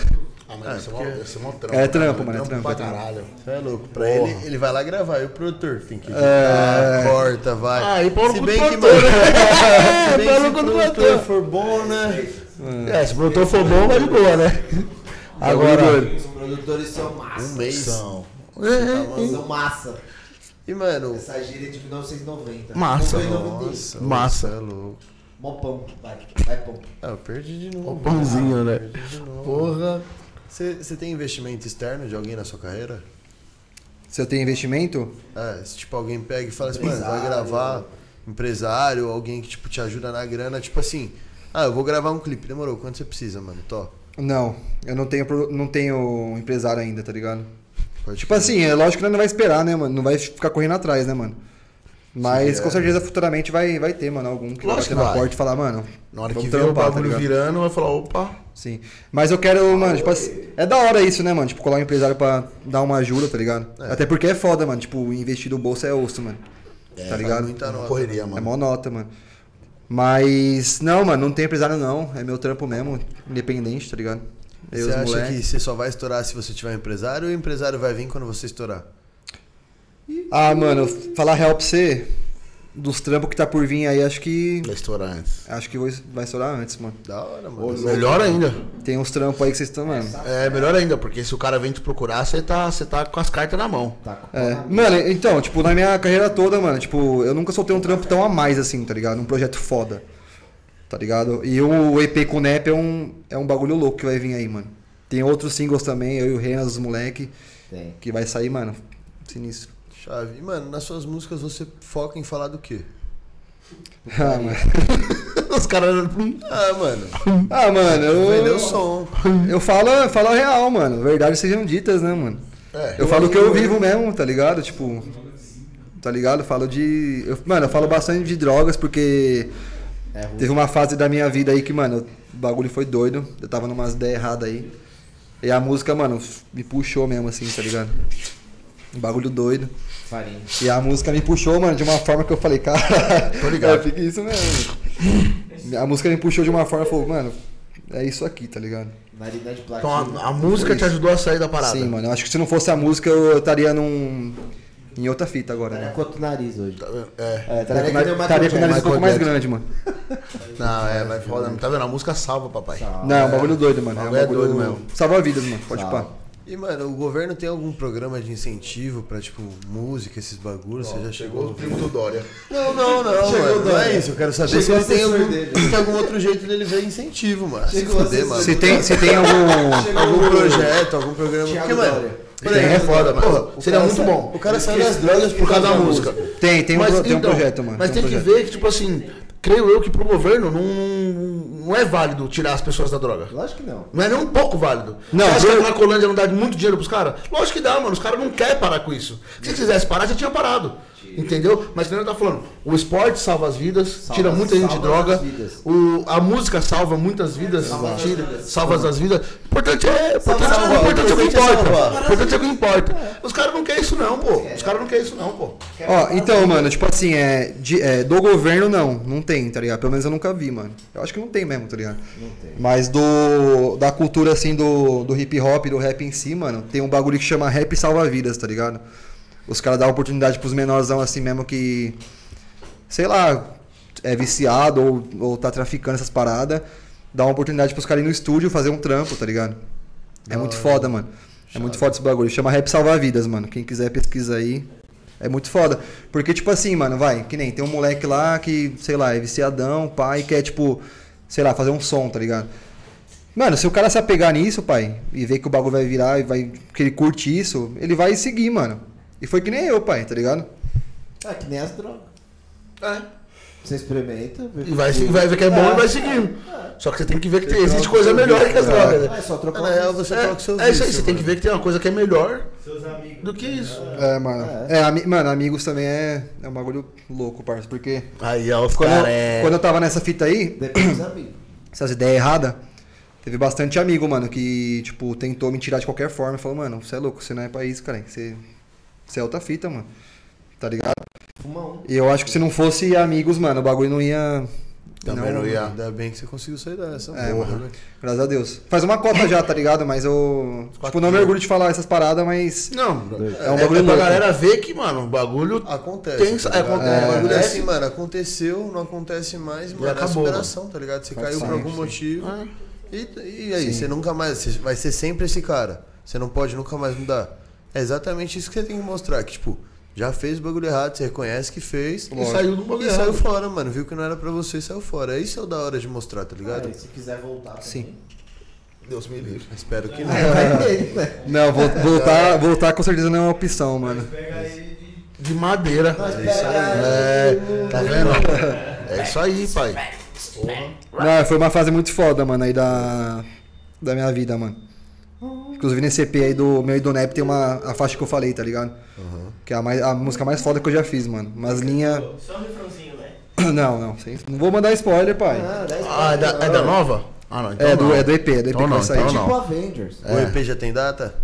Ah, mas esse é mó- esse é mó trampo. É trampo, cara. mano, é trampo, pra é trampo. caralho. Você é louco. Pra Porra. ele, ele vai lá gravar. E o produtor tem que É. corta, vai. Ah, e Paulo Se bem o que, produtor, mano, né? se bem que se o produtor produtor. for bom, né? É, se o produtor for bom, vai de boa, né? Agora. os produtores são massa. Um mês. São. São massa. E, mano, Essa gíria é de 1990. Massa. Não foi em 91. nossa, Massa. É louco. Mó pão. Vai, vai pão. Ah, eu perdi de novo. O pãozinho, né? Perdi de novo. Porra. Você tem investimento externo de alguém na sua carreira? Se eu tenho investimento, É, se tipo alguém pega e fala assim, mano, vai gravar empresário, alguém que tipo te ajuda na grana, tipo assim, ah, eu vou gravar um clipe, demorou, quanto você precisa, mano? Tô. não. Eu não tenho, não tenho empresário ainda, tá ligado? Pode Tipo assim, é lógico que não vai esperar, né, mano? Não vai ficar correndo atrás, né, mano? Mas Sim, com é. certeza futuramente vai, vai ter, mano, algum que vai Lógico bater que na vai. porta e falar, mano. Na hora que vê o tá bagulho ligado? virando, vai falar, opa. Sim. Mas eu quero, mano, tipo assim, é da hora isso, né, mano? Tipo, colar um empresário pra dar uma ajuda, tá ligado? É. Até porque é foda, mano. Tipo, investir do bolso é osso, mano. tá Faz ligado? muita nota. Correria, É mano. mó nota, mano. Mas, não, mano, não tem empresário não. É meu trampo mesmo, independente, tá ligado? Eu, Você acha moleque. que você só vai estourar se você tiver um empresário ou o empresário vai vir quando você estourar? Ah, mano, falar real pra você, dos trampos que tá por vir aí, acho que. Vai estourar antes. Acho que vai estourar antes, mano. Da hora, mano. Melhor ainda. Tem uns trampos aí que vocês estão, mano. É, melhor ainda, porque se o cara vem te procurar, você tá, você tá com as cartas na mão. Tá com É. Mano, então, tipo, na minha carreira toda, mano, tipo, eu nunca soltei um trampo tão a mais assim, tá ligado? Um projeto foda. Tá ligado? E o EP com o Nep é um, é um bagulho louco que vai vir aí, mano. Tem outros singles também, eu e o Renas, os moleque, Tem. que vai sair, mano. Sinistro. Chave. E, mano, nas suas músicas você foca em falar do quê? Ah, mano. Os caras. Ah, mano. Ah, mano, Vendeu eu. som. Eu falo, eu falo a real, mano. Verdades sejam ditas, né, mano? É. Eu falo o que eu vivo mesmo, tá ligado? Tipo. Tá ligado? Eu falo de. eu- mano, eu falo bastante de drogas porque. Teve uma fase da minha vida aí que, mano, o bagulho foi doido. Eu tava numas ideias erradas aí. E a música, mano, me puxou mesmo, assim, tá ligado? Um bagulho doido. Farinha. E a música me puxou, mano, de uma forma que eu falei, cara. Tô ligado. É, fica isso mesmo. A música me puxou de uma forma, falou, mano, é isso aqui, tá ligado? Narina de Então a, a música te ajudou a sair da parada. Sim, mano. Eu acho que se não fosse a música, eu estaria num. Em outra fita agora, Tá né? quanto o nariz hoje. Tá vendo? É. É, Estaria com, que estaria com o nariz um pouco mais grande, mano. Não, é, vai foda. Tá vendo? A música salva, papai. Não, é um bagulho doido, mano. É um bagulho é doido mesmo. Salva vidas, mano. Pode Salva. pá. E, mano, o governo tem algum programa de incentivo pra, tipo, música, esses bagulhos? Você já chegou? Chegou o primo do Dória. Não, não, não, Chegou mano. o Não é Dória. isso. Eu quero saber Chegou se tem algum, dele. se tem algum outro jeito dele ver incentivo, mano. Se Chegou fuder, assessor mano. Se tem, se tem algum. Algum projeto, algum programa. Thiago Porque, mano, Dória. Por Tem, é foda, mano. porra, Seria muito bom. O cara saiu das drogas Por causa da música. Tem, tem um, Mas, tem um então, projeto, mano. Mas tem, um que projeto. ver que, tipo assim, creio eu que pro governo não, não é válido tirar as pessoas da droga. Lógico que não. Não é nem um pouco válido. Não, Você acha eu- que a Cracolândia não dá muito dinheiro pros caras? Lógico que dá, mano. Os caras não querem parar com isso. Se quisesse parar, já tinha parado. Entendeu? Mas eu tá falando, o esporte salva as vidas, tira muita gente de salva droga. as vidas. O, a música salva muitas vidas, tira, salva as vidas. O importante é, o importante, o importante é o que o é importa. O importante é o que importa. Os caras não querem isso não, pô. Os caras não querem isso não, pô. Ó, então, mano, tipo assim, é, de- é, do governo não, não tem, tá ligado? Pelo menos eu nunca vi, mano. Eu acho que não tem mesmo, tá ligado? Não tem. Mas do da cultura assim do, do hip hop, do rap em si, mano, tem um bagulho que chama rap salva vidas, tá ligado? Os caras dão oportunidade pros menorzão assim mesmo que sei lá, é viciado ou, ou tá traficando essas paradas, dá uma oportunidade pros caras ir no estúdio fazer um trampo, tá ligado? É muito foda, mano. É muito foda esse bagulho. Chama Rap Salva Vidas, mano. Quem quiser pesquisa aí. É muito foda. Porque, tipo assim, mano, vai, que nem tem um moleque lá que, sei lá, é viciadão, pai, quer, tipo, sei lá, fazer um som, tá ligado? Mano, se o cara se apegar nisso, pai, e ver que o bagulho vai virar e vai. que ele curte isso, ele vai seguir, mano. E foi que nem eu, pai, tá ligado? É que nem as drogas. É. Você experimenta. vê E vai, que- vai ver que é bom e vai seguindo. Só que você tem que ver que tem, existe coisa melhor que as drogas. Ah, né? é só trocar real, você troca o seu É, é isso aí, você tem que ver que tem uma coisa que é melhor Seus amigos. do que isso. É, mano. É, ami- mano, amigos também é, é um bagulho louco, parça. Porque Aí, ó, os quando, caras eu, é. quando eu tava nessa fita aí, Depende dos amigos. essas ideias erradas, teve bastante amigo, mano, que, tipo, tentou me tirar de qualquer forma. Falou, mano, você é louco, você não é pra isso, cara. Você, você é outra fita, mano. Tá ligado? Fuma um. E eu acho que se não fosse amigos, mano, o bagulho não ia. Também não ia. Ainda bem que você conseguiu sair dessa. É, porra, mano. né? Graças a Deus. Faz uma cota já, tá ligado? Mas eu. Tipo, não me orgulho de falar essas paradas, mas. Não, É é, um é, bagulho pra louco. galera ver que, mano, o bagulho Acontece. Tem- tá é, acontece. O bagulho é É. assim, mano, aconteceu, não acontece mais, mano. acabou, é superação, tá ligado? Você caiu por sim, algum sim. motivo. É. E, e aí, você nunca mais. Você vai ser sempre esse cara. Você não pode nunca mais mudar. É exatamente isso que você tem que mostrar. Que, tipo, já fez o bagulho errado, você reconhece que fez. E saiu do bagulho E saiu fora, mano. Viu que não era pra você e saiu fora. Isso é o da hora de mostrar, tá ligado? Aí, se quiser voltar. Sim. Deus me livre. Espero que não. Não, vol- voltar, voltar com certeza não é uma opção, mano. Pega ele de. De madeira. É, tá vendo? É isso aí, pai. Não, foi uma fase muito foda, mano, aí da, da minha vida, mano. Inclusive nesse EP aí do meu e do Nep tem uma a faixa que eu falei, tá ligado? Que é a, mais, a música mais foda que eu já fiz, mano. Umas linhas. Só um refrãozinho, né? Não, não. sem- Não vou mandar spoiler, pai. Ah, é da, é da nova? Ah, não. Então É do, não. é do EP, é do EP Então que não, vai sair. então não. Tipo Avengers. O EP já tem data?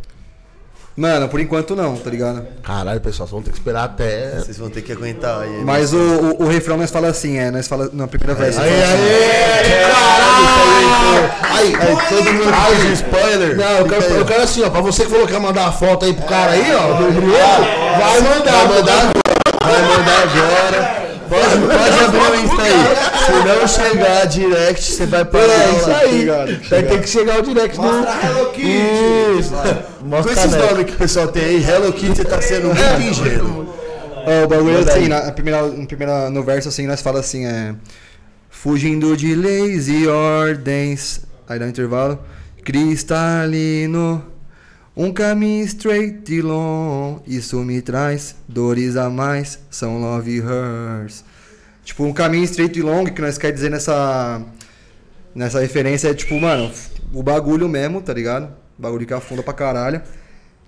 Mano, por enquanto não, tá ligado? Caralho, pessoal, vocês vão ter que esperar até. Vocês vão ter que aguentar aí. Mas o, o, o refrão nós fala assim, é, nós fala na primeira verso. Aí, fala assim, aí, caralho! Aí, todo mundo faz spoiler. Não, eu quero, eu quero assim, ó, pra você que falou que ia mandar a foto aí pro cara aí, ó, do vai mandar, vai mandar Vai mandar agora. Pode, pode abrir o Insta aí. Se não chegar direct, você vai parar. É isso lá. aí. Vai ter que chegar o direct do. Mostra Hello Kitty. Isso. Com Mostra esses nomes que o pessoal tem aí, Hello Kitty tá sendo muito ingênuo. É, o bagulho é assim, na, na primeira, na primeira, no verso assim, nós fala assim, é... Fugindo de leis e ordens, aí dá um intervalo, cristalino, um caminho straight e long, isso me traz dores a mais, são love hurts. Tipo, um caminho estreito e longo, que nós quer dizer nessa, nessa referência é tipo, mano, o bagulho mesmo, tá ligado? O bagulho que afunda pra caralho.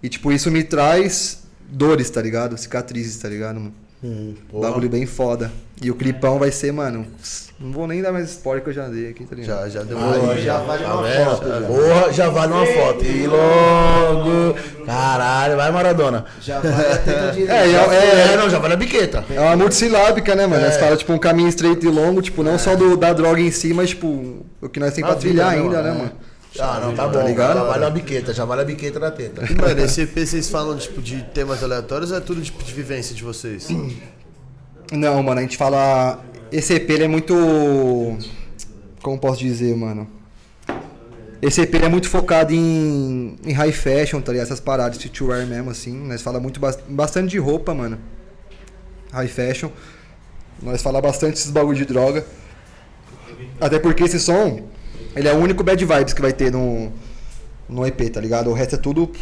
E tipo, isso me traz dores, tá ligado? Cicatrizes, tá ligado, mano? Hum, Bagulho bem foda. E o clipão vai ser, mano. Não vou nem dar mais spoiler que eu já dei aqui, tá ligado? Já, já deu Aí, já vale uma vendo? foto, já. Porra, já vale uma foto. E logo. Caralho, vai Maradona. Já vai a teta direita. É, Já é, É, não, já vale a biqueta. É uma multissilábica, né, mano? Nós fala, tipo, um caminho estreito e longo, tipo, não só do, da droga em si, mas, tipo, o que nós temos pra vida, trilhar né, ainda, né, mano? Ah, não, tá Tá bom. ligado? Já vale a biqueta, já vale a biqueta da teta. E, mano, esse EP vocês falam, tipo, de temas aleatórios ou é tudo tipo de vivência de vocês? Não, mano, a gente fala. Esse EP é muito. Como posso dizer, mano? Esse EP é muito focado em, em high fashion, tá ligado? Essas paradas, streetwear mesmo, assim. Nós fala muito bas- bastante de roupa, mano. High fashion. Nós fala bastante esses bagulho de droga. Até porque esse som, ele é o único bad vibes que vai ter no, no EP, tá ligado? O resto é tudo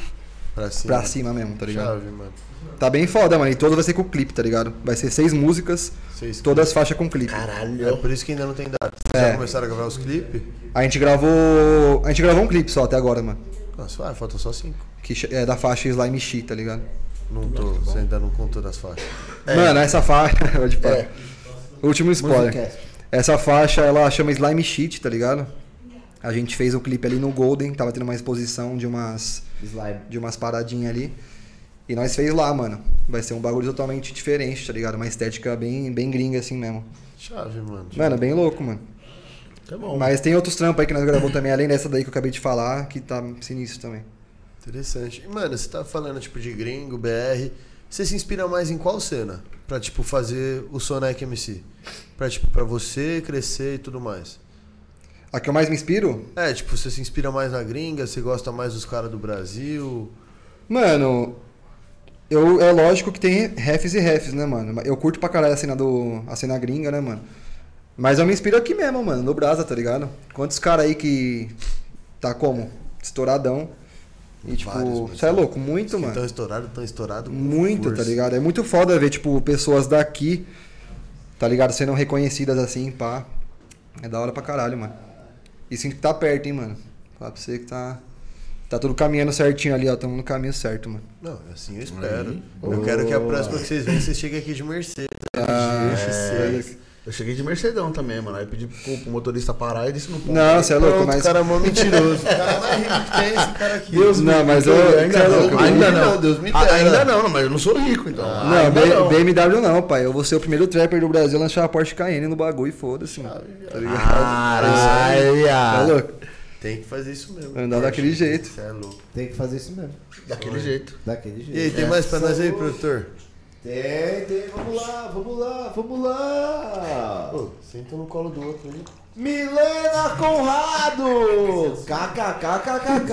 Pra cima. pra cima mesmo, tá ligado? Chave, mano. Tá bem foda, mano. E todo vai ser com clipe, tá ligado? Vai ser seis músicas, Vocês... todas faixas com clipe. É Caralho. por isso que ainda não tem data. Vocês É. já começaram a gravar os clipes? A gente gravou. A gente gravou um clipe só até agora, mano. Nossa, ah, falta só cinco. Que é da faixa Slime She, tá ligado? Não tô, você ainda não contou das faixas. Mano, essa faixa. Pode parar. É. Último spoiler. Musicast. Essa faixa ela chama Slime Sheet, tá ligado? A gente fez o clipe ali no Golden, tava tendo uma exposição de umas. Slime. de umas paradinhas ali. E nós fez lá, mano. Vai ser um bagulho totalmente diferente, tá ligado? Uma estética bem, bem gringa assim mesmo. Chave, mano. Mano, bem louco, mano. Tá bom. Mas tem outros trampos aí que nós gravamos também, além dessa daí que eu acabei de falar, que tá sinistro também. Interessante. E, mano, você tá falando, tipo, de gringo, BR. Você se inspira mais em qual cena? Pra, tipo, fazer o Sonic MC? Pra, tipo, pra você crescer e tudo mais. A que eu mais me inspiro? É, tipo, você se inspira mais na gringa, você gosta mais dos caras do Brasil. Mano, eu, é lógico que tem refs e refs, né, mano? Eu curto pra caralho a cena, do, a cena gringa, né, mano? Mas eu me inspiro aqui mesmo, mano, no Brasa, tá ligado? Quantos caras aí que tá como? Estouradão. E tipo, você é louco, muito, mano. Tão estourado, tão estourado. Muito, força. tá ligado? É muito foda ver, tipo, pessoas daqui, tá ligado? Sendo reconhecidas assim, pá. É da hora pra caralho, mano. E sinto que tá perto, hein, mano. Fala pra você que tá. Tá tudo caminhando certinho ali, ó. Tamo no caminho certo, mano. Não, assim eu espero. Eu quero que a próxima que vocês venham, vocês cheguem aqui de Mercedes. Ah, GX6. Eu cheguei de Mercedão também, mano. Aí pedi pro, pro motorista parar e disse no ponto. Não, você é louco, Pronto, mas. o cara é mó mentiroso. O cara mais rico que tem esse cara aqui. Deus não, mas eu. ainda é não, louco, ainda eu- não. Deus me dera. Ainda não, não, mas eu não sou rico, então. Não, ainda B- não. BMW não, pai. Eu vou ser o primeiro trapper do Brasil a lançar a Porsche Cayenne no bagulho e foda-se, mano. Tá ligado? Caralho, Tá viado. louco? Tem que fazer isso mesmo. Andar daquele jeito. Você é louco. Tem que fazer isso mesmo. Daquele jeito. Daquele jeito. E aí, tem mais pra nós aí, produtor? Tem, tem. Vamos lá, vamos lá, vamos lá. Pô, senta no colo do outro aí. Milena Conrado! KKKKKK!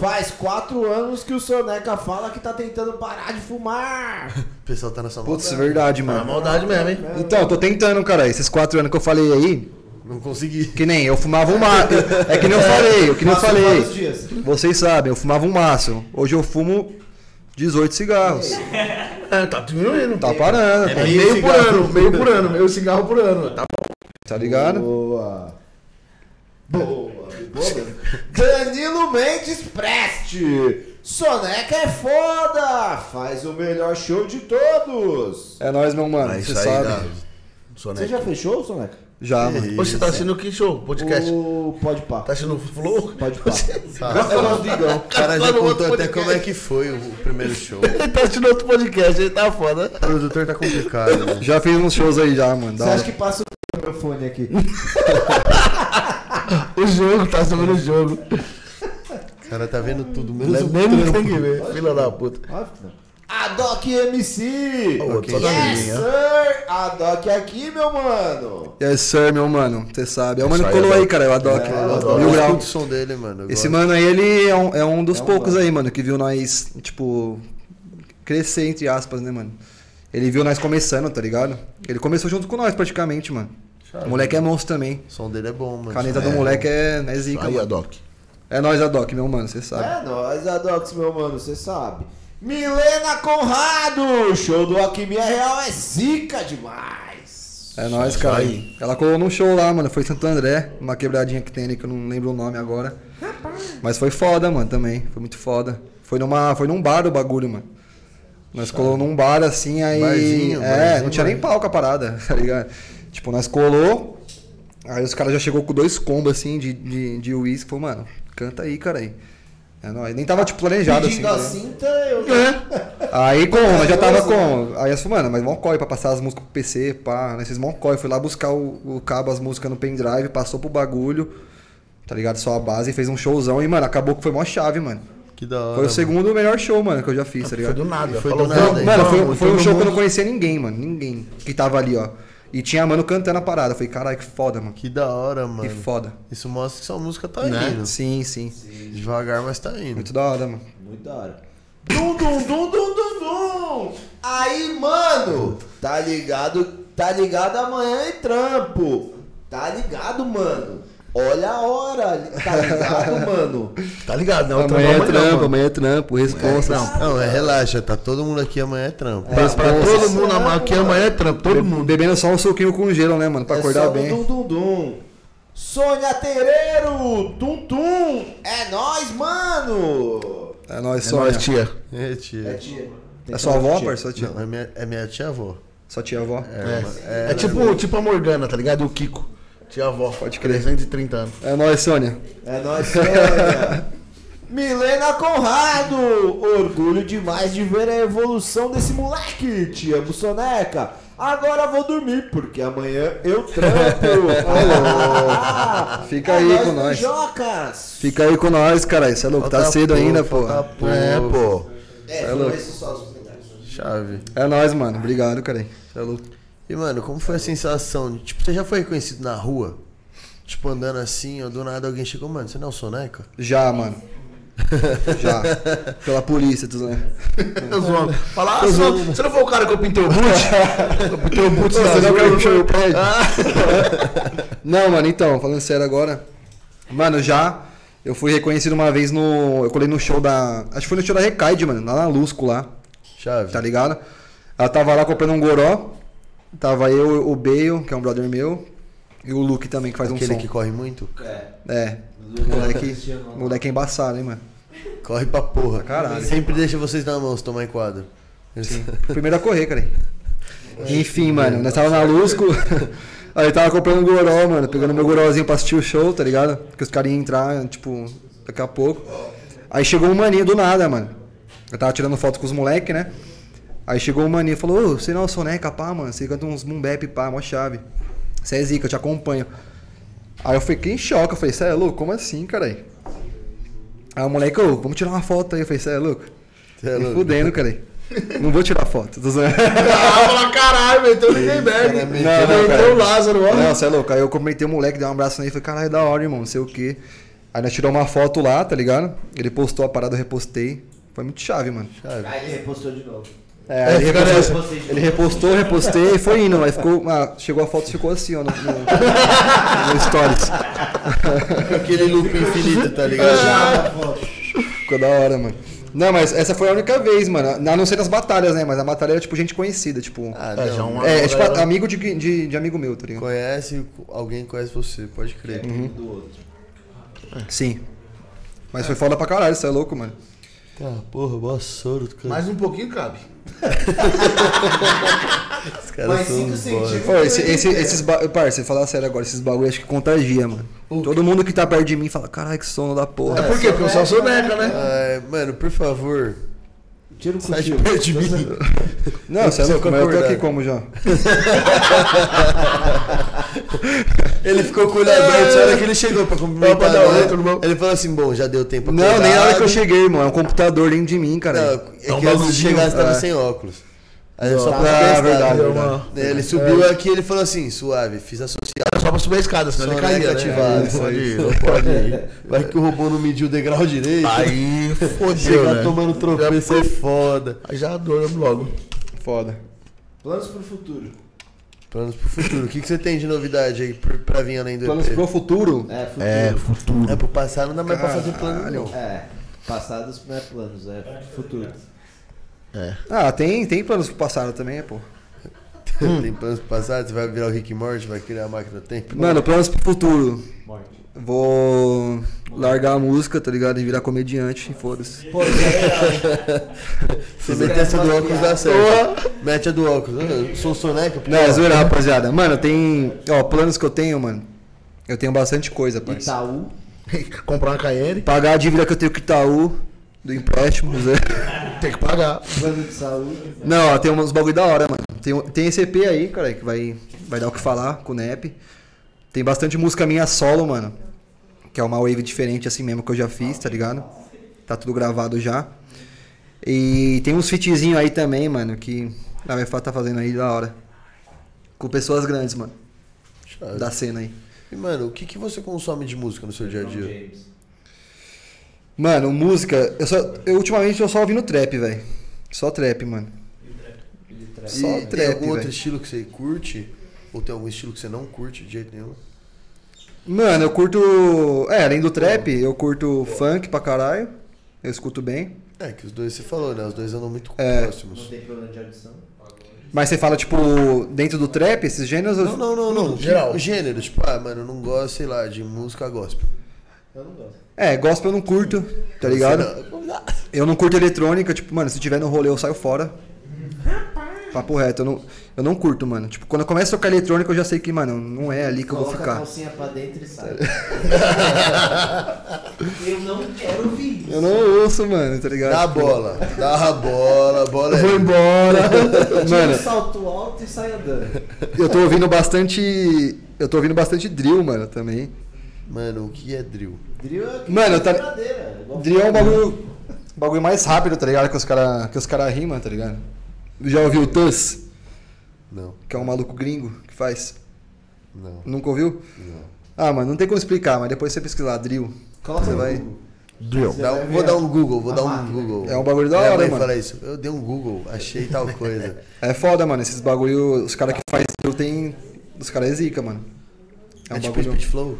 Faz quatro anos que o Soneca fala que tá tentando parar de fumar. O pessoal tá nessa Putz, verdade, É mano. maldade mesmo, hein? Então, eu tô tentando, cara. Esses quatro anos que eu falei aí, Não consegui. que nem eu fumava um maço. É que nem eu falei, que nem eu falei. Vocês sabem, eu fumava um maço. Hoje eu fumo 18 cigarros. É, tá diminuindo. Tá parando, É meio por ano, meio por ano, meio cigarro por ano. Tá tá ligado? Boa. Boa. Boa. Danilo Mendes Preste. Soneca é foda. Faz o melhor show de todos. É nóis, meu mano. Você isso aí sabe. dá. Você Soneca. já fechou, Soneca? Já, mano. Você tá assistindo que show? Podcast? O Pode Pá. Tá assistindo Flow? Pode Pá. Eu gosto do Igão. O cara já Tá contou até podcast. como é que foi o primeiro show. Ele tá assistindo outro podcast, ele tá foda. O produtor tá complicado, né? Já fiz uns shows aí já, mano. Você acha que passa o microfone aqui? O jogo, tá sobre o jogo. O cara tá vendo tudo, menos o Nem não tem que ver, filha da puta. Adoc MC! Ô, Ok. só da Yes, sir! Adoc aqui, meu mano! Yes, sir, meu mano. Você sabe. É o mano que colou Adoc. aí, cara. É o Adoc. É, Mil Adoc. Eu grau. escuto o som dele, mano. Esse gosto. mano aí, ele é um, é um dos É um poucos mano. aí, mano, que viu nós, tipo, crescer, entre aspas, né, mano? Ele viu nós começando, tá ligado? Ele começou junto com nós, praticamente, mano. O moleque é monstro também. O som dele é bom, mano. Caneta do moleque é, é zica, Aí, mano. Adoc. É nós, Adoc, meu mano, você sabe. É nóis, Adox, meu mano, você sabe. Milena Conrado! Show do Alquimia Real é zica demais! É nóis, cara. Ela colou num show lá, mano. Foi em Santo André, uma quebradinha que tem ali que eu não lembro o nome agora. Mas foi foda, mano, também. Foi muito foda. Foi, numa, foi num bar o bagulho, mano. Nós colou num bar assim, aí. Barzinho, é, barzinho, não tinha nem palco a parada, tá ligado? Tipo, nós colou. Aí os caras já chegou com dois combos assim de, de, de uísque. Falou, mano, canta aí, cara aí. É nóis. Nem tava, tipo, planejado assim. Pedindo a ligado? cinta, eu. Aí como? Nós já tava com. Aí eu falei, mano, mas mó corre pra passar as músicas pro PC, pá. Nós fez mó corre. Fui lá buscar o, o cabo, as músicas no pendrive, passou pro bagulho. Tá ligado? Só a base fez um showzão. E, mano, acabou que foi mó chave, mano. Que da hora. Foi o segundo melhor show, mano, que eu já fiz, tá Foi ligado? do nada. Foi do nada, "Vamos, Mano, vamos", foi, foi um show que eu não mundo- conhecia ninguém, mano. Ninguém que tava ali, ó. E tinha mano cantando a parada. Eu falei, caralho, que foda, mano. Que da hora, mano. Que foda. Isso mostra que sua música tá Né? indo. Sim, sim. Devagar, mas tá indo. Muito da hora, mano. Muito da hora. Dum, dum, dum, dum, dum, dum. Aí, mano, tá ligado? Tá ligado amanhã é trampo. Tá ligado, mano? Olha a hora. Tá ligado, mano? Tá ligado, não? Amanhã é Então, trampo, amanhã é trampo, responsa. Não, é relaxa, tá todo mundo aqui amanhã é trampo. Pra, pra todo mundo, amanhã- aqui amanhã é trampo, todo mundo. Bebendo só um suquinho com gelo, né, mano? Pra É acordar só bem. Dum, dum, dum. Sônia Tereiro, tum, tum. É nóis, mano. É nóis, É Sônia. nóis, tia. É, tia. É tia. É sua avó? Sua tia? Não, é minha, é minha tia-avó. Sua tia avó? É, tipo, tipo a Morgana, tá ligado? E o Kiko. Tia avó. Pode crer. 330 anos. É nóis, Sônia. É nóis, Sônia. Milena Conrado, orgulho demais de ver a evolução desse moleque. Te amo, Soneca. Agora vou dormir, porque amanhã eu trampo. Ah, Fica é aí nóis, com nós. Jocas. Fica aí com nós, cara. Isso é louco. Tá cedo pouco, ainda, pô. pouco. É, pô. É, É louco. esses só os comentários. Chave. É nóis, mano. Obrigado, cara. Isso é louco. E, mano, como foi a sensação? Tipo, você já foi reconhecido na rua? Tipo, andando assim, ou do nada alguém chegou, mano, você não é o Soneca? Já, mano. Já. Pela polícia, tu né? Eu zoando. Fala, ah, você não, você não foi o cara que eu pintei o boot? eu pintei o boot Você não quer puxar foi? o prédio? Não, mano, então, falando sério agora. Mano, já. Eu fui reconhecido uma vez no. Eu colei no show da. Acho que foi no show da Recaide, mano. Lá na Lusco lá. Chave. Tá ligado? Ela tava lá comprando um goró. Tava eu, o Bale, que é um brother meu. E o Luke também, que faz Aquele um som. que corre muito? É. É. Moleque, moleque é embaçado, hein, mano. Corre pra porra. Caralho. Sempre deixa vocês na mão se tomar em quadro. Primeiro a correr, cara. Enfim, mano, nós tava na Lusco. Aí tava comprando um goró, mano. Pegando meu gorozinho pra assistir o show, tá ligado? Porque os caras iam entrar, tipo, daqui a pouco. Aí chegou um maninho do nada, mano. Eu tava tirando foto com os moleques, né? Aí chegou um maninho e falou, ô, você não é o Soneca, pá, mano. Você canta uns boom bap, pá, mó chave. Você é zica, eu te acompanho. Aí eu fiquei em choque, eu falei, cê é louco? Como assim, caralho? Aí o moleque, ô, vamos tirar uma foto aí. Eu falei, cê é louco? Cê é Me louco. fudendo, cara. Não vou tirar foto. Tô zoando. Ah, fala, caralho, meteu o Lindenberg. Não, não, Meteu o Lázaro, ó. Não, você é louco. Aí eu cumprimentei o moleque, dei um abraço nele falei, caralho, da hora, irmão, não sei o quê. Aí nós tiramos uma foto lá, tá ligado? Ele postou a parada, eu repostei. Foi muito chave, mano. Aí ele repostou de novo. É, aí ele, repostou, ele repostou, repostei e foi indo. Aí ficou. ah, chegou a foto e ficou assim, ó, no, no, no Stories. Aquele loop infinito, tá ligado? Ficou da hora, mano. Não, mas essa foi a única vez, mano. A não ser das batalhas, né? Mas a batalha era tipo gente conhecida, tipo. Ah, É, já uma- é, é tipo galera- amigo de, de, de amigo meu, tá ligado? Conhece, alguém conhece você, pode crer. Do outro. Sim. Mas foi foda pra caralho, você é louco, mano. Ah, porra, boa soro, cara. Mais um pouquinho cabe. Os caras Mais são 5 uns centímetros. Pô, esse, esse, esses ba... Parça, falar sério agora, esses bagulho acho que contagia, mano. Todo mundo que tá perto de mim fala, caralho, que sono da porra. É por quê? Porque eu sou o Soneca, né? Ai, mano, por favor, Tira o sai de perto de mim. Não, você é louco, mas eu tô aqui como já? Ele ficou com o olho aberto, na hora que ele chegou pra cumprimentar, oi, né? bom? Ele falou assim, bom, já deu tempo Não, nem na hora que eu acordado. cheguei, irmão. É um computador dentro de mim, Não, cara. é um que antes de chegar você tava é. sem óculos. Aí eu só Ah, pra testar, verdade, né? verdade. Ele subiu aqui e ele falou assim, suave, fiz associado. Era só pra subir a escada, senão ele Soneca caía, ativado. né? Isso Pode ir, não pode ir. Vai que o robô não mediu o degrau direito. Aí fodeu, Chegar né? tomando tropeço é foda. Aí já adoramos logo. Foda. Planos pro futuro. Planos pro futuro. O que, que você tem de novidade aí pra, pra vir além do Planos EP? pro futuro? É, futuro. É, futuro. É pro passado, não dá mais pra fazer plano, não. É. Passados não é planos, é futuro. Ah, tem, tem planos pro passado também, pô. Tem planos pro passado? Você vai virar o Rick Morty, vai criar a máquina do tempo? Mano, planos pro futuro. Vou largar a música, tá ligado? E virar comediante, foda-se. Se meter essa do óculos dá certo. Mete a do óculos. Eu sou soneca. Não, é zoeira, rapaziada. Mano, tem. Ó, planos que eu tenho, mano. Eu tenho bastante coisa, parça. Itaú. Comprar uma KN, Pagar a dívida que eu tenho com o Itaú, do empréstimo. Zé. tem que pagar. Plano de saúde. Não, ó, tem uns bagulho da hora, mano. Tem, tem esse EP aí, cara, que vai, vai dar o que falar com o Nep. Tem bastante música minha solo, mano. Que é uma wave diferente assim mesmo que eu já fiz, tá ligado? Tá tudo gravado já. E tem uns fitzinhos aí também, mano, que a UFA tá fazendo aí da hora. Com pessoas grandes, mano. Chave. Da cena aí. E, mano, o que, que você consome de música no seu dia a dia? Mano, música. Eu, só, eu ultimamente tô só ouvindo trap, velho. Só trap, mano. Só E tem trap, algum outro velho. estilo que você curte? Ou tem algum estilo que você não curte de jeito nenhum? Mano, eu curto. É, além do trap, eu curto funk pra caralho. Eu escuto bem. É, que os dois você falou, né? Os dois andam muito É. próximos. Não tem problema de audição. Mas você fala, tipo, dentro do trap, esses gêneros? Não, não, não, não. Geral. Gênero, tipo, ah, mano, eu não gosto, sei lá, de música gospel. Eu não gosto. É, gospel eu não curto, tá ligado? Eu não curto eletrônica, tipo, mano, se tiver no rolê eu saio fora. Papo reto, eu não, eu não curto, mano. Tipo, quando eu começo a tocar eletrônica, eu já sei que, mano, não é ali que eu vou Coloca a ficar. calcinha pra dentro e sai. eu não quero ouvir isso. Eu não ouço, mano, tá ligado? Dá a Tipo, bola, dá a bola, a bola é. Vou embora. Tira mano, um salto alto e sai andando. eu tô ouvindo bastante. Eu tô ouvindo bastante drill, mano, também. Mano, o que é drill? Drill é Mano, tá- quebradeira, igual Drill é um bagulho. bagulho mais rápido, tá ligado? Que os caras que os cara rimam, tá ligado? Já ouviu o Tuss? Não, Que é um maluco gringo que faz. não, Nunca ouviu? não. Ah, mano, não tem como explicar, mas depois você pesquisar, drill. Coloca Você no vai- Google. Drill. Vai vou dar um Google, vou a dar um. Google. É um bagulho da hora, mano. fala isso. Eu dei um Google, achei tal coisa. É foda, mano. Esses bagulho, os caras que faz drill tem. Os caras é zica, mano. É, É um tipo bagulho. Speed Flow?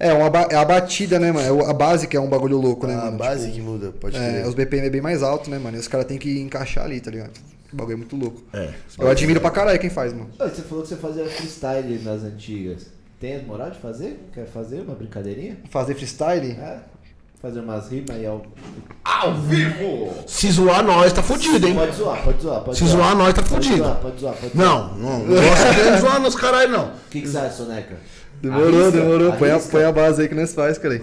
É, uma ba- é a batida, né, mano? É a base que é um bagulho louco, né, Ah, a mano? base Tipo, que muda, pode É, crer. os BPM é bem mais alto, né, mano? E os caras tem que encaixar ali, tá ligado? O bagulho é muito louco. É. Eu admiro pra caralho quem faz, mano. Você falou que você fazia freestyle nas antigas. Tem moral de fazer? Quer fazer uma brincadeirinha? Fazer freestyle? É? Fazer umas rimas aí ao... Ao vivo! Se zoar nós, tá fudido, hein? Pode zoar, pode zoar, pode Se zoar nós, tá Pode fudido. zoar, pode zoar, pode zoar. Não, não, não gosto de zoar nos caralho, não. O que, que você acha, Soneca? Demorou, Arrisca, demorou. Põe a, põe a base aí que nós faz, cara.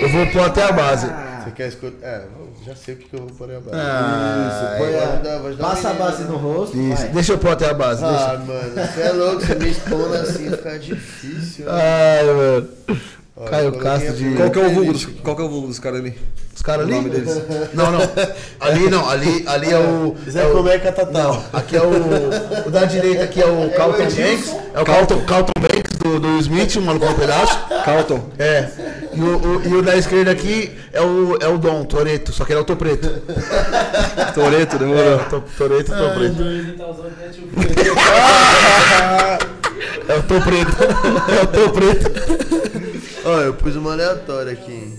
Eu vou pôr até a base. Você quer escutar? É, eu já sei o que, que eu vou pôr a base. Ah, Põe vai a- ajudar, vai ajudar Passa a o base né? no rosto, Isso, vai. deixa eu pôr até a base. Deixa. Ah, mano, você é louco, você me expondo assim, fica difícil. né? Ai, mano. Ó, Caio Castro a de- Qual que é o vulgo dos, qual que é o vulgo dos caras ali? Os caras O ali? nome deles. Não, não. Ali não, ali, ali é o. Zé é o- Comé Catatal. Não, aqui é o. O da direita aqui é o Carlton Banks. É o Carlton, Carlton Banks do, do Smith, o maluco no pedaço. Carlton. É. E o, o- e o da esquerda aqui é o, é o Dom, Toreto, só que ele é o Topreto. Toreto, demorou. To- Toreto, Topreto. Tá. É o Topreto. É o Topreto. Ó, eu pus uma aleatória aqui.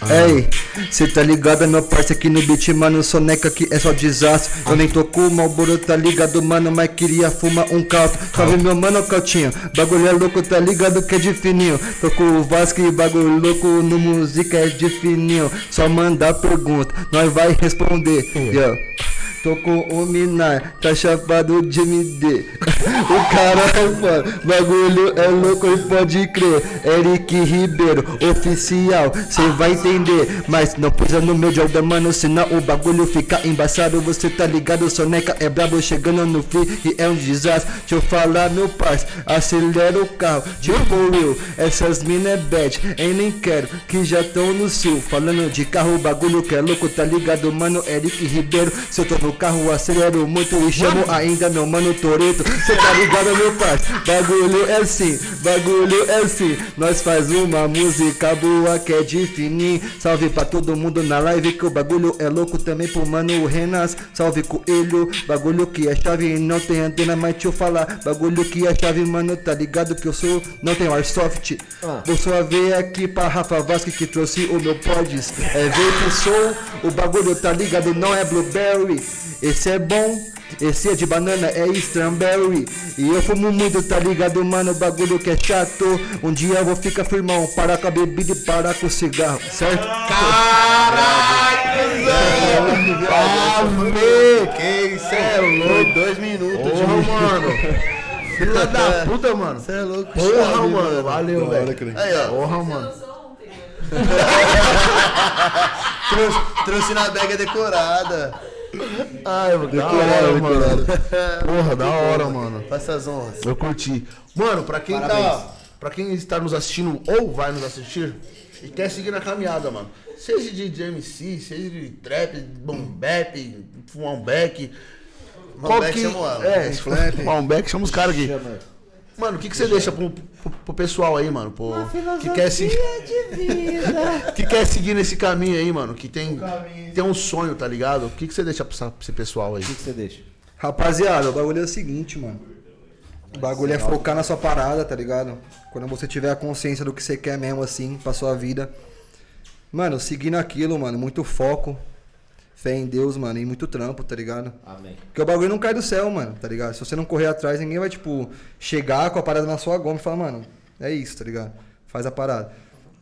Ah. Ei, cê tá ligado, meu parça, aqui no beat, mano, soneca que é só desastre. Eu nem tô com o Malboro, tá ligado, mano, mas queria fumar um caldo. Salve meu mano, Cautinho, bagulho é louco, tá ligado que é de fininho. Tô com o Vasco e bagulho louco, no música é de fininho. Só mandar pergunta, nós vai responder, yo Tô com o Minar, tá chapado de MD. o cara é foda, bagulho é louco e pode crer. Eric Ribeiro, oficial, cê vai entender. Mas não pisa no meu jogo, mano, senão o bagulho fica embaçado. Você tá ligado, Soneca é brabo chegando no fim e é um desastre. Deixa eu falar, meu parça, acelera o carro. Tipo Will, essas mina é bad, eu nem quero, que já tão no cio. Falando de carro, o bagulho que é louco, tá ligado, mano, Eric Ribeiro. Se eu tô o carro, acelero muito e chamo ainda meu mano Toreto. Cê tá ligado, meu pai? Bagulho é assim, bagulho é assim. Nós faz uma música boa que é de fininho. Salve pra todo mundo na live que o bagulho é louco também pro mano Renas. Salve coelho, bagulho que é chave, não tem antena, mas deixa eu falar. Bagulho que é chave, mano, tá ligado que eu sou, não tenho airsoft. Vou só ver aqui pra Rafa Vasque que trouxe o meu pods. É ver que sou, o bagulho tá ligado, não é blueberry. Esse é bom. Esse é de banana, é strawberry E eu fumo muito, tá ligado, mano? O bagulho que é chato Um dia eu vou ficar firmão Parar com a bebida e parar com o cigarro, certo? Ave! Que isso é louco? Dois minutos de mano. Filha da puta, mano. Você é louco, Porra, mano. Valeu, Da hora, velho. Aí, ó. Porra, mano. Né? Trouxe, trouxe na bega decorada. Ai, mano. Da hora, mano. Porra, da hora, mano. Faça as honras. Eu curti. Mano, pra quem tá. Pra quem está nos assistindo ou vai nos assistir e quer seguir na caminhada, mano. Seja de DMC, seja de trap, boom bap, fumar um beck. Qual que... chama o Alan. É, flap. fumar um beck, chama os caras aqui. Mano, o que, que você deixa pro, pro, pro pessoal aí, mano? Pro, que quer se... que quer seguir nesse caminho aí, mano? Que tem, tem um sonho, tá ligado? O que, que você deixa pra esse pessoal aí? O que que você deixa? Rapaziada, o bagulho é o seguinte, mano. O bagulho é focar na sua parada, tá ligado? Quando você tiver a consciência do que você quer mesmo, assim, pra sua vida. Mano, seguindo aquilo, mano, muito foco. Fé em Deus, mano, e muito trampo, tá ligado? Amém. Porque o bagulho não cai do céu, mano, tá ligado? Se você não correr atrás, ninguém vai, tipo, chegar com a parada na sua goma e falar, mano, é isso, tá ligado? Faz a parada.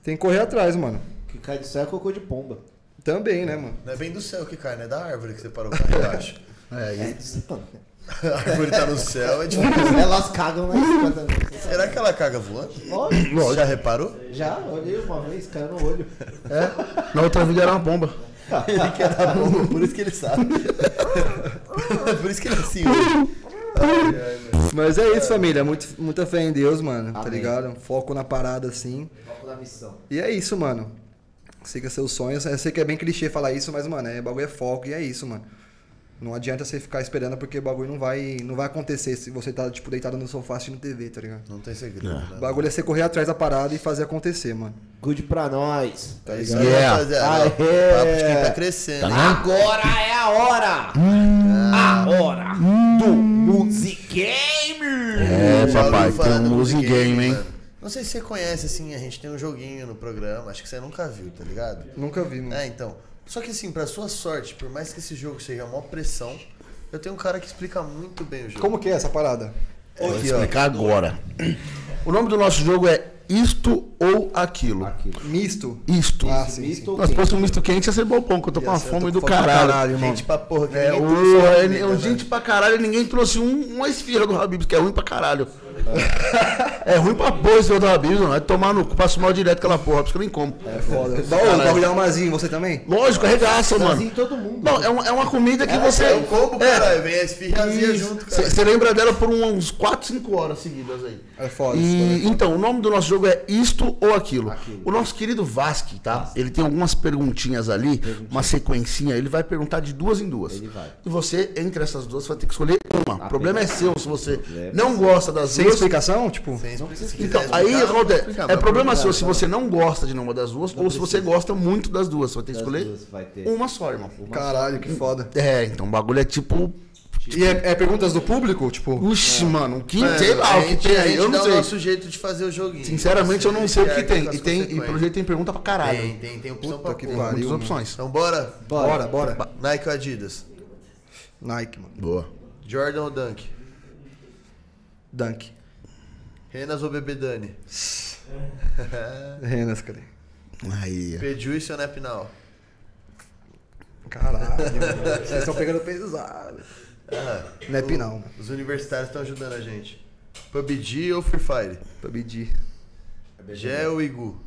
Tem que correr atrás, mano. O que cai do céu é cocô de pomba. Também, né, mano? Não é bem do céu que cai, né? É da árvore que você parou o carro embaixo. É, e- A árvore tá no céu, é tipo. Elas cagam na escada. Será que ela caga voando? Lógico. Já reparou? Já, olhei uma vez, caiu no olho. na outra vida era uma bomba. Ele quer dar por isso que ele sabe. por isso que ele é assim. Mas é isso, família. Muito, muita fé em Deus, mano, tá Amém. ligado? Foco na parada, assim. Foco da missão. E é isso, mano. Siga seus sonhos. Eu sei que é bem clichê falar isso, mas, mano, é bagulho é foco e é isso, mano. Não adianta você ficar esperando porque o bagulho não vai, não vai acontecer se você tá, tipo, deitado no sofá assistindo TV, tá ligado? Não tem segredo. O né? bagulho é você correr atrás da parada e fazer acontecer, mano. Good pra nós. É isso aí, Yeah. rapaziada. Aê. Papo de quem tá crescendo. hein? Agora é a hora! A hora do Music Game! É, papai, tem um music game, hein? mano? Não sei se você conhece, assim, a gente tem um joguinho no programa, acho que você nunca viu, tá ligado? Nunca vi, mano. É, então. Só que assim, pra sua sorte, por mais que esse jogo seja uma pressão, eu tenho um cara que explica muito bem o jogo. Como que é essa parada? Vou Aqui, ó. explicar agora. O nome do nosso jogo é Isto ou Aquilo. Misto? Isto. Ah, sim, Misto sim. ou Nós fosse um misto quente ia ser bom pão, que eu tô com uma Ia ser, eu fome tô do com fome pra caralho. caralho, irmão. Gente pra porra, que É, ninguém o, trouxe uma é, comida, é, né? gente pra caralho, e ninguém trouxe um, uma esfirra do Habibs, que é ruim pra caralho. É ruim pra porra esse Habibs, mano. Vai tomar no cu, passo mal direto aquela porra, por isso que eu nem como. É foda. Ô, o bagulho é mazinho, você também? Lógico, arregaça, mano. Assim todo mundo. Não, é, uma- é uma comida que você. É um combo, É. caralho. Vem a esfirrazinha junto, cara. Você lembra dela por uns 4, 5 horas seguidas aí. É foda. E, então, o nome do nosso jogo é Isto ou Aquilo. O nosso querido Vasque, tá? Ele tem algumas perguntinhas ali, uma sequencinha, ele vai perguntar de duas em duas. Ele vai. E você, entre essas duas, vai ter que escolher uma. O problema é seu se você não gosta das duas. Explicação? Tipo, Sem explicação. Então, aí acontece. explicar, É mas problema seu se você não gosta de nenhuma das duas ou se você gosta muito das duas. Você vai ter que escolher duas vai ter. uma só, irmão. caralho, que foda. É, então o bagulho é tipo. E é, é perguntas do público? Tipo, Uxi, mano, que Mano, sei lá a o que tem aí, eu não o sei. nosso jeito de fazer o joguinho. Sinceramente, eu não sei o que tem. E, tem, e pelo jeito tem pergunta pra caralho. Tem, tem, tem opção Puta pra que pariu. Muitas opções. Então bora. bora, bora. Nike ou Adidas? Nike, mano. Boa. Jordan ou Dunk? Dunk. Renas ou Bebê Dani? Renas, cara. Aí. Pejuice ou Nepinal? Caralho, mano. Vocês estão pegando pesado. Não é pinal, mano. Os universitários estão ajudando a gente. PUBG ou Free Fire? Pra medir. Gé ou Igu?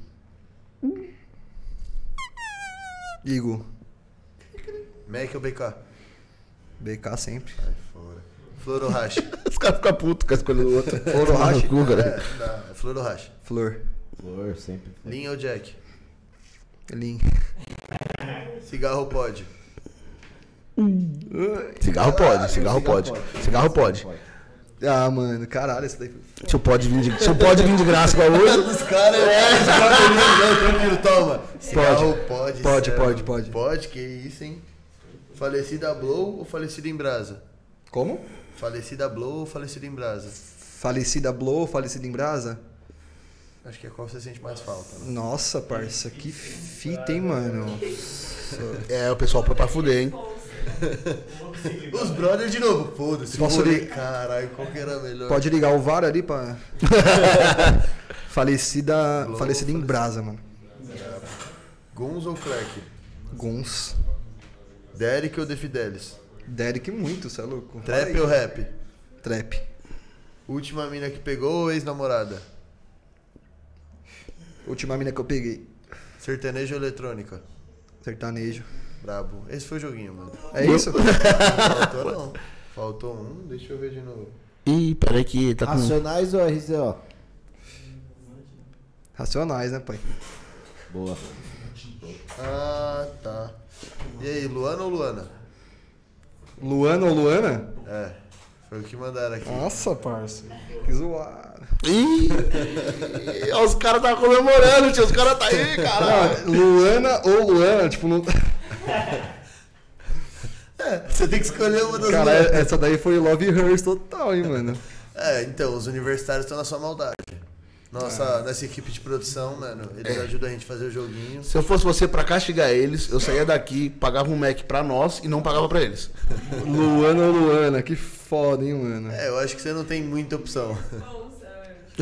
Igor. Mac ou BK? BK sempre. Sai fora. Flor ou Racha? Os caras ficam putos com a escolha do outro. Flor ou racha? cara. É, dá. É Flor ou Racha? Flor. Flor, sempre. Linha ou Jack? Lin. Cigarro ou pod? Cigarro pode, cigarro pode. Cigarro pode. Ah, mano, caralho, isso daí. Se eu pode vir de, se eu pode vir de graça igual hoje. Os caras, é, esse cara tá lindo, não, tranquilo, toma. Cigarro pode, Pode, pode, pode. Pode, que isso, hein? Falecida Blow ou falecida em brasa? Como? Falecida Blow ou falecida em brasa? Falecida Blow, falecida em brasa? Acho que é qual você sente mais falta, né? Nossa, parça, que fita, hein, mano? É, o pessoal foi pra fuder, hein? Os brothers de novo, foda-se. Posso ler? Caralho, qual que era melhor? Pode ligar o VAR ali pra. falecida. Blow, falecida em brasa, mano. Guns ou Crack? Guns. Derek ou The Fidelis? Derek muito, cê é louco. Trap ou rap? Trap. Última mina que pegou ou ex-namorada? Última mina que eu peguei. Sertanejo ou eletrônica? Sertanejo. Brabo. Esse foi o joguinho, mano. É isso? Faltou não. Faltou um, deixa eu ver de novo. Ih, peraí que tá com. Racionais ou RZO? Racionais, né, pai? Boa. Ah, tá. E aí, Luana ou Luana? Luana ou Luana? É, foi o que mandaram aqui. Nossa, parça. Que zoado. Ih! os caras tá comemorando, tio. Os caras tá aí, cara. Não, Luana ou Luana, tipo, não. Você tem que escolher uma das Cara, duas. essa daí foi Love Hers total, hein, mano. É, então, os universitários estão na sua maldade. Nossa, nessa equipe de produção, mano, eles ajudam a gente a fazer o joguinho. Se eu fosse você pra castigar eles, eu saía daqui, pagava um Mac pra nós e não pagava pra eles. Luana ou Luana, que foda, hein, mano. É, eu acho que você não tem muita opção.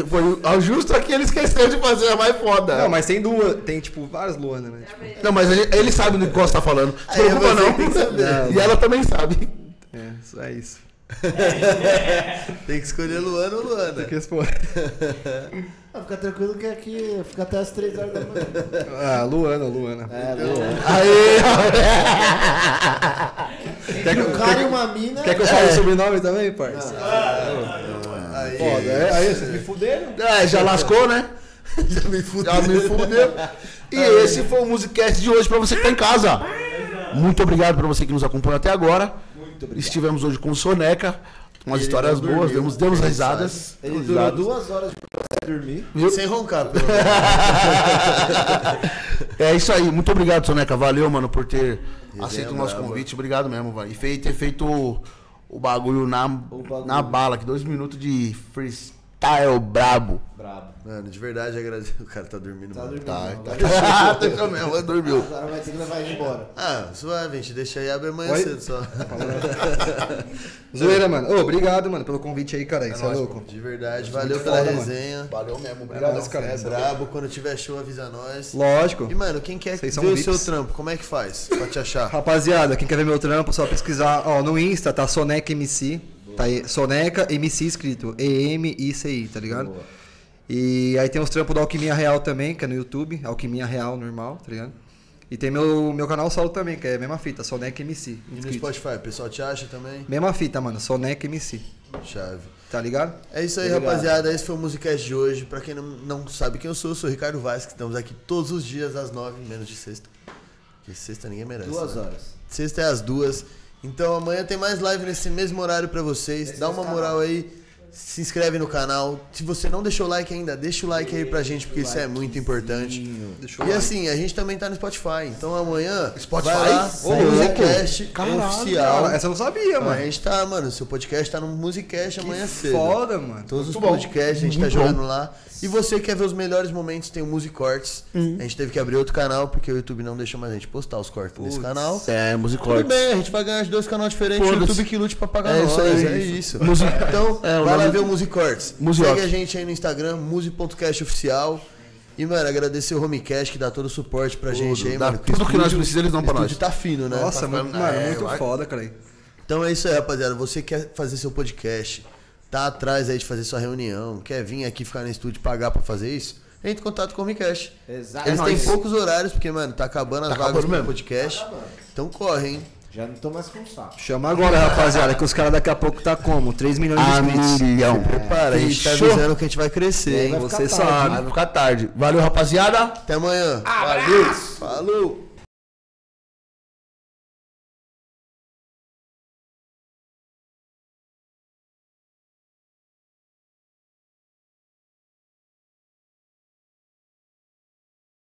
Foi o- justo aqui ele esqueceu de fazer a mais foda. Não, mas tem duas. Tem, tipo, várias Luana, né? Tipo, Não, mas ele, ele sabe do que você tá falando. Não se preocupa não. saber. E ela também sabe. é, isso é isso. Tem que escolher Luana ou Luana. Tem que responder. Ah, fica tranquilo que aqui fica até as 3 horas da manhã. Ah, Luana, Luana. É, Luana. Aê! Quer que, Um eu- cara quer, e uma mina. quer que eu fale o sobrenome também, parça? Aí, Foda, é? Aí vocês me fuderam? É, já lascou, né? já me fudeu. Já me fudeu. E esse foi o Musicast de hoje pra você que tá em casa. Muito obrigado pra você que nos acompanhou até agora. Estivemos hoje com o Soneca. Umas Ele histórias boas, dormiu, demos, demos risadas. Ele Demos durou risadas. duas horas pra dormir. Sem roncar. É isso aí, muito obrigado, Soneca. Valeu, mano, por ter aceito o nosso brava. convite. Obrigado mesmo, mano. E fei- ter feito o, o bagulho, na, bagulho. na bala, que dois minutos de freestyle brabo. Brabo. Mano, de verdade, agradeço. O cara tá dormindo, Tá mano. dormindo. Tá, não, tá. agora- Tá isso mesmo, dormiu. Agora vai ter que levar ele embora. Ah, suave, a gente deixa aí abre amanhã Oi? cedo só. Zoeira, mano. Ô, obrigado, mano, pelo convite aí, cara. Isso é nóis, louco. De verdade, valeu pela foda, mano. resenha. Valeu mesmo, É obrigado. nóis, cara. É brabo, quando tiver show avisa nós. Lógico. E mano, quem quer Vocês ver o seu trampo, como é que faz pra te achar? Rapaziada, quem quer ver meu trampo, só pesquisar. Ó, no Insta tá Soneca MC. Tá aí, Soneca MC escrito. E-M-I-C-I, tá ligado? E aí tem os trampos da Alquimia Real também, que é no YouTube. Alquimia Real normal, tá ligado? E tem meu, meu canal solo também, que é a mesma fita, Soneca MC. E no. Spotify, o pessoal te acha também? Mesma fita, mano, Soneca MC. Chave. Tá ligado? É isso aí, rapaziada. Esse foi o Musicast de hoje. Pra quem não, não sabe quem eu sou, eu sou o Ricardo Vaz, que estamos aqui todos os dias às nove, menos de sexta. Porque sexta ninguém merece. Duas né? horas. Sexta é às duas. Então amanhã tem mais live nesse mesmo horário pra vocês. Dá uma moral aí. Se inscreve no canal. Se você não deixou o like ainda, deixa o like aí pra gente, porque isso é muito importante. Deixa eu E like. assim, a gente também tá no Spotify. Então amanhã, Spotify? vai lá, Ô, louco. Musicast Caralho, oficial. Cara, essa eu não sabia, A mano. gente tá, mano, seu podcast tá no Musicast amanhã cedo. Foda, mano. Todos os Muito bom. podcasts a gente tá Muito jogando lá. E você quer ver os melhores momentos, tem o Music Cortes. Uhum. A gente teve que abrir outro canal, porque o YouTube não deixou mais a gente postar os cortes nesse canal. É, Tudo bem, a gente vai ganhar de dois canais diferentes, o Foda-se. YouTube que lute pra pagar É nós, isso aí. é isso. Então, É, o vai lá nome- ver o Music Cortes. Music. Segue a gente aí no Instagram, musi.cast oficial. E, mano, agradecer o Homecast que dá todo o suporte pra gente aí, mano. tudo que nós precisamos, eles dão pra o nós. estúdio tá fino, né? Nossa, Tá mano, falando- é, muito vai- foda, cara. Então é isso aí, rapaziada. Você quer fazer seu podcast, tá atrás aí de fazer sua reunião, quer vir aqui ficar no estúdio e pagar pra fazer isso? Entre em contato com o Homecast. Exato. Eles É têm poucos horários, porque, mano, tá acabando as Tá vagas acabando pro mesmo. podcast. Então corre, hein? Já não tô mais com saco. Chama agora, rapaziada, que os caras daqui a pouco tá como? 3 milhões de A inscritos. milhão. Prepara, a gente tá Fechou? avisando que a gente vai crescer, hein? Vai ficar Você tarde, sabe. Vai ficar tarde. Valeu, rapaziada. Até amanhã. Valeu. Falou.